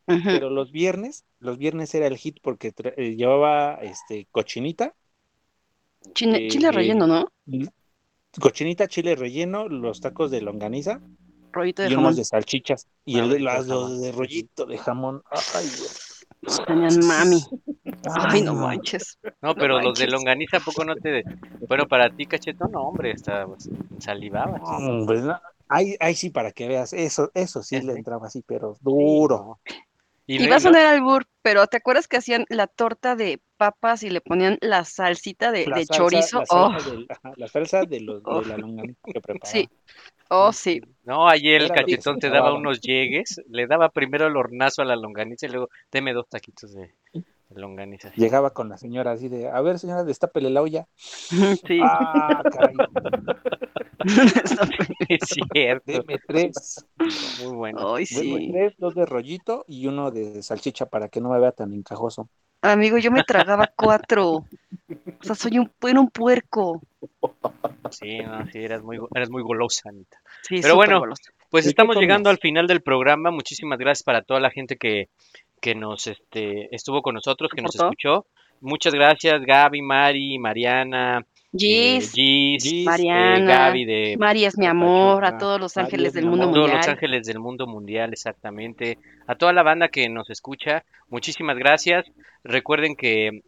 S4: Pero los viernes, los viernes era el hit porque eh, llevaba este cochinita,
S2: Chile,
S4: eh,
S2: chile relleno, ¿no?
S4: cochinita, chile relleno, los tacos de longaniza
S2: Rollito de
S4: y
S2: jamón.
S4: unos de salchichas y
S1: Ah,
S4: el,
S1: de
S4: las dos
S1: jamón.
S4: de rollito de jamón. Ay, Dios.
S2: Tenían mami. Ay, no
S4: no.
S2: manches.
S1: No, pero los de longaniza, ¿a poco no te...? Bueno, para ti, cachetón, no, hombre, está, pues, salivabas.
S4: Hombre, no, ahí, ahí sí para que veas, eso, eso sí le
S1: Ese.
S4: entraba así, pero duro.
S1: Sí. Y,
S2: va a sonar albur, pero ¿te acuerdas que hacían la torta de papas y le ponían la salsita de,
S4: La
S2: de
S4: salsa-
S2: chorizo?
S4: La
S2: Oh,
S4: salsa, del- ajá, la salsa de, los,
S2: Oh.
S4: de la longaniza que preparaba.
S2: sí. Oh, sí.
S1: No, ayer el cachetón te daba unos llegues, le daba primero el hornazo a la longaniza y luego, deme dos taquitos de, de longaniza.
S4: Llegaba con la señora así de, a ver señora, destápele la olla.
S2: Sí.
S4: Ah, caray,
S1: Es cierto,
S4: deme tres.
S1: muy bueno.
S2: Ay,
S4: Deme
S2: sí.
S4: tres, dos de rollito y uno de salchicha para que no me vea tan encajoso.
S2: Amigo, yo me tragaba cuatro. O sea, soy un, era un puerco.
S1: Sí, no, sí, eras muy, eras muy golosa, Anita.
S2: Sí,
S1: Pero bueno,
S2: golosa.
S1: Pues
S4: ¿Y qué
S1: estamos llegando al final del programa. Muchísimas gracias para toda la gente que, que nos este, estuvo con nosotros, que nos escuchó. Muchas gracias, Gaby, Mari, Mariana, eh,
S2: Gis,
S1: Gis,
S4: Gis,
S1: eh,
S2: Mariana,
S1: Gaby de
S2: Mari es mi amor, a
S4: Pachuca,
S2: todos los ángeles
S4: es
S2: del mundo
S4: amor.
S1: todos los
S2: mundial.
S1: ángeles del mundo mundial, exactamente. A toda la banda que nos escucha, muchísimas gracias. Recuerden que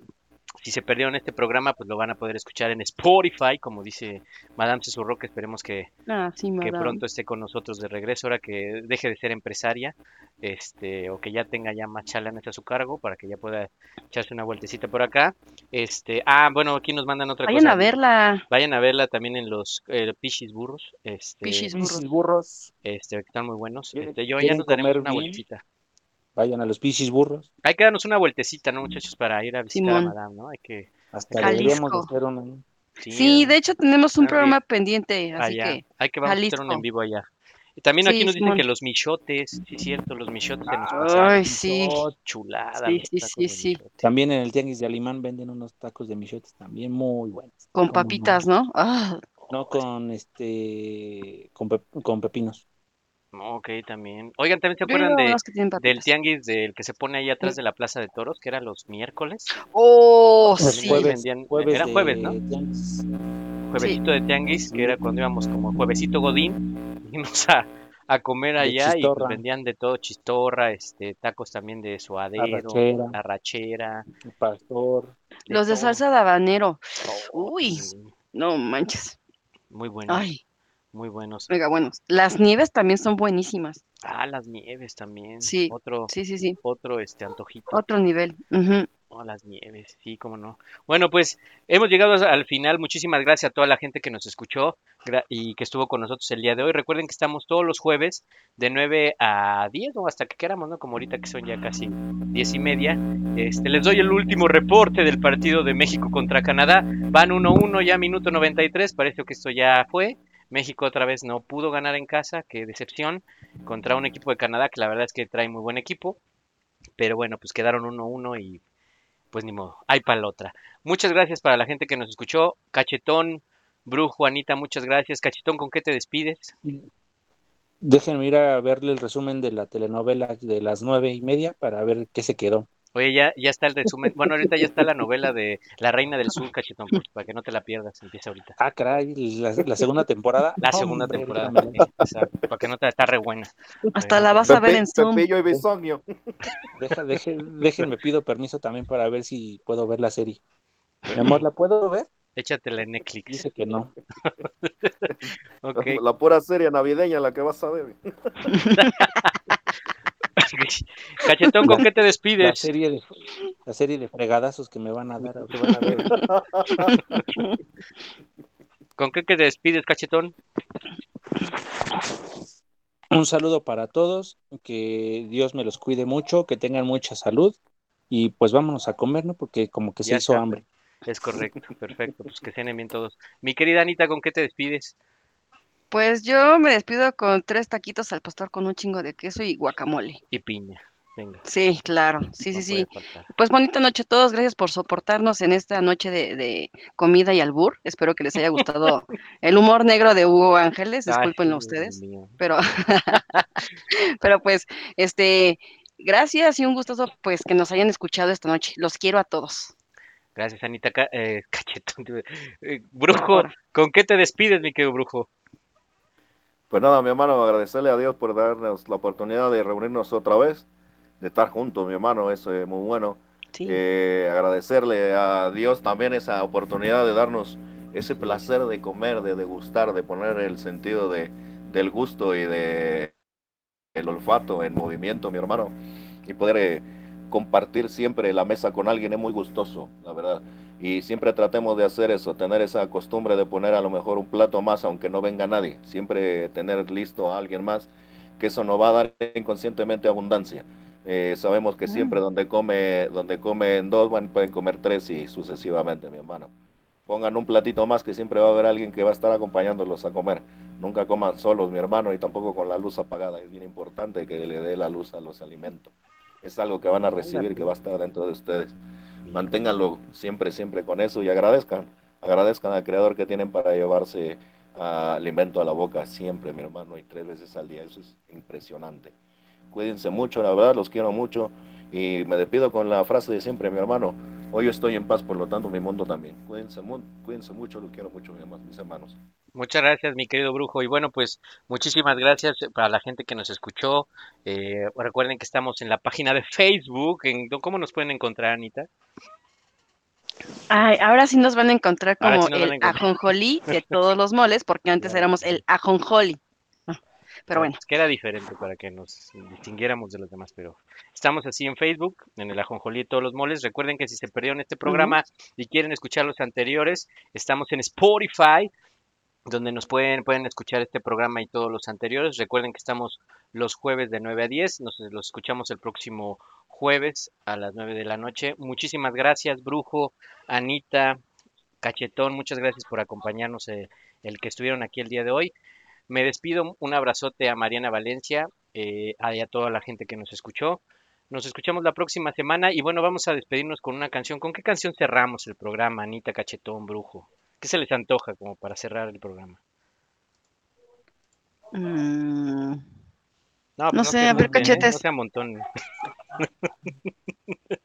S1: si se perdieron este programa, pues lo van a poder escuchar en Spotify, como dice Madame Susurro, que esperemos que,
S2: Ah, sí,
S1: que
S2: madame.
S1: pronto esté con nosotros de regreso, ahora que deje de ser empresaria, este, o que ya tenga ya más chalanes a su cargo, para que ya pueda echarse una vueltecita por acá. Este, ah, bueno, aquí nos mandan otra
S2: Vayan
S1: cosa.
S2: a verla.
S1: Vayan a verla también en los eh, Pichis Burros, este,
S2: Pichis burros.
S4: burros,
S1: este, que están muy buenos.
S4: ¿Quieren-
S1: Este, yo ya nos daremos una
S4: bien?
S1: vueltecita.
S4: Vayan a los pichis burros.
S1: Hay que darnos una vueltecita, ¿no, muchachos? Para ir a visitar a
S2: Simón.
S1: Madame, ¿no? Hay que...
S4: Hasta deberíamos de hacer un...
S2: Sí, de hecho tenemos un programa pendiente, así
S1: allá.
S2: que
S1: Hay que vamos a hacer un en vivo allá. Y también aquí
S2: Sí,
S1: nos dicen
S2: Simón.
S1: que los michotes, sí, cierto, los michotes se nos pasaron.
S2: Ay, sí.
S1: Chulada.
S2: Sí, sí, sí, sí.
S4: También en el tianguis de Alimán venden unos tacos de michotes también muy buenos.
S2: con
S4: ¿Cómo
S2: papitas, ¿no? Ah,
S4: No, No con este con, pep- con pepinos.
S1: Ok, también. Oigan, ¿también se
S2: yo
S1: acuerdan
S2: a
S1: de,
S2: unos que tienen
S1: del tianguis del que se pone ahí atrás de la Plaza de Toros, que era los miércoles?
S2: Oh,
S4: Los
S2: sí.
S4: jueves,
S1: vendían-
S4: de
S1: jueves, ¿no?
S4: tianguis.
S1: Juevesito de tianguis, que era cuando íbamos como juevesito godín, íbamos a, a comer
S4: De
S1: allá y pues,
S4: chistorra.
S1: vendían de todo, chistorra, este, tacos también de suadero,
S4: Arrachera.
S1: arrachera,
S4: El pastor.
S2: Los de
S1: todo.
S2: salsa de habanero.
S1: Oh,
S2: Uy,
S1: sí,
S2: no manches.
S1: muy buenos,
S2: Ay,
S1: muy buenos.
S2: mega buenos. Las nieves también son buenísimas.
S1: Ah, las nieves también.
S2: Sí,
S1: Otro,
S2: Sí, sí, sí.
S1: otro este antojito.
S2: Otro nivel.
S1: Oh, las nieves, sí, cómo no. Bueno, pues hemos llegado al final. Muchísimas gracias a toda la gente que nos escuchó y que estuvo con nosotros el día de hoy. Recuerden que estamos todos los jueves de 9 a 10 o hasta que queramos, ¿no? Como ahorita que son ya casi 10 y media. Este, les doy el último reporte del partido de México contra Canadá. Van 1-1 ya minuto 93. Parece que esto ya fue. México otra vez no pudo ganar en casa, qué decepción, contra un equipo de Canadá que la verdad es que trae muy buen equipo. Pero bueno, pues quedaron 1-1 y pues ni modo, hay para la otra. Muchas gracias para la gente que nos escuchó. Cachetón, Bru, Juanita, muchas gracias. Cachetón, ¿con qué te despides?
S4: Déjenme ir a verle el resumen de la telenovela de las nueve y media para ver qué se quedó.
S1: Oye, ya, ya está el resumen. Bueno, ahorita ya está la novela de La Reina del Sur, Cachetón, pues, para que no te la pierdas. Empieza ahorita.
S4: Ah, caray, la, la segunda temporada.
S1: La segunda
S4: Hombre,
S1: temporada.
S4: déjame-
S1: sí, exacto, para que no te está re buena.
S2: Hasta la vas a ver en Zoom.
S3: Pepillo y Bisogno.
S4: Deja, deje- déjenme pido permiso también para ver si puedo ver la serie. Mi amor, ¿la puedo ver?
S1: Échatela en Netflix.
S4: Dice que no.
S1: Ok.
S3: La pura serie navideña la que vas a ver.
S1: Cachetón, ¿con qué te
S4: La
S1: despides?
S4: serie de la serie de fregadazos que me van a dar. van a.
S1: ¿Con qué te despides, Cachetón?
S4: Un saludo para todos, que Dios me los cuide mucho, que tengan mucha salud y pues vámonos a comer, ¿no? Porque como que se
S1: Ya
S4: hizo
S1: está.
S4: hambre.
S1: Es correcto, perfecto. Pues que cenen bien todos. Mi querida Anita, ¿con qué te despides?
S2: Pues yo me despido con tres taquitos al pastor con un chingo de queso y guacamole.
S1: Y piña. Venga.
S2: Sí, claro, sí,
S1: no
S2: sí, sí.
S1: faltar.
S2: Pues bonita noche a todos, gracias por soportarnos en esta noche de, de comida y albur. Espero que les haya gustado el humor negro de Hugo Ángeles,
S1: Ay,
S2: discúlpenlo
S1: Dios
S2: ustedes, pero, pero pues, este, gracias y un gustoso pues que nos hayan escuchado esta noche. Los quiero a todos.
S1: Gracias, Anita. Eh, cachetón. eh, brujo, ¿con qué te despides, mi querido brujo?
S3: Pues nada, mi hermano, agradecerle a Dios por darnos la oportunidad de reunirnos otra vez, de estar juntos, mi hermano, eso es muy bueno.
S2: Sí.
S3: Eh, agradecerle a Dios también esa oportunidad de darnos ese placer de comer, de degustar, de poner el sentido de, del gusto y de el olfato en movimiento, mi hermano, y poder eh, compartir siempre la mesa con alguien es muy gustoso, la verdad. Y siempre tratemos de hacer eso, tener esa costumbre de poner a lo mejor un plato más, aunque no venga nadie. Siempre tener listo a alguien más, que eso nos va a dar inconscientemente abundancia. Eh, sabemos que siempre donde come, donde comen dos, van, pueden comer tres y sucesivamente, mi hermano. Pongan un platito más que siempre va a haber alguien que va a estar acompañándolos a comer. Nunca coman solos, mi hermano, y tampoco con la luz apagada. Es bien importante que le dé la luz a los alimentos. Es algo que van a recibir, que va a estar dentro de ustedes. Manténganlo siempre, siempre con eso y agradezcan. Agradezcan al Creador que tienen para llevarse ah, alimento a la boca siempre, mi hermano, y tres veces al día. Eso es impresionante. Cuídense mucho, la verdad, los quiero mucho. Y me despido con la frase de siempre, mi hermano. Hoy estoy en paz, por lo tanto, mi mundo también. Cuídense, cuídense mucho, los quiero mucho, mis hermanos.
S1: Muchas gracias, mi querido brujo. Y bueno, pues muchísimas gracias para la gente que nos escuchó. Eh, recuerden que estamos en la página de Facebook. En, ¿Cómo nos pueden encontrar, Anita?
S2: Ay, ahora sí nos van a encontrar como
S1: sí
S2: el
S1: encontrar.
S2: ajonjolí de todos los moles, porque antes éramos el ajonjoli. Ah, Pero bueno,
S1: Es que era diferente para que nos distinguiéramos de los demás, pero estamos así en Facebook, en el Ajonjolí de todos los moles. Recuerden que si se perdieron este programa y quieren escuchar los anteriores, estamos en Spotify, donde nos pueden, pueden escuchar este programa y todos los anteriores. Recuerden que estamos los jueves de 9 a 10, nos los escuchamos el próximo jueves a las 9 de la noche. Muchísimas gracias, Brujo, Anita, Cachetón, muchas gracias por acompañarnos, eh, el que estuvieron aquí el día de hoy. Me despido, un abrazote a Mariana Valencia eh, a- y a toda la gente que nos escuchó. Nos escuchamos la próxima semana y bueno, vamos a despedirnos con una canción. ¿Con qué canción cerramos el programa, Anita Cachetón, Brujo? ¿Qué se les antoja como para cerrar el programa?
S2: mm,
S1: No, pues
S2: No sé,
S1: que
S2: a ver,
S1: ¿eh?
S2: cachetes.
S1: No sea montón.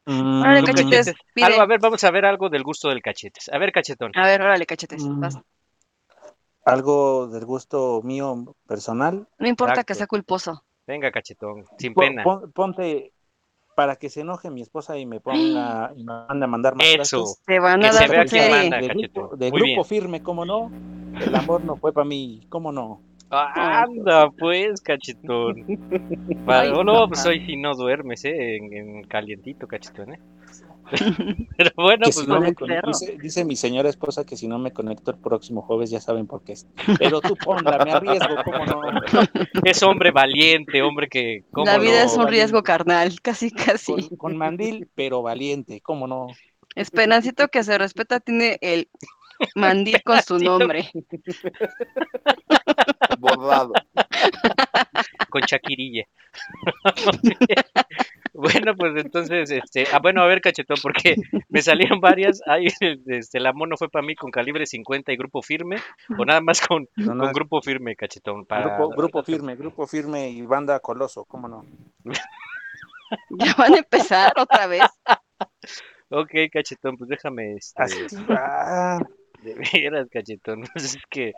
S4: Mm,
S2: órale, cachetes, pide.
S1: Algo, a ver, vamos a ver algo del gusto del cachetes. A ver, cachetón.
S2: A ver, órale, cachetes.
S4: Mm.
S2: vas.
S4: Algo del gusto mío personal.
S2: No importa que sea culposo.
S1: Venga, cachetón, sin
S4: Pon-
S1: pena.
S4: pon- ponte para que se enoje mi esposa y me ponga y me mande a mandar más
S1: Eso.
S2: Te van a
S1: Que se
S2: dar
S1: manda.
S4: De grupo, de
S1: Muy
S4: grupo firme, ¿cómo no? El amor no fue para mí, ¿cómo no?
S1: Anda, pues, cachetón.
S2: Ay,
S1: no, no, pues hoy si no duermes, ¿eh? En, en calientito, cachetón, ¿eh? Pero bueno, pues
S4: si no dice, dice mi señora esposa que si no me conecto el próximo jueves ya saben por qué es. Pero tú ponla, me arriesgo, ¿cómo no?
S1: es hombre valiente, hombre que... ¿cómo
S2: La vida
S1: no?
S2: es un riesgo carnal, casi, casi.
S4: Con, con mandil, pero valiente, ¿cómo no?
S2: Esperancito que se respeta tiene el mandil con su nombre.
S3: Bordado.
S1: Con Shakirilla. bueno, pues entonces, este, ah, bueno, a ver, cachetón, porque me salieron varias. Ay, este, el amor no fue para mí con calibre 50 y grupo firme, o nada más con,
S4: No, no,
S1: con grupo firme, cachetón. Para...
S4: grupo, grupo firme, grupo firme y banda coloso, ¿cómo no?
S2: Ya van a empezar otra vez.
S1: Ok, cachetón, pues déjame, este,
S4: Así
S1: de veras, cachetón. Pues es que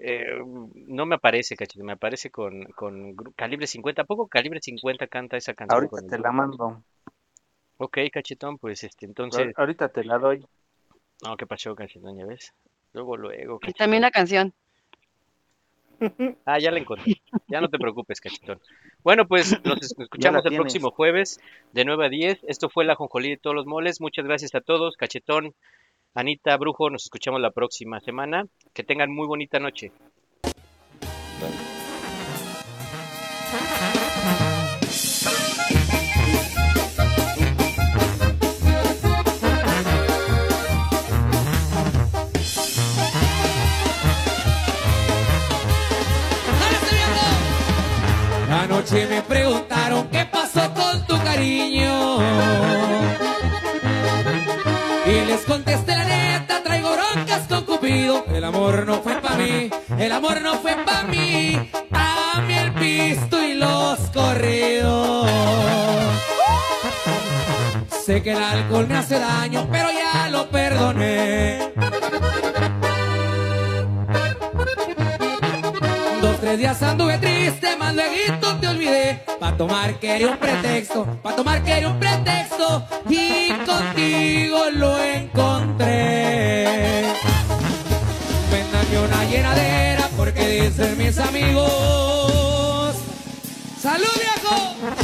S1: eh, no me aparece, cachetón, me aparece con, con calibre 50. ¿A poco calibre 50 canta esa canción?
S4: Ahorita
S1: con el
S4: te la mando.
S1: Ok, cachetón, pues este, entonces.
S4: Ahorita te la doy.
S1: No, ¿qué pasó, cachetón? Ya ves. Luego, luego,
S2: Y también la canción.
S1: Ah, ya la encontré. Ya no te preocupes, cachetón. Bueno, pues nos es- escuchamos el próximo jueves de 9 a 10. Esto fue la Jonjolí de todos los moles. Muchas gracias a todos. Cachetón, Anita Brujo, nos escuchamos la próxima semana. Que tengan muy bonita noche.
S6: Anoche me preguntaron qué pasó con tu cariño. Y les contesté la neta, traigo broncas con Cupido. El amor no fue pa' mí, el amor no fue pa' mí. A mí el pisto y los corridos. Sé que el alcohol me hace daño, pero ya lo perdoné. Tres días anduve triste, más luego te olvidé. Pa' tomar quería un pretexto, pa' tomar quería un pretexto. Y contigo lo encontré. Véndame una llenadera porque dicen mis amigos. ¡Salud, viejo!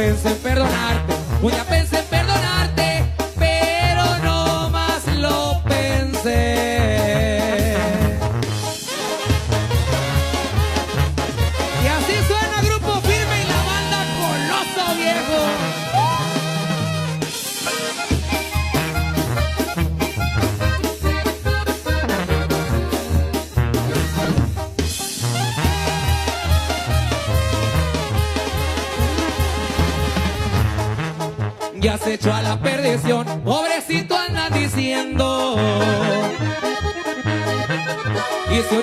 S6: Pensé en perdonarte, un día pensé en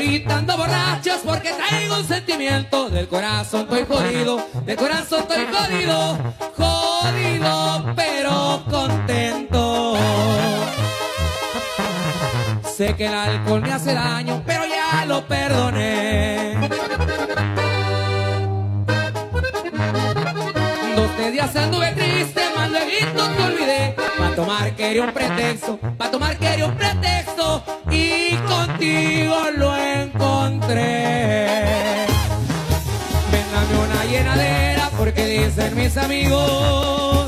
S6: Y si ahorita ando borracho es porque traigo un sentimiento, del corazón estoy jodido, del corazón estoy jodido, jodido pero contento. Sé que el alcohol me hace daño, pero ya lo perdoné. Dos días anduve triste, más luego te olvidé. Pa' tomar quería un pretexto, pa' tomar quería un pretexto. Y contigo dicen mis amigos.